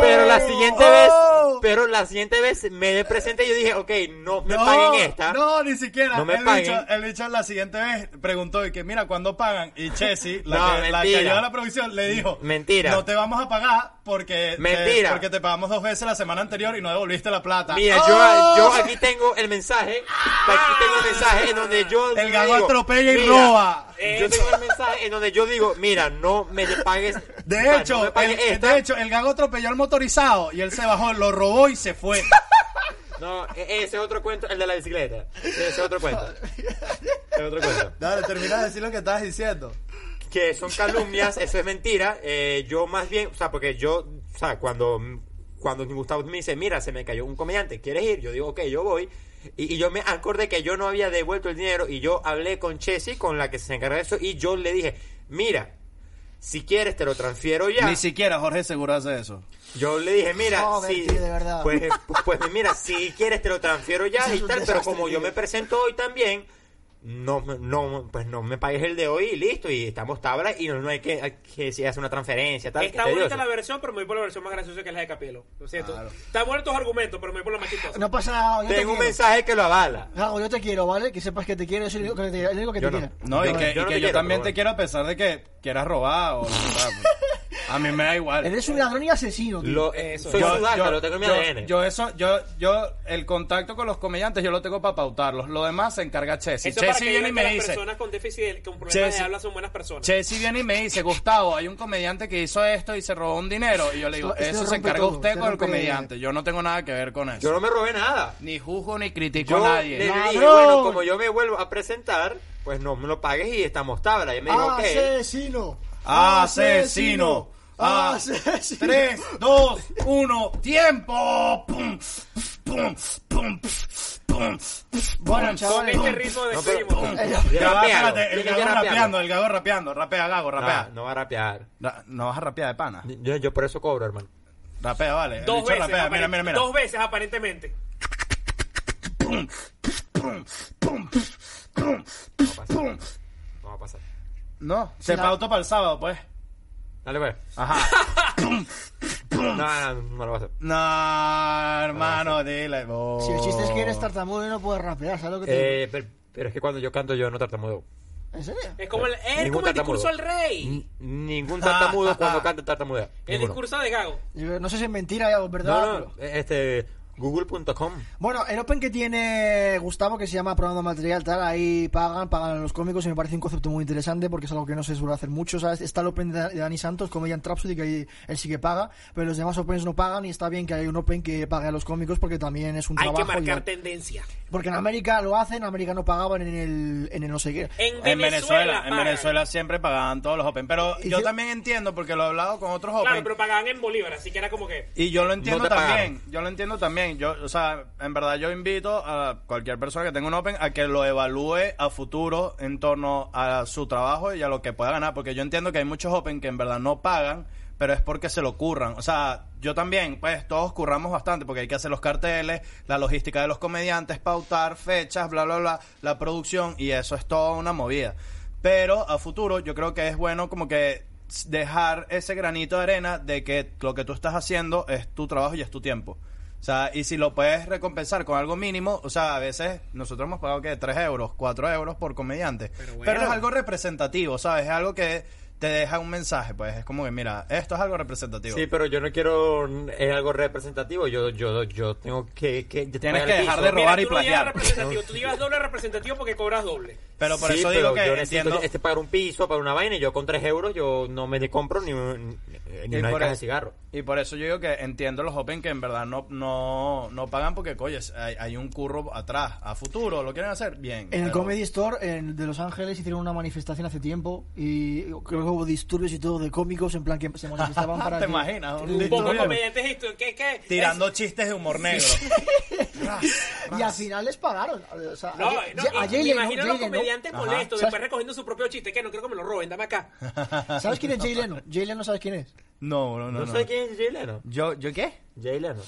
[SPEAKER 3] pero la siguiente
[SPEAKER 1] ¡Oh!
[SPEAKER 3] vez, pero la siguiente vez me presenté y yo dije, ok, no me paguen esta.
[SPEAKER 2] No, ni siquiera.
[SPEAKER 3] No me
[SPEAKER 2] el,
[SPEAKER 3] paguen.
[SPEAKER 2] Bicho, el bicho la siguiente vez preguntó y que mira, ¿cuándo pagan? Y Chessy, la,
[SPEAKER 3] No,
[SPEAKER 2] que, la que la producción, le dijo,
[SPEAKER 3] Mentira.
[SPEAKER 2] No te vamos a pagar porque te,
[SPEAKER 3] Mentira.
[SPEAKER 2] porque te pagamos dos veces la semana anterior y no devolviste la plata.
[SPEAKER 3] Mira,
[SPEAKER 2] ¡Oh!
[SPEAKER 3] yo, yo aquí tengo el mensaje, aquí tengo el mensaje en donde yo
[SPEAKER 2] El gago
[SPEAKER 3] digo,
[SPEAKER 2] atropella y
[SPEAKER 3] mira,
[SPEAKER 2] roba.
[SPEAKER 3] Yo tengo el mensaje en donde yo digo, mira, no me pagues.
[SPEAKER 2] De hecho,
[SPEAKER 3] no me pagues
[SPEAKER 2] el, de hecho, el gago atropelló al motorizado y él se bajó, lo robó y se fue.
[SPEAKER 3] No, e- ese es otro cuento, el de la bicicleta. Ese es otro cuento. Es otro cuento.
[SPEAKER 2] Dale, termina de decir lo que estabas diciendo.
[SPEAKER 3] Que son calumnias, eso es mentira. Eh, yo más bien, o sea, porque yo, o sea, cuando, cuando Gustavo me dice, mira, se me cayó un comediante, ¿quieres ir? Yo digo, ok, yo voy. Y, y yo me acordé que yo no había devuelto el dinero y yo hablé con Chessy, con la que se encarga de eso, y yo le dije, mira, si quieres te lo transfiero ya.
[SPEAKER 2] Ni siquiera Jorge Seguro hace eso.
[SPEAKER 3] Yo le dije, mira,
[SPEAKER 1] Joder,
[SPEAKER 3] si,
[SPEAKER 1] tío, de verdad.
[SPEAKER 3] Pues, pues, pues, mira, si quieres te lo transfiero ya y tal, pero como yo me presento hoy también, no, no, pues no me pagues el de hoy y listo, y estamos tabla y no, no hay que, hay que si hace una transferencia, tal.
[SPEAKER 4] Está bonita la versión, pero me voy por la versión más graciosa que es la de Capelo. Lo siento.
[SPEAKER 2] Claro.
[SPEAKER 4] Está bueno tus argumentos, pero me voy por la más chistosa.
[SPEAKER 1] No pasa nada, yo te
[SPEAKER 3] Tengo un
[SPEAKER 1] quiero.
[SPEAKER 3] mensaje que lo avala.
[SPEAKER 1] Gago, yo te quiero, ¿vale? Que sepas que te quiero, yo soy el único que te, el único que
[SPEAKER 3] Yo
[SPEAKER 1] te
[SPEAKER 3] no.
[SPEAKER 1] quiere.
[SPEAKER 2] No, y
[SPEAKER 3] Yo
[SPEAKER 2] que,
[SPEAKER 3] yo
[SPEAKER 2] y
[SPEAKER 3] no
[SPEAKER 2] que yo
[SPEAKER 3] quiero,
[SPEAKER 2] también te quiero a pesar de que quieras robar o... A mí me da igual.
[SPEAKER 1] Eres un ladrón y asesino, tío.
[SPEAKER 3] Lo,
[SPEAKER 4] Eso.
[SPEAKER 3] soy
[SPEAKER 4] Yo-
[SPEAKER 3] sudaca, lo tengo en mi
[SPEAKER 2] yo,
[SPEAKER 3] ADN.
[SPEAKER 2] yo eso, yo, yo, el contacto con los comediantes yo lo tengo para pautarlos. Lo demás se encarga Chessy.
[SPEAKER 4] Para
[SPEAKER 2] Chessy viene y me
[SPEAKER 4] las
[SPEAKER 2] dice.
[SPEAKER 4] personas con déficit, de- con problemas
[SPEAKER 2] Chessy-
[SPEAKER 4] de habla son buenas personas.
[SPEAKER 2] Chessy viene y me dice, Gustavo, hay un comediante que hizo esto y se robó un dinero. Y yo le digo,
[SPEAKER 1] Esto-
[SPEAKER 2] eso se encarga
[SPEAKER 1] todo,
[SPEAKER 2] usted con el comediante. Yo no tengo nada que ver con eso.
[SPEAKER 3] Yo no me robé nada.
[SPEAKER 2] Ni juzgo ni critico
[SPEAKER 3] Yo
[SPEAKER 2] a
[SPEAKER 3] le
[SPEAKER 2] nadie.
[SPEAKER 3] dije,
[SPEAKER 1] ¡Ladrón!
[SPEAKER 3] bueno, como yo me vuelvo a presentar, pues no me lo pagues y estamos tabla. Y me dijo, ok.
[SPEAKER 1] Asesino.
[SPEAKER 2] Asesino. Ah,
[SPEAKER 1] Asesino.
[SPEAKER 2] 3, 2, 1, tiempo. Pum, pum, pum, pum,
[SPEAKER 1] Bueno,
[SPEAKER 4] Con
[SPEAKER 1] chavales.
[SPEAKER 4] este ritmo
[SPEAKER 3] No, pero-
[SPEAKER 2] el gago rapeando, el gago rapeando, rapea, gago, rapea.
[SPEAKER 3] No, no va a rapear.
[SPEAKER 2] Ra- No vas a rapear de pana.
[SPEAKER 3] Yo, yo por eso cobro, hermano.
[SPEAKER 2] Rapea, vale.
[SPEAKER 4] Dos veces,
[SPEAKER 2] rapea, mira, mira, mira.
[SPEAKER 4] dos veces aparentemente.
[SPEAKER 3] No va a pasar. No va a pasar.
[SPEAKER 2] No, se pauta para el sábado, pues.
[SPEAKER 3] Dale, pues.
[SPEAKER 2] Ajá.
[SPEAKER 3] No, no, no lo va a hacer.
[SPEAKER 2] No, hermano, dile. oh.
[SPEAKER 1] Si el chiste es que eres tartamudo y no puedes rapear, ¿sabes lo que te digo?
[SPEAKER 3] Eh, pero, pero es que cuando yo canto yo no tartamudo.
[SPEAKER 1] ¿En serio?
[SPEAKER 4] Es como el, es
[SPEAKER 3] Ningún
[SPEAKER 4] como el
[SPEAKER 3] tartamudo.
[SPEAKER 4] discurso del rey.
[SPEAKER 3] N- Ningún tartamudo cuando canta tartamudea.
[SPEAKER 4] El
[SPEAKER 3] Ninguno.
[SPEAKER 4] discurso de Gago.
[SPEAKER 1] Yo no sé si es mentira o es verdad.
[SPEAKER 3] No, no,
[SPEAKER 1] pero-
[SPEAKER 3] este, google.com.
[SPEAKER 1] Bueno, el Open que tiene Gustavo, que se llama Probando Material, tal, ahí pagan, pagan a los cómicos y me parece un concepto muy interesante porque es algo que no se suele hacer mucho, ¿sabes? Está el Open de Dani Santos, Comedian Trapsody, que ahí él sí que paga, pero los demás Opens no pagan y está bien que hay un Open que pague a los cómicos porque también es un
[SPEAKER 4] Hay que
[SPEAKER 1] trabajo. y-
[SPEAKER 4] marcar tendencia.
[SPEAKER 1] porque en América lo hacen, en América no pagaban en el, en el no sé qué.
[SPEAKER 4] En
[SPEAKER 2] En
[SPEAKER 4] Venezuela,
[SPEAKER 2] Venezuela, en
[SPEAKER 4] pagan.
[SPEAKER 2] Venezuela siempre pagaban todos los Open. Pero
[SPEAKER 1] Y
[SPEAKER 2] yo
[SPEAKER 1] si-
[SPEAKER 2] también entiendo, porque lo he hablado con otros Open.
[SPEAKER 4] Claro, pero pagaban en Bolívar, así que era como que.
[SPEAKER 2] Y yo lo entiendo
[SPEAKER 3] No
[SPEAKER 2] también, yo lo entiendo también. Yo, o sea, en verdad yo invito a cualquier persona que tenga un Open a que lo evalúe a futuro en torno a su trabajo y a lo que pueda ganar, porque yo entiendo que hay muchos Open que en verdad no pagan, pero es porque se lo curran. O sea, yo también, pues todos curramos bastante porque hay que hacer los carteles, la logística de los comediantes, pautar fechas, bla, bla, bla, la producción y eso es toda una movida. Pero a futuro yo creo que es bueno como que dejar ese granito de arena de que lo que tú estás haciendo es tu trabajo y es tu tiempo. O sea, y si lo puedes recompensar con algo mínimo, o sea, a veces nosotros hemos pagado que 3 euros, 4 euros por comediante.
[SPEAKER 4] Pero
[SPEAKER 2] Pero, es algo representativo, ¿sabes? Es algo que te deja un mensaje, pues es como que, mira, esto es algo representativo.
[SPEAKER 3] Sí, pero yo no quiero es algo representativo. Yo, yo, yo tengo que, que
[SPEAKER 2] Tienes
[SPEAKER 3] pagar
[SPEAKER 2] que dejar
[SPEAKER 3] piso.
[SPEAKER 2] de robar
[SPEAKER 4] Mira,
[SPEAKER 2] y
[SPEAKER 4] tú no representativo, tú llevas doble representativo porque cobras doble.
[SPEAKER 2] Pero por
[SPEAKER 3] Sí,
[SPEAKER 2] eso
[SPEAKER 3] pero
[SPEAKER 2] digo que
[SPEAKER 3] yo
[SPEAKER 2] entiendo...
[SPEAKER 3] este pagar un piso para una vaina y yo con 3 euros yo no me compro ni, un- ni una caja de
[SPEAKER 2] eso-
[SPEAKER 3] cigarro.
[SPEAKER 2] Y por eso yo digo que entiendo los Open que en verdad no, no, no pagan porque, coño, hay, hay un curro atrás. A futuro, ¿lo quieren hacer? Bien.
[SPEAKER 1] En el Comedy Store en- de Los Ángeles hicieron una manifestación hace tiempo y creo hubo disturbios y todo de cómicos en plan que se manifestaban para
[SPEAKER 2] ¿Te
[SPEAKER 1] que-
[SPEAKER 2] imaginas? Un
[SPEAKER 4] Un poco comediantes ¿qué, qué?
[SPEAKER 2] Tirando chistes de humor negro.
[SPEAKER 1] y al final les pagaron. O sea,
[SPEAKER 4] No,
[SPEAKER 1] a,
[SPEAKER 4] no,
[SPEAKER 1] a
[SPEAKER 4] y-
[SPEAKER 1] Jalen,
[SPEAKER 4] me
[SPEAKER 1] ¿no?
[SPEAKER 4] imagino a los comediantes molestos,
[SPEAKER 1] ¿Sabes?
[SPEAKER 4] después recogiendo su propio chiste, que no quiero que me lo roben, dame acá.
[SPEAKER 1] ¿Sabes quién es Jay Leno? Jay Leno, ¿sabes quién es?
[SPEAKER 2] No, no, no.
[SPEAKER 3] ¿No,
[SPEAKER 2] no.
[SPEAKER 3] sé quién es Jay Leno?
[SPEAKER 2] ¿Yo, ¿Yo qué?
[SPEAKER 3] Jay Leno.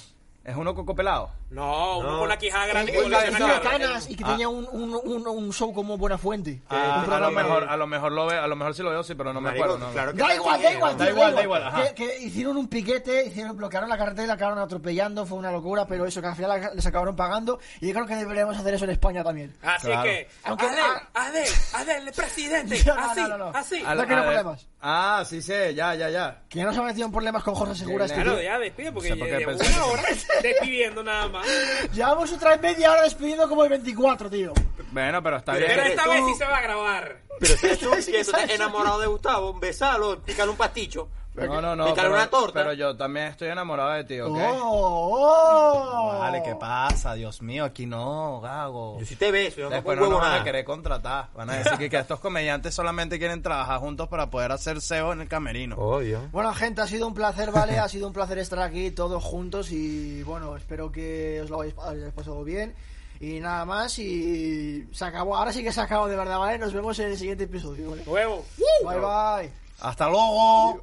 [SPEAKER 2] ¿Es uno coco pelado?
[SPEAKER 4] No, uno
[SPEAKER 3] No.
[SPEAKER 4] con la quijada grande
[SPEAKER 1] El-
[SPEAKER 4] que
[SPEAKER 1] que tenía canas y que
[SPEAKER 2] Ah.
[SPEAKER 1] tenía un, un, un, un show como Buena Fuente.
[SPEAKER 2] Ah, a lo mejor, a lo mejor lo ve, a lo mejor sí lo veo, sí, pero no me acuerdo. no.
[SPEAKER 3] claro que
[SPEAKER 1] Da igual, da
[SPEAKER 3] es,
[SPEAKER 1] igual.
[SPEAKER 2] Da igual, da igual, ajá.
[SPEAKER 1] Que, que hicieron un piquete, hicieron, bloquearon la carretera y la acabaron atropellando, fue una locura, pero eso que al final les acabaron pagando y yo creo que deberíamos hacer eso en España también.
[SPEAKER 4] Así
[SPEAKER 2] Claro.
[SPEAKER 4] que,
[SPEAKER 1] Aunque-
[SPEAKER 4] Adel. Adel, Adel, el presidente,
[SPEAKER 1] No, no,
[SPEAKER 4] así,
[SPEAKER 1] no, no, no.
[SPEAKER 4] así.
[SPEAKER 2] A
[SPEAKER 1] No
[SPEAKER 2] ver.
[SPEAKER 1] problemas.
[SPEAKER 2] Ah, sí sé, ya, ya, ya.
[SPEAKER 1] Que ya no se ha metido en problemas con Jorge Segura este
[SPEAKER 4] Claro,
[SPEAKER 1] tío.
[SPEAKER 4] ya despide porque
[SPEAKER 2] No sé por qué
[SPEAKER 4] llevo
[SPEAKER 2] pensé
[SPEAKER 4] una hora despidiendo nada más.
[SPEAKER 1] Llevamos otra vez media hora despidiendo como el 24, tío.
[SPEAKER 2] Bueno, pero está
[SPEAKER 3] Pero
[SPEAKER 2] bien.
[SPEAKER 4] Esta
[SPEAKER 3] tú.
[SPEAKER 4] vez sí se va a grabar.
[SPEAKER 3] Pero si tú, tú estás enamorado de Gustavo, besalo, pícale un pasticho.
[SPEAKER 2] No, no, no. Pero,
[SPEAKER 3] una torta.
[SPEAKER 2] pero yo también estoy enamorado de ti, ¿ok?
[SPEAKER 1] Oh, oh.
[SPEAKER 2] Vale, ¿qué pasa? Dios mío, aquí no, gago.
[SPEAKER 3] Yo sí te beso, yo no
[SPEAKER 2] Después no nos
[SPEAKER 3] huevo
[SPEAKER 2] van a querer contratar. Van a decir que, que estos comediantes solamente quieren trabajar juntos para poder hacer SEO en el camerino.
[SPEAKER 3] Obvio.
[SPEAKER 1] Bueno, gente, ha sido un placer, ¿vale? Ha sido un placer estar aquí todos juntos y bueno, espero que os lo hayáis, pasado bien. Y nada más, y se acabó. Ahora sí que se ha acabado de verdad, ¿vale? Nos vemos en el siguiente episodio, ¿vale?
[SPEAKER 4] Nuevo.
[SPEAKER 1] Bye, bye.
[SPEAKER 2] ¡Hasta luego!